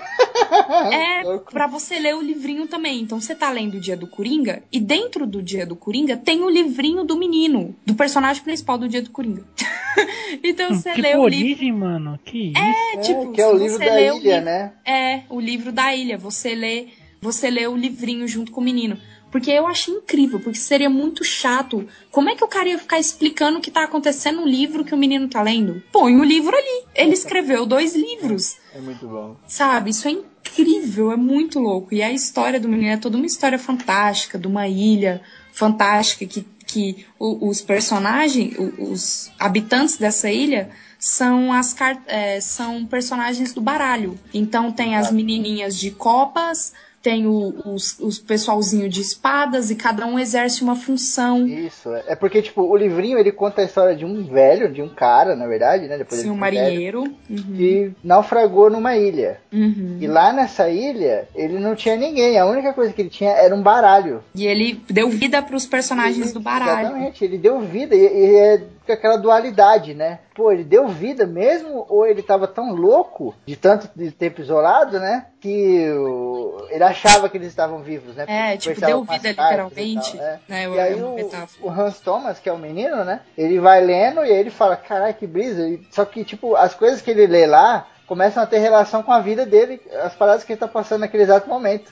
É pra você ler o livrinho também. Então você tá lendo o Dia do Coringa, e dentro do Dia do Coringa tem o livrinho do menino, do personagem principal do Dia do Coringa. então você Hum, que lê o livro. origem, mano. Que isso? É, É, tipo, que é o livro você da o ilha, livro- né? É, o livro da ilha. Você lê, você lê o livrinho junto com o menino. Porque eu achei incrível, porque seria muito chato. Como é que o cara ia ficar explicando o que tá acontecendo no livro que o menino tá lendo? Põe o livro ali. Ele escreveu dois livros. É muito bom. Sabe? Isso é incrível, é muito louco. E a história do menino é toda uma história fantástica, de uma ilha fantástica que, que os personagens, os habitantes dessa ilha são as é, são personagens do baralho. Então tem as menininhas de copas, tem o, os, os pessoalzinho de espadas e cada um exerce uma função. Isso, é é porque, tipo, o livrinho ele conta a história de um velho, de um cara, na verdade, né? Depois Sim, um marinheiro. Uhum, que naufragou numa ilha. uhum. E lá nessa ilha, ele não tinha ninguém. A única coisa que ele tinha era um baralho. E ele deu vida para os personagens Ele- do baralho. Exatamente, ele deu vida. E, e é com aquela dualidade, né? Pô, ele deu vida mesmo? Ou ele tava tão louco de tanto de tempo isolado, né? Que o- ele achava que eles estavam vivos, né? É, Porque tipo, conversava deu vida literalmente. e tal, é. Né, E aí é o, o Hans Thomas, que é o menino, né? Ele vai lendo e aí ele fala, caralho, que brisa. Só que, tipo, as coisas que ele lê lá começam a ter relação com a vida dele, as paradas que ele tá passando naquele exato momento.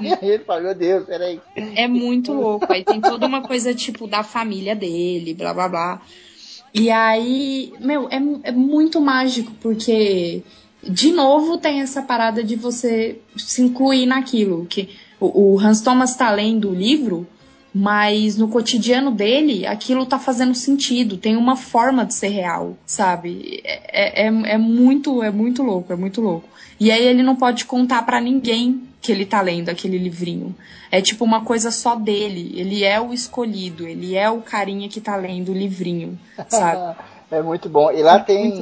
e aí ele fala, meu Deus, peraí. É muito louco. Aí tem toda uma coisa, tipo, da família dele, blá blá blá. E aí, meu, é, é muito mágico, porque, de novo, tem essa parada de você se incluir naquilo. Que o, o Hans Thomas tá lendo o livro, mas no cotidiano dele, aquilo tá fazendo sentido, tem uma forma de ser real, sabe? É, é, é muito, é muito louco, é muito louco. E aí ele não pode contar pra ninguém que ele tá lendo aquele livrinho. É tipo uma coisa só dele. Ele é o escolhido, ele é o carinha que tá lendo o livrinho, sabe? É muito bom. E lá tem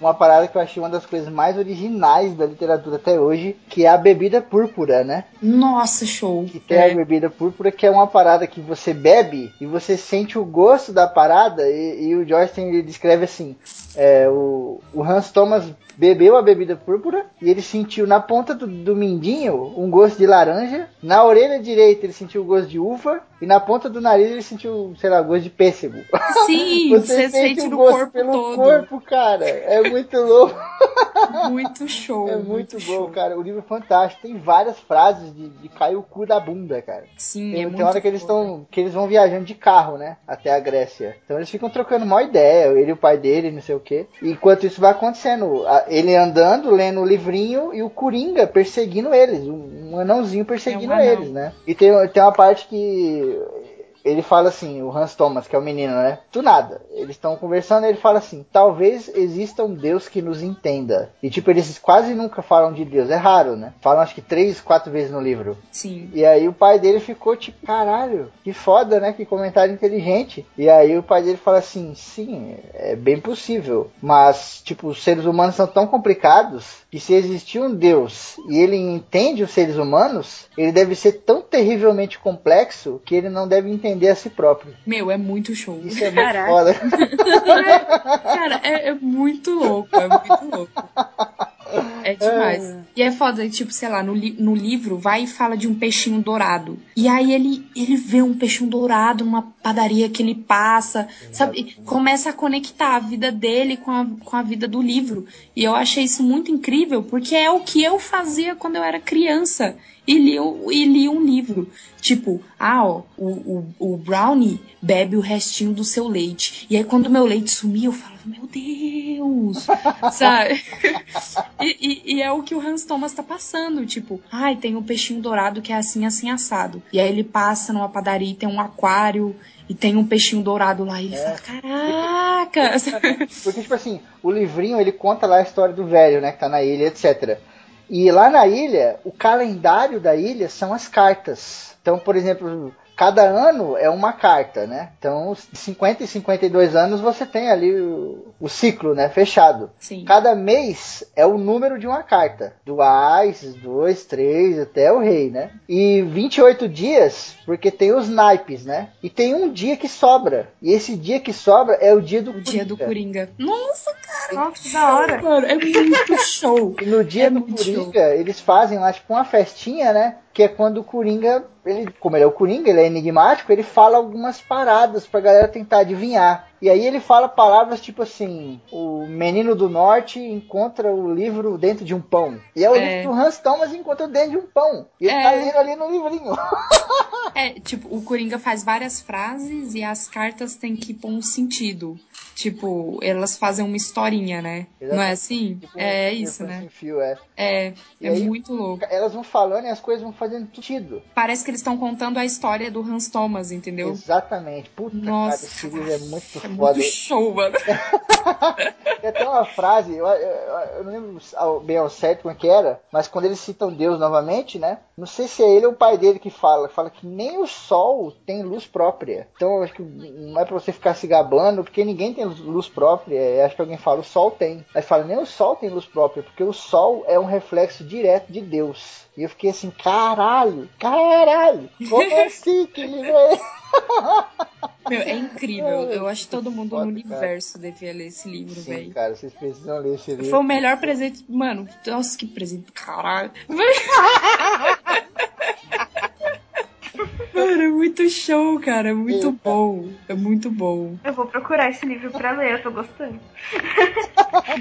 uma parada que eu achei uma das coisas mais originais da literatura até hoje, que é a bebida púrpura, né? Nossa, show. Que tem a É. bebida púrpura, que é uma parada que você bebe e você sente o gosto da parada. E, e o Joyce ele descreve assim: é, o, o Hans Thomas bebeu a bebida púrpura e ele sentiu na ponta do, do mindinho um gosto de laranja, na orelha direita ele sentiu o gosto de uva e na ponta do nariz ele sentiu, sei lá, o gosto de pêssego. Sim, você, sente o no gosto corpo pelo todo. corpo, cara. É muito louco. Muito show. É muito, bom, show. cara. O livro é fantástico. Tem várias frases de, de cair o cu da bunda, cara. Sim, Tem, é tem muito hora que eles estão. que eles vão viajando de carro, né? Até a Grécia. Então eles ficam trocando uma ideia, ele e o pai dele, não sei o quê. Enquanto isso vai acontecendo, ele andando, lendo o livrinho e o Coringa perseguindo eles. Um, um anãozinho perseguindo É um anão. eles, né? E tem, tem uma parte que ele fala assim, o Hans Thomas, que é o menino, né? Do nada. Eles estão conversando e ele fala assim: talvez exista um Deus que nos entenda. E tipo, eles quase nunca falam de Deus. É raro, né? Falam acho que três, quatro vezes no livro. Sim. E aí o pai dele ficou tipo, caralho, que foda, né? Que comentário inteligente. E aí o pai dele fala assim, sim, é bem possível. Mas, tipo, os seres humanos são tão complicados que se existir um Deus e ele entende os seres humanos, ele deve ser tão terrivelmente complexo que ele não deve entender a si próprio. Meu, é muito show. Isso é muito Caraca. foda. Cara, é, é muito louco, é muito louco. É demais. E é foda, tipo, sei lá, no, li- no livro vai e fala de um peixinho dourado. E aí ele, ele vê um peixinho dourado numa padaria que ele passa, sabe? E começa a conectar a vida dele com a, com a vida do livro. E eu achei isso muito incrível, porque é o que eu fazia quando eu era criança. E li, e li um livro. Tipo, ah, ó, o, o, o Brownie bebe o restinho do seu leite. E aí, quando o meu leite sumia, eu falava, meu Deus! Sabe? E, e- e é o que o Hans Thomas tá passando. Tipo, ai, tem um peixinho dourado que é assim, assim, assado. E aí ele passa numa padaria e tem um aquário. E tem um peixinho dourado lá. E ele fala, caraca! Porque, tipo assim, o livrinho ele conta lá a história do velho, né? Que tá na ilha, etc. E lá na ilha, o calendário da ilha são as cartas. Então, por exemplo, cada ano é uma carta, né? Então, de 50 e 52 anos você tem ali o, o ciclo, né? Fechado. Sim. Cada mês é o número de uma carta. Do Ás, dois, três, até o rei, né? E 28 dias, porque tem os naipes, né? E tem um dia que sobra. E esse dia que sobra é o dia do O dia do Coringa. Coringa. Nossa, cara! Nossa, que da hora. Mano, é muito show. E no dia É do Coringa, eles fazem lá, tipo, uma festinha, né? Que é quando o Coringa, ele, como ele é o Coringa, ele é enigmático, ele fala algumas paradas pra galera tentar adivinhar. E aí ele fala palavras tipo assim: o menino do norte encontra o livro dentro de um pão. E é o É. livro do Hans Thomas encontra dentro de um pão. E ele É. tá lendo ali no livrinho. É, tipo, o Coringa faz várias frases e as cartas têm que pôr um sentido. Tipo, elas fazem uma historinha, né? Não é assim? Tipo, É um- isso, tipo né? assim, fio, é. É, é aí- muito louco. Elas vão falando e as coisas vão fazendo sentido. Parece que eles estão contando a história do Hans Thomas, entendeu? Exatamente. Puta, Nossa, cara, esse livro é muito É foda. muito show, mano. Tem até uma frase, eu, eu- eu não lembro bem ao certo como é que era, mas quando eles citam Deus novamente, né? Não sei se é ele ou o pai dele que fala. Fala que nem o sol tem luz própria. Então acho que não é pra você ficar se gabando, porque ninguém tem luz própria. Eu acho que alguém fala, o sol tem. Aí fala, nem o sol tem luz própria, porque o sol é um reflexo direto de Deus. E eu fiquei assim, caralho, caralho, como assim que livro é esse? Meu, é incrível. Eu acho que todo mundo Foda, no cara. universo devia ler esse livro, velho. cara, vocês precisam ler esse livro. Foi o melhor presente. Mano, nossa, que presente do caralho. Mano, é muito show, cara. É muito Eita. bom. É muito bom. Eu vou procurar esse livro pra ler, eu tô gostando.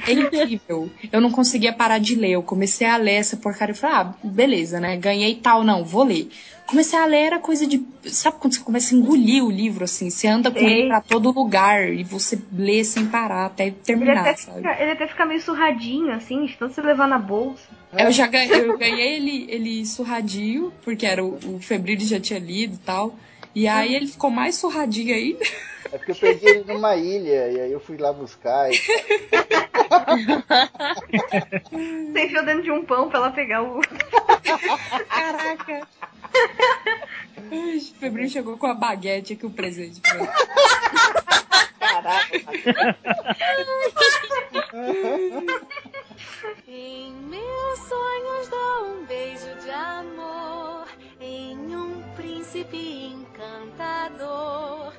É incrível. Eu não conseguia parar de ler. Eu comecei a ler essa porcaria e falei, ah, beleza, né? Ganhei tal, não, vou ler. Comecei a ler, era coisa de. Sabe quando você começa a engolir o livro, assim? Você anda com Sei. ele pra todo lugar e você lê sem parar até Ele terminar, até, sabe? fica, ele até fica meio surradinho, assim, de tanto você levar na bolsa. Eu já ganhei, eu ganhei ele, ele surradinho, porque era o, o Febril já tinha lido e tal. E aí ele ficou mais surradinho ainda. É porque eu perdi ele numa ilha, e aí eu fui lá buscar. E... Você enfiou dentro de um pão pra ela pegar o. Caraca! Ai, O Febril chegou com a baguete aqui, o presente. pra ele. Em meus sonhos dou um beijo de amor em um príncipe encantador.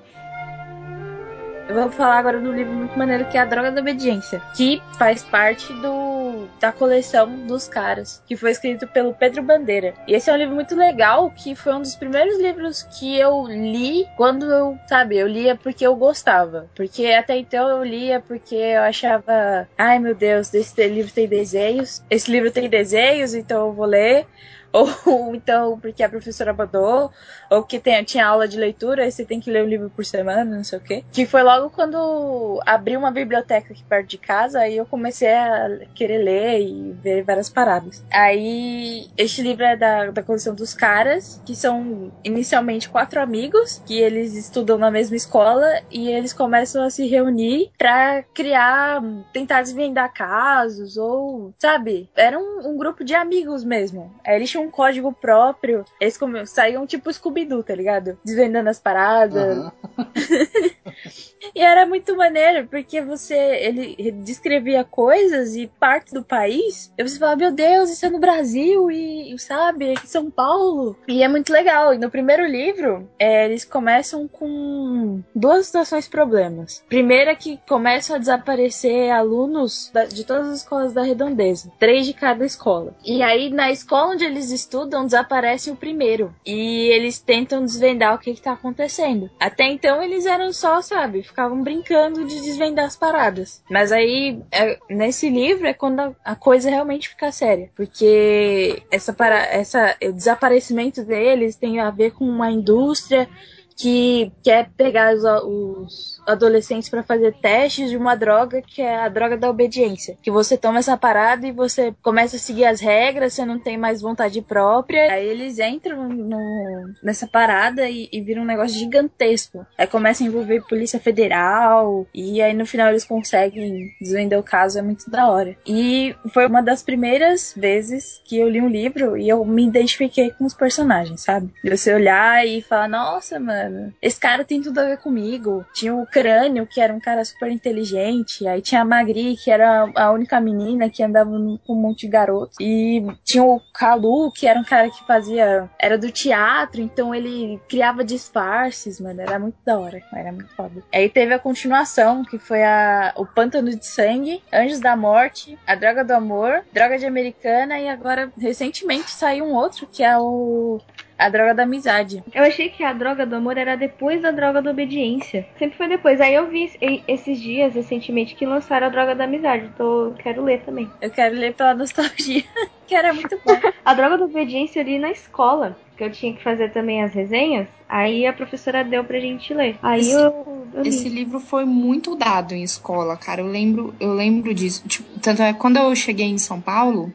Eu vou falar agora do livro muito maneiro que é A Droga da Obediência, que faz parte do da coleção dos caras, que foi escrito pelo Pedro Bandeira. E esse é um livro muito legal, que foi um dos primeiros livros que eu li quando eu, sabe, eu lia porque eu gostava. Porque até então eu lia porque eu achava, ai meu Deus, esse livro tem desenhos, esse livro tem desenhos, então eu vou ler. Ou então porque a professora mandou, ou que tem, tinha aula de leitura, aí você tem que ler um livro por semana, não sei o quê. Que foi logo quando abri uma biblioteca aqui perto de casa, aí eu comecei a querer ler e ver várias paradas. Aí, este livro é da, da coleção dos caras, que são inicialmente quatro amigos, que eles estudam na mesma escola, e eles começam a se reunir pra criar, tentar desvendar casos, ou, sabe? Era um, um grupo de amigos mesmo. Aí eles tinham um código próprio, eles saíam tipo Scooby-Doo, tá ligado? Desvendando as paradas, Uhum. e era muito maneiro, porque você ele descrevia coisas e parte do país, e você fala, meu Deus, isso é no Brasil, e sabe, aqui em São Paulo. E é muito legal. E no primeiro livro, é, eles começam com duas situações problemas. Primeiro é que começam a desaparecer alunos da- de todas as escolas da redondeza, três de cada escola. E aí, na escola onde eles estudam, desaparece o primeiro. E eles tentam desvendar o que, que tá acontecendo. Até então, eles eram só, sabe, ficavam brincando de desvendar as paradas. Mas aí, é- nesse livro, é quando a, a coisa realmente fica séria. Porque essa, para, essa, o desaparecimento deles tem a ver com uma indústria que quer pegar os, os adolescentes para fazer testes de uma droga que é a droga da obediência. Que você toma essa parada e você começa a seguir as regras, você não tem mais vontade própria. Aí eles entram no- nessa parada e, e viram um negócio gigantesco. Aí começa a envolver Polícia Federal e aí no final eles conseguem desvendar o caso, é muito da hora. E foi uma das primeiras vezes que eu li um livro e eu me identifiquei com os personagens, sabe? De você olhar e falar, nossa, mano, esse cara tem tudo a ver comigo. Tinha o Crânio, que era um cara super inteligente. Aí tinha a Magri, que era a única menina que andava com um monte de garotos. E tinha o Kalu, que era um cara que fazia. Era do teatro, então ele criava disfarces, mano. Era muito da hora. Era muito foda. Aí teve a continuação, que foi a, o Pântano de Sangue, Anjos da Morte, A Droga do Amor, Droga de Americana, e agora, recentemente, saiu um outro, que é o A droga da amizade. Eu achei que a droga do amor era depois da droga da obediência. Sempre foi depois. Aí eu vi esses dias, recentemente, que lançaram a droga da amizade. Tô, quero ler também. Eu quero ler pela nostalgia. que era muito bom. A droga da obediência eu li na escola. Que eu tinha que fazer também as resenhas. Aí a professora deu pra gente ler. Aí Esse- eu, eu li. Esse livro foi muito dado em escola, cara. Eu lembro, eu lembro disso. Tipo, tanto é quando eu cheguei em São Paulo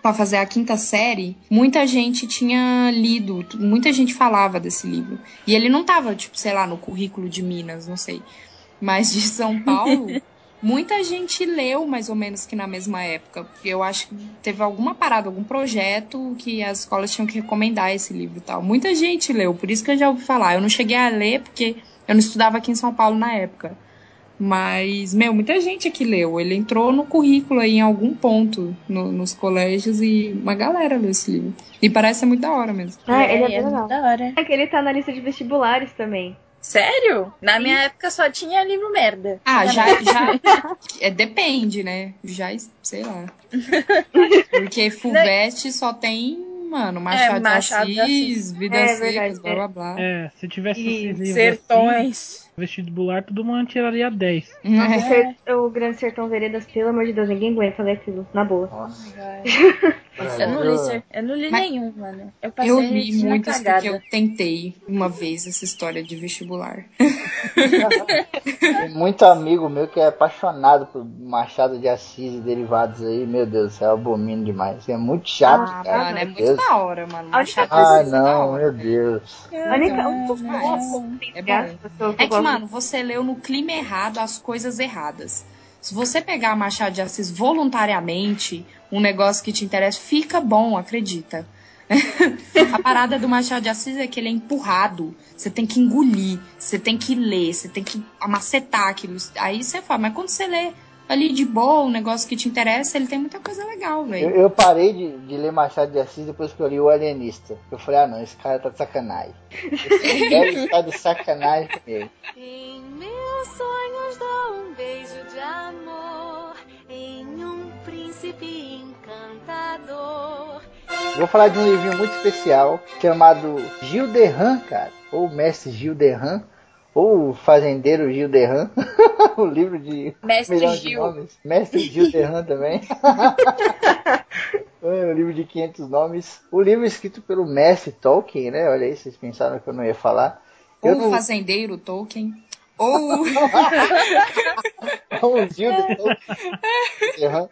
pra fazer a quinta série, muita gente tinha lido, muita gente falava desse livro. E ele não tava, tipo, sei lá, no currículo de Minas, não sei. Mas de São Paulo, muita gente leu mais ou menos que na mesma época. Eu acho que teve alguma parada, algum projeto que as escolas tinham que recomendar esse livro e tal. Muita gente leu, por isso que eu já ouvi falar. Eu não cheguei a ler porque eu não estudava aqui em São Paulo na época. Mas, meu, muita gente aqui leu. Ele entrou no currículo aí em algum ponto no- nos colégios e uma galera leu esse livro. E parece muito da hora mesmo. Ah, ele é, é bem legal. muito da hora. É que ele tá na lista de vestibulares também. Sério? Na minha época só tinha livro merda. Ah, já, já é, depende, né? Já, sei lá. Porque Fulvestre só tem, mano, Machado, É, Machado de Assis, Assis. Vidas É, Secas, blá blá blá. É, se tivesse E esses livros assim, sertões. Vestibular, todo mundo tiraria 10. É. O, Ser- o Grande Sertão Veredas, pelo amor de Deus, ninguém aguenta ler aquilo, na boa. Nossa. Eu não li, ser- eu não li Mas- nenhum, mano. Eu passei Eu li muitas cagada. porque eu tentei uma vez essa história de vestibular. Tem muito amigo meu que é apaixonado por Machado de Assis e derivados aí. Meu Deus céu, eu abomino demais. É muito chato, Ah, cara. mano, é muito Deus. da hora, mano. Machado Ah, é não, meu Deus. A única, um pouco não. É bom. É que, mano, você leu no clima errado as coisas erradas. Se você pegar Machado de Assis voluntariamente, um negócio que te interessa, fica bom, acredita. A parada do Machado de Assis é que ele é empurrado. Você tem que engolir, você tem que ler, você tem que amacetar aquilo. Aí você fala, mas quando você lê ali de boa, um negócio que te interessa, ele tem muita coisa legal, Eu, velho. eu parei de, de ler Machado de Assis depois que eu li o Alienista. Eu falei, ah não, esse cara tá de sacanagem. Esse velho está de sacanagem comigo. Em meus sonhos dou um beijo de amor em um príncipe encantador. Vou falar de um livrinho muito especial chamado Gil Derran, cara. Ou Mestre Gil Derran. Ou Fazendeiro Gil Derran. o livro de Mestre de Gil. nomes. Mestre Gil Derran também. É, o livro de 500 nomes. O livro escrito pelo Mestre Tolkien, né? Olha aí, vocês pensaram que eu não ia falar. Ou não... fazendeiro, Tolkien. Ou. o Gil de Tolkien. Derran.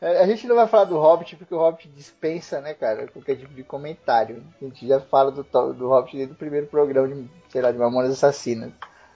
É, A gente não vai falar do Hobbit porque o Hobbit dispensa, né, cara, qualquer tipo de comentário. A gente já fala do, do Hobbit desde o primeiro programa de, sei lá, de Mamonas Assassinas.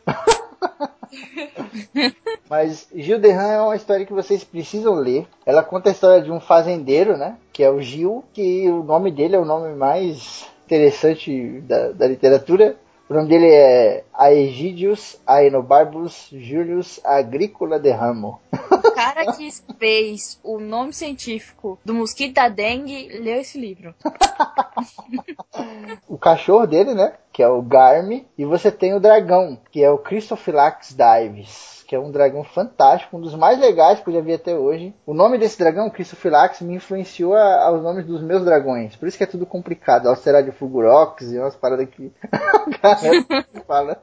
Mas Gil Derran é uma história que vocês precisam ler. Ela conta a história de um fazendeiro, né? Que é o Gil, que o nome dele é o nome mais interessante da, da literatura. O nome dele é Aegidius Aenobarbus Julius Agrícola de Ramo. O cara que fez o nome científico do mosquito da dengue leu esse livro. o cachorro dele, né? Que é o Garmy. E você tem o dragão, que é o Christophylax Dives. Que é um dragão fantástico, um dos mais legais que eu já vi até hoje. O nome desse dragão, Christophylax, me influenciou a- aos nomes dos meus dragões. Por isso que é tudo complicado. Alcerade Fulgurox e umas paradas que a galera fala.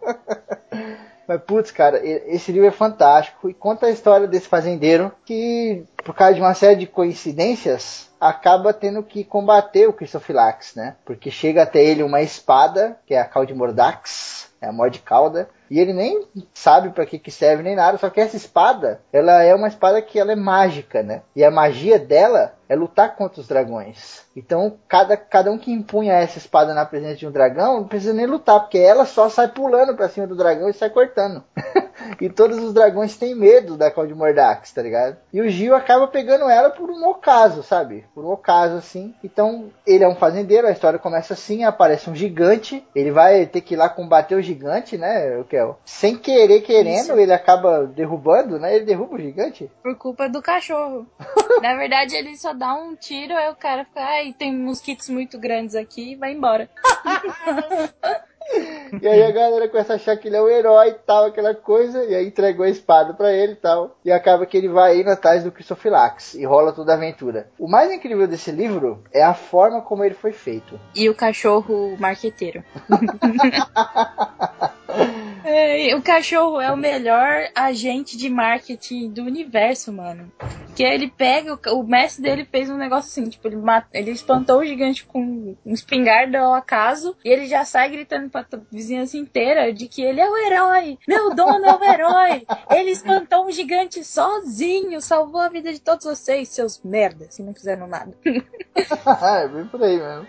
Mas, putz, cara, esse livro é fantástico. E conta a história desse fazendeiro que, por causa de uma série de coincidências, acaba tendo que combater o Christophylax, né? Porque chega até ele uma espada, que é a Caldimordax, é a Morde Cauda, e ele nem sabe para que, que serve nem nada, só que essa espada, ela é uma espada que ela é mágica, né? E a magia dela é lutar contra os dragões. Então, cada, cada um que empunha essa espada na presença de um dragão, não precisa nem lutar, porque ela só sai pulando pra cima do dragão e sai cortando. e todos os dragões têm medo da Caldimordax, tá ligado? E o Gil acaba pegando ela por um ocaso, sabe? Por um ocaso, assim. Então, ele é um fazendeiro, a história começa assim, aparece um gigante, ele vai ter que ir lá combater o gigante, né, o Kel? Sem querer, querendo, Isso. ele acaba derrubando, né? Ele derruba o gigante. Por culpa do cachorro. Na verdade, ele só dá um tiro, aí o cara fica, ai, tem mosquitos muito grandes aqui e vai embora. E aí a galera começa a achar que ele é o herói e tal, aquela coisa, e aí entregou a espada pra ele e tal. E acaba que ele vai indo atrás do Cristofilax e rola toda a aventura. O mais incrível desse livro é a forma como ele foi feito. E o cachorro marqueteiro. É, o cachorro é o melhor agente de marketing do universo, mano. Que ele pega, o, o mestre dele fez um negócio assim, tipo, ele, mata, ele espantou o gigante com um espingarda ao acaso, e ele já sai gritando pra vizinhança inteira de que ele é o herói, meu dono é o herói, ele espantou um gigante sozinho, salvou a vida de todos vocês, seus merdas, que não fizeram nada. é bem por aí mesmo.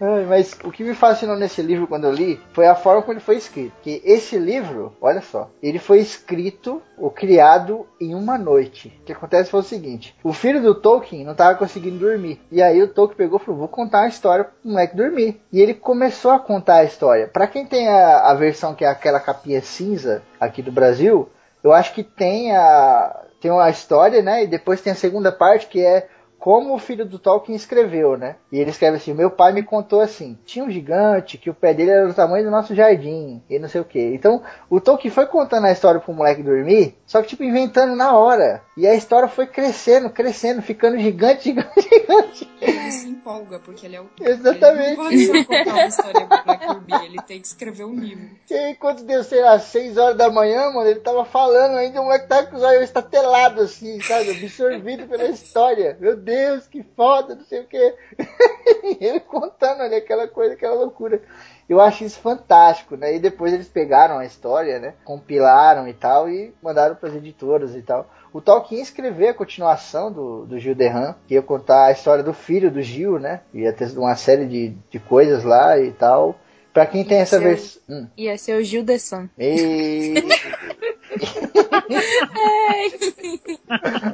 Mas o que me fascinou nesse livro quando eu li foi a forma como ele foi escrito. Que esse livro, olha só, ele foi escrito ou criado em uma noite. O que acontece foi o seguinte: o filho do Tolkien não estava conseguindo dormir. E aí o Tolkien pegou e falou: Vou contar uma história pro moleque dormir. E ele começou a contar a história. Para quem tem a, a versão que é aquela capinha cinza aqui do Brasil, eu acho que tem a tem uma história, né? E depois tem a segunda parte que é como o filho do Tolkien escreveu, né? E ele escreve assim: Meu pai me contou assim: tinha um gigante que o pé dele era do tamanho do nosso jardim e não sei o que. Então o Tolkien foi contando a história pro moleque dormir, só que tipo inventando na hora. E a história foi crescendo, crescendo, ficando gigante, gigante, gigante. Ele se empolga, porque ele é o. Exatamente. Ele não pode só contar uma história pro Black Ruby, ele tem que escrever um livro. E aí, quando deu, sei lá, 6 horas da manhã, mano, ele tava falando ainda, o moleque tava com os olhos estatelados assim, sabe? Absorvido pela história. Meu Deus, que foda, não sei o que. ele contando ali aquela coisa, aquela loucura. Eu acho isso fantástico, né? E depois eles pegaram a história, né? Compilaram e tal e mandaram para as editoras e tal. O Tolkien ia escrever a continuação do, do Gil Derran, que ia contar a história do filho do Gil, né? Ia ter uma série de, de coisas lá e tal. Pra quem tem essa Seu- versão. Hum. Ia ser o Gil de San. E...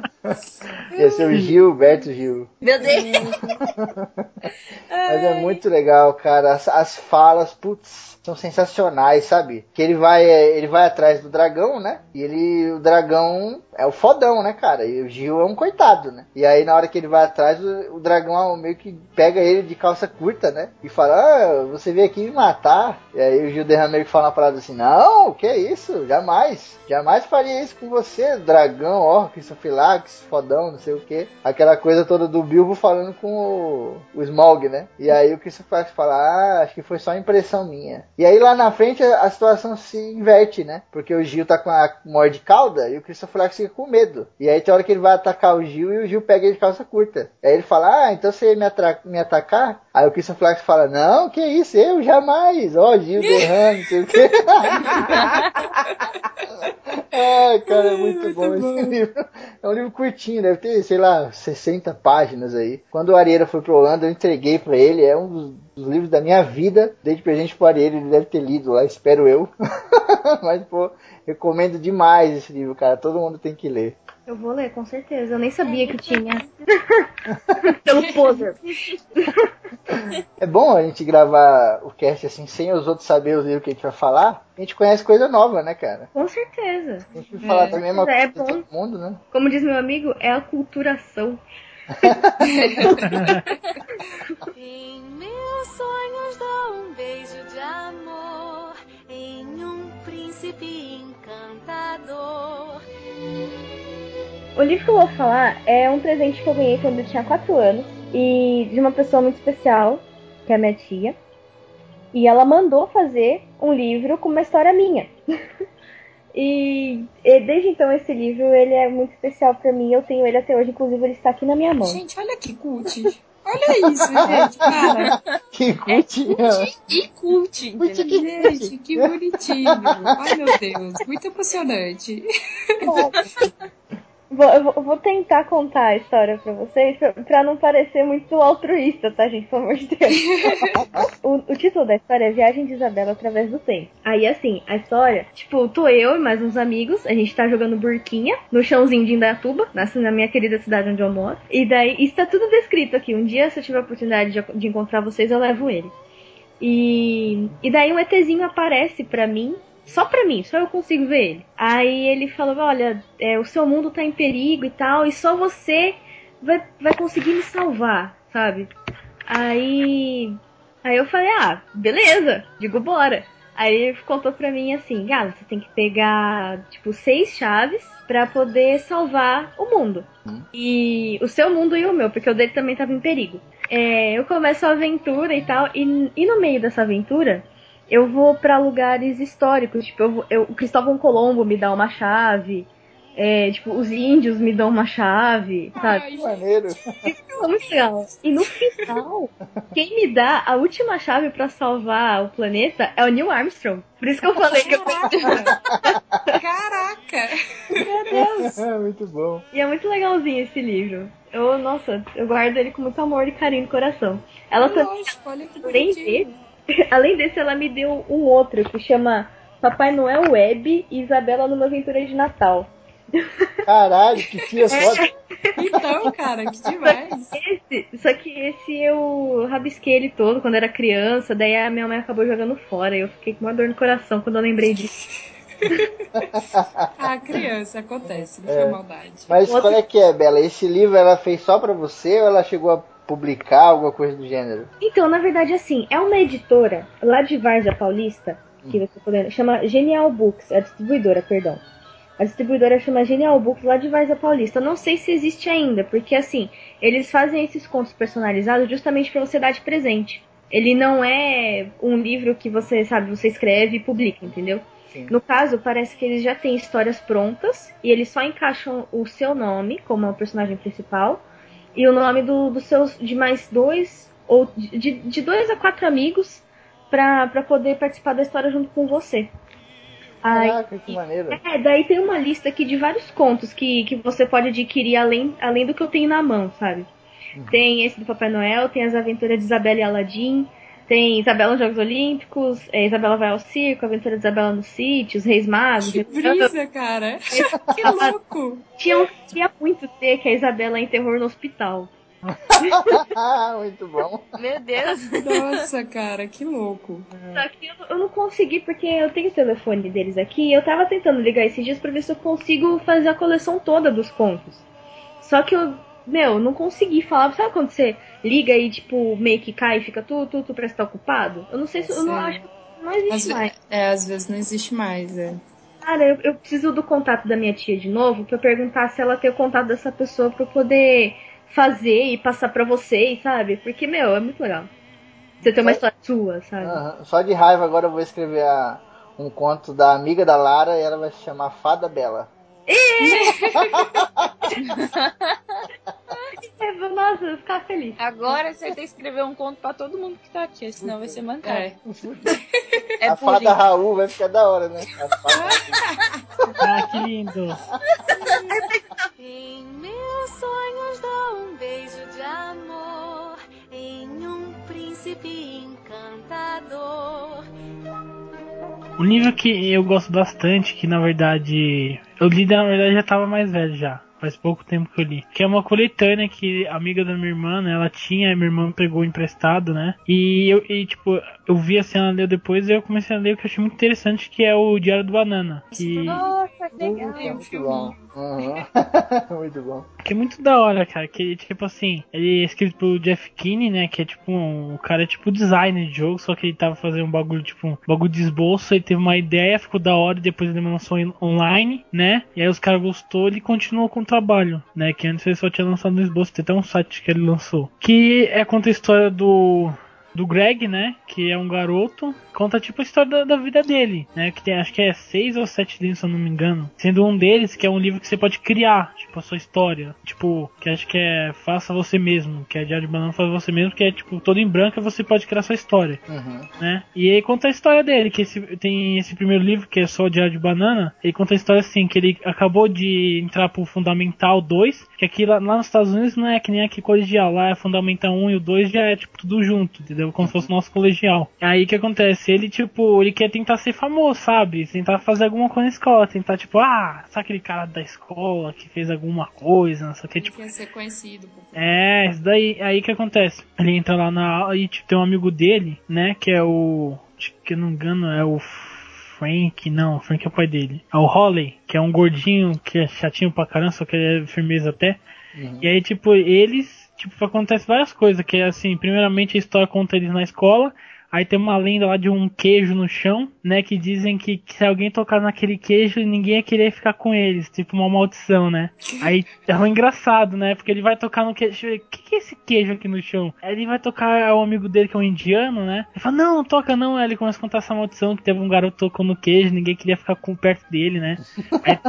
Ia ser o Gilberto Gil. Meu Deus! Mas é muito legal, cara. As, as falas, putz, são sensacionais, sabe? Que ele vai, é, ele vai atrás do dragão, né? E ele, o dragão é o fodão, né, cara? E o Gil é um coitado, né? E aí na hora que ele vai atrás, o, o dragão meio que pega ele de calça curta, né? E fala, ah, você veio aqui me matar. E aí o Gil meio que fala uma parada assim, não, que é isso? Jamais. Jamais faria isso com você, dragão, ó, Fodão, não sei o que. Aquela coisa toda do Bilbo falando com o, o Smaug, né? E aí o Cristofilax fala, ah, acho que foi só impressão minha. E aí lá na frente a, situação se inverte, né? Porque o Gil tá com a morde cauda e o Cristofilax fica com medo. E aí tem hora que ele vai atacar o Gil e o Gil pega ele de calça curta. Aí ele fala, ah, então você ia me, me atacar? Aí o Cristofilax fala, não, que isso, eu jamais. Ó, Gil derrame, não sei o quê. Ai, cara, é muito, bom, esse livro. É um livro curtinho, deve ter, sei lá, 60 páginas aí. Quando o Arieira foi pro Holanda, eu entreguei pra ele. É um dos, dos livros da minha vida. Dei de presente pro Arieira, ele deve ter lido lá, espero eu. Mas, pô, recomendo demais esse livro, cara. Todo mundo tem que ler. Eu vou ler, com certeza. Eu nem sabia que tinha. Pelo poser. É bom a gente gravar o cast assim, sem os outros saberem os livros que a gente vai falar. A gente conhece coisa nova, né, cara? Com certeza. A gente vai falar da mesma É coisa de bom. todo mundo, né? Como diz meu amigo, é a culturação. Em meus sonhos dou um beijo de amor em um príncipe encantador. O livro que eu vou falar é um presente que eu ganhei quando eu tinha 4 anos e de uma pessoa muito especial, que é a minha tia. E ela mandou fazer um livro com uma história minha. e, e desde então esse livro ele é muito especial pra mim. Eu tenho ele até hoje, inclusive ele está aqui na minha mão. Gente, olha que cult. Olha isso, gente, cara. Que curtinho. E cult? Gente, que bonitinho. Ai, meu Deus, muito emocionante. Vou, eu vou- tentar contar a história pra vocês, pra, pra não parecer muito altruísta, tá, gente? Pelo amor de Deus. o, o título da história é Viagem de Isabela através do tempo. Aí, assim, a história, tipo, tô eu e mais uns amigos, a gente tá jogando burquinha no chãozinho de Indaiatuba, na, na minha querida cidade onde eu moro. E daí, isso tá tudo descrito aqui. Um dia, se eu tiver a oportunidade de, de encontrar vocês, eu levo ele. E, e daí um ETzinho aparece pra mim, só pra mim, só eu consigo ver ele. Aí ele falou: Olha, é, o seu mundo tá em perigo e tal, e só você vai, vai conseguir me salvar, sabe? Aí. Aí eu falei: Ah, beleza, digo bora. Aí ele contou pra mim assim, Galo, você tem que pegar, tipo, seis chaves pra poder salvar o mundo. E o seu mundo e o meu, porque o dele também tava em perigo. É, eu começo a aventura e tal, e, e no meio dessa aventura, eu vou pra lugares históricos. Tipo, eu, vou- eu- o Cristóvão Colombo me dá uma chave. é, tipo, os índios me dão uma chave, sabe? Maneiro. É muito legal. E no final, quem me dá a última chave pra salvar o planeta é o Neil Armstrong. Por isso que eu falei que eu Caraca! Meu Deus. Muito bom. E é muito legalzinho esse livro. Eu, nossa, eu guardo ele com muito amor e carinho no coração. Ela também, Lógico, olha que além bonitinho. além desse, ela me deu um outro que chama Papai Noel Web e Isabela numa aventura de Natal. Caralho, que tia foda. Então, cara, que demais. Esse, só que esse eu rabisquei ele todo quando era criança, daí a minha mãe acabou jogando fora. E eu fiquei com uma dor no coração quando eu lembrei disso. Ah, criança, acontece, não É. foi maldade. Mas Outro- qual é que é, Bela? Esse livro ela fez só pra você ou ela chegou a publicar alguma coisa do gênero? Então, na verdade, assim, é uma editora lá de Várzea Paulista, que você puder, chama Genial Books, a distribuidora, perdão. A distribuidora chama Genial Books lá de Várzea Paulista. Não sei se existe ainda, porque assim, eles fazem esses contos personalizados justamente para você dar de presente. Ele não é um livro que você, sabe, você escreve e publica, entendeu? Sim. No caso, parece que eles já têm histórias prontas e eles só encaixam o seu nome como o personagem principal e o nome do- dos seus de mais dois ou de, de dois a quatro amigos pra pra poder participar da história junto com você. Aí- Caraca, que maneiro. é, daí tem uma lista aqui de vários contos que, que você pode adquirir além, além do que eu tenho na mão, sabe? Tem esse do Papai Noel, tem as aventuras de Isabela e Aladim, tem Isabela nos Jogos Olímpicos, é, Isabela vai ao circo, a aventura de Isabela no sítio, os Reis Magos. Que brisa, cara. Que louco. Tinha um queria muito ter, que é a Isabela em terror no hospital. Muito bom. Meu Deus. Nossa, cara, que louco. Só que eu, eu não consegui, porque eu tenho o telefone deles aqui e eu tava tentando ligar esses dias pra ver se eu consigo fazer a coleção toda dos contos. Só que eu, meu, não consegui falar. Sabe quando você liga e, tipo, meio que cai e fica tu, tu, tu parece estar ocupado? Eu não sei se. Eu não acho que não existe Às, ve- mais. é, às vezes não existe mais, é. Cara, eu, eu preciso do contato da minha tia de novo pra eu perguntar se ela tem o contato dessa pessoa pra eu poder fazer e passar pra vocês, sabe? Porque, meu, é muito legal. Você tem uma história sua, sabe? Aham. Só de raiva agora eu vou escrever a- um conto da amiga da Lara e ela vai se chamar Fada Bela. Nossa, ficar feliz. Agora você tem que escrever um conto pra todo mundo que tá aqui, senão vai ser mancado. É. É a. Fada Raul vai ficar da hora, né? A fada... Ah, que lindo. Em meus sonhos dou um beijo de amor em um príncipe encantador. Um livro que eu gosto bastante, que na verdade. Eu li, na verdade, já tava mais velho já. Faz pouco tempo que eu li. Que é uma coletânea que a amiga da minha irmã, né? Ela tinha, minha irmã pegou emprestado, né? E eu, e, tipo, eu vi assim, ela leu depois e eu comecei a ler o que eu achei muito interessante, que é o Diário do Banana. Que, Nossa, que legal. Muito bom. Uhum. muito bom. que é muito da hora, cara. Que, tipo assim, ele é escrito pelo Jeff Kinney, né? Que é tipo um. O cara é tipo designer de jogo, só que ele tava fazendo um bagulho, tipo, um bagulho de esboço. Ele teve uma ideia, ficou da hora, e depois ele lançou online, né? E aí os caras gostou, ele continuou com o trabalho, né? Que antes ele só tinha lançado no esboço, tem até um site que ele lançou. Que é conta a história do. Do Greg, né? Que é um garoto. Conta tipo a história da, da vida dele, né? Que tem, acho que é seis ou sete livros, se eu não me engano. Sendo um deles que é um livro que você pode criar, tipo, a sua história. Tipo, que acho que é Faça Você Mesmo. Que é Diário de Banana Faça Você Mesmo, que é tipo, todo em branco você pode criar sua história Uhum. né? E aí conta a história dele, que esse, tem esse primeiro livro que é só o Diário de Banana, ele conta a história assim, que ele acabou de entrar pro Fundamental 2, que aqui lá, lá nos Estados Unidos não é que nem aqui colegial, lá é Fundamental 1 e o 2 já é tipo tudo junto, entendeu? Como se fosse nosso colegial. Aí o que acontece? Ele tipo, ele quer tentar ser famoso, sabe? Tentar fazer alguma coisa na escola, tentar tipo, ah, sabe aquele cara da escola que fez alguma coisa, não sei o que, Ele tipo, quer ser conhecido. é, isso daí, aí que acontece? Ele entra lá na aula e tipo, tem um amigo dele, né, que é o, acho que eu não engano, é o Frank, não, o Frank é o pai dele. É o Holly, que é um gordinho, que é chatinho pra caramba, só que ele é firmeza até. Uhum. E aí, tipo, eles, tipo, acontece várias coisas, que é assim, primeiramente a história conta eles na escola, Aí tem uma lenda lá de um queijo no chão, né? Que dizem que, que se alguém tocar naquele queijo, ninguém ia querer ficar com eles. Tipo uma maldição, né? Aí é um engraçado, né? Porque ele vai tocar no queijo. O que, que é esse queijo aqui no chão? Aí ele vai tocar o amigo dele, que é um indiano, né? Ele fala, não, não toca não. Aí ele começa a contar essa maldição que teve um garoto tocou no queijo, ninguém queria ficar com, perto dele, né? Aí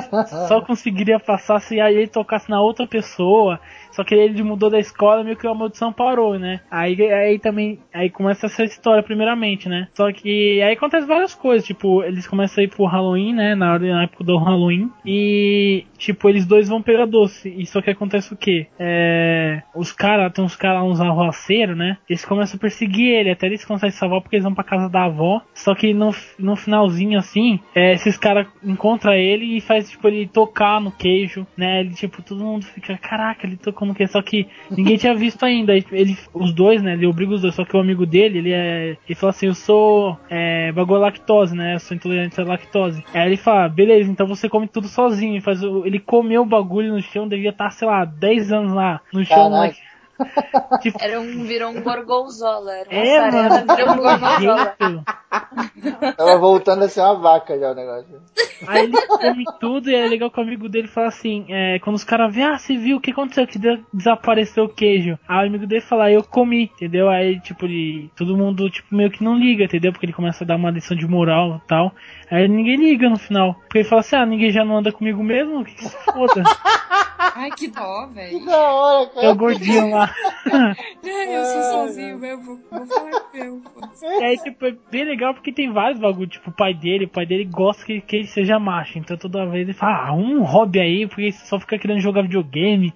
só conseguiria passar se aí ele tocasse na outra pessoa. Só que ele mudou da escola, meio que a maldição parou, né? Aí, aí também, aí começa essa história primeiramente, né? Só que aí acontece várias coisas, tipo, eles começam a ir pro Halloween, né? Na, na época do Halloween. E, tipo, eles dois vão pegar doce. E só que acontece o quê? É, os caras, tem uns caras, uns arroaceiros, né? Eles começam a perseguir ele, até eles conseguem salvar porque eles vão pra casa da avó. Só que no, no finalzinho, assim, é, esses caras encontram ele e faz, tipo, ele tocar no queijo, né? Ele, tipo, todo mundo fica, caraca, ele tocou no queijo. Só que ninguém tinha visto ainda. Ele, os dois, né? Ele obriga os dois. Só que o amigo dele, ele é. Ele fala assim: Eu sou é, bagulho lactose, né? Eu sou intolerante à lactose. Aí ele fala: Beleza, então você come tudo sozinho. Ele, faz, o- ele comeu o bagulho no chão, devia estar, sei lá, 10 anos lá no chão. Caraca. Tipo, Era um, virou um gorgonzola. Era uma é, sarela, mano, virou um gorgonzola. Tava voltando a ser uma vaca já o negócio. Aí ele come tudo e é legal que o amigo dele fala assim, é, quando os caras vê, ah, você viu o que aconteceu? Que de- desapareceu o queijo. Aí o amigo dele fala, eu comi, entendeu? Aí, tipo, ele, todo mundo, tipo, meio que não liga, entendeu? Porque ele começa a dar uma lição de moral e tal. Aí ninguém liga no final. Porque ele fala assim, ah, ninguém já não anda comigo mesmo? Que se foda. Ai, que dó, Que velho. da hora, É o cara. gordinho lá. Ai, eu sou sozinho mesmo, vou, falar com eu. aí, tipo, é bem legal porque tem vários bagulho. Tipo, o pai dele, o pai dele gosta que, que ele seja macho. Então toda vez ele fala, ah, um hobby aí, porque você só fica querendo jogar videogame.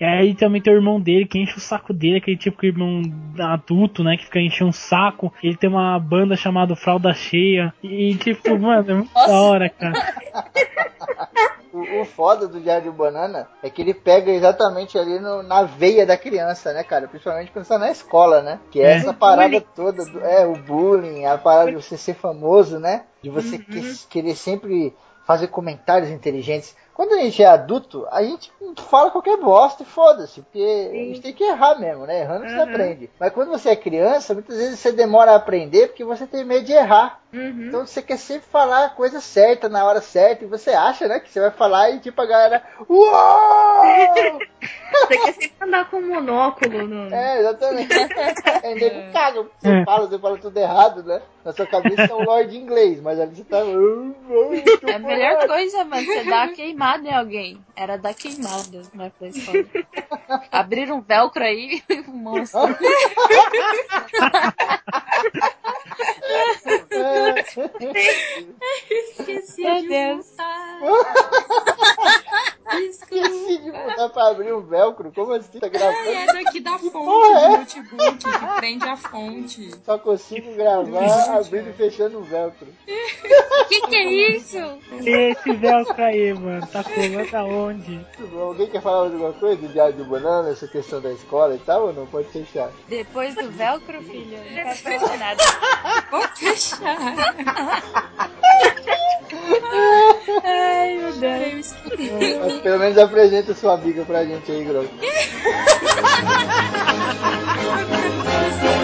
E aí também tem o irmão dele que enche o saco dele, aquele tipo de irmão adulto, né? Que fica enchendo um saco. Ele tem uma banda chamada Fralda Cheia. E tipo, mano, é muito da hora, cara. O, o foda do Diário de Banana é que ele pega exatamente ali no- na veia da criança, né, cara? Principalmente quando você tá na escola, né? Que é, É. essa parada toda, do- é, o bullying, a parada de você ser famoso, né? De você que- querer sempre fazer comentários inteligentes. Quando a gente é adulto, a gente fala qualquer bosta e foda-se, porque a gente tem que errar mesmo, né? Errando você Uhum. aprende. Mas quando você é criança, muitas vezes você demora a aprender porque você tem medo de errar. Uhum. Então você quer sempre falar a coisa certa na hora certa e você acha, né, que você vai falar e tipo a galera, uau! Você quer sempre andar com um monóculo. É, exatamente. É, nego caga, porque você É. fala, você fala tudo errado, né? Na sua cabeça é um lord inglês, mas ali você tá. É a melhor coisa, mano, você dá queimada em alguém. Era dar queimada na escola. Abriram um velcro aí, um monstro. Esqueci Meu de Deus. Esqueci de botar pra abrir um velcro, como assim? Tá Ai, gravando? é daqui da fonte porra do é? notebook, que prende a fonte. Só consigo gravar abrindo e fechando o velcro. Que que é isso? Esse velcro aí, mano, tá colando aonde? Alguém quer falar alguma coisa do Diário de Banana, essa questão da escola e tal, ou não? Pode fechar. Depois do velcro, filho, eu não quero falar nada. Vou fechar. Ai, meu Deus. Pelo menos apresenta sua amiga pra gente aí, Grosso.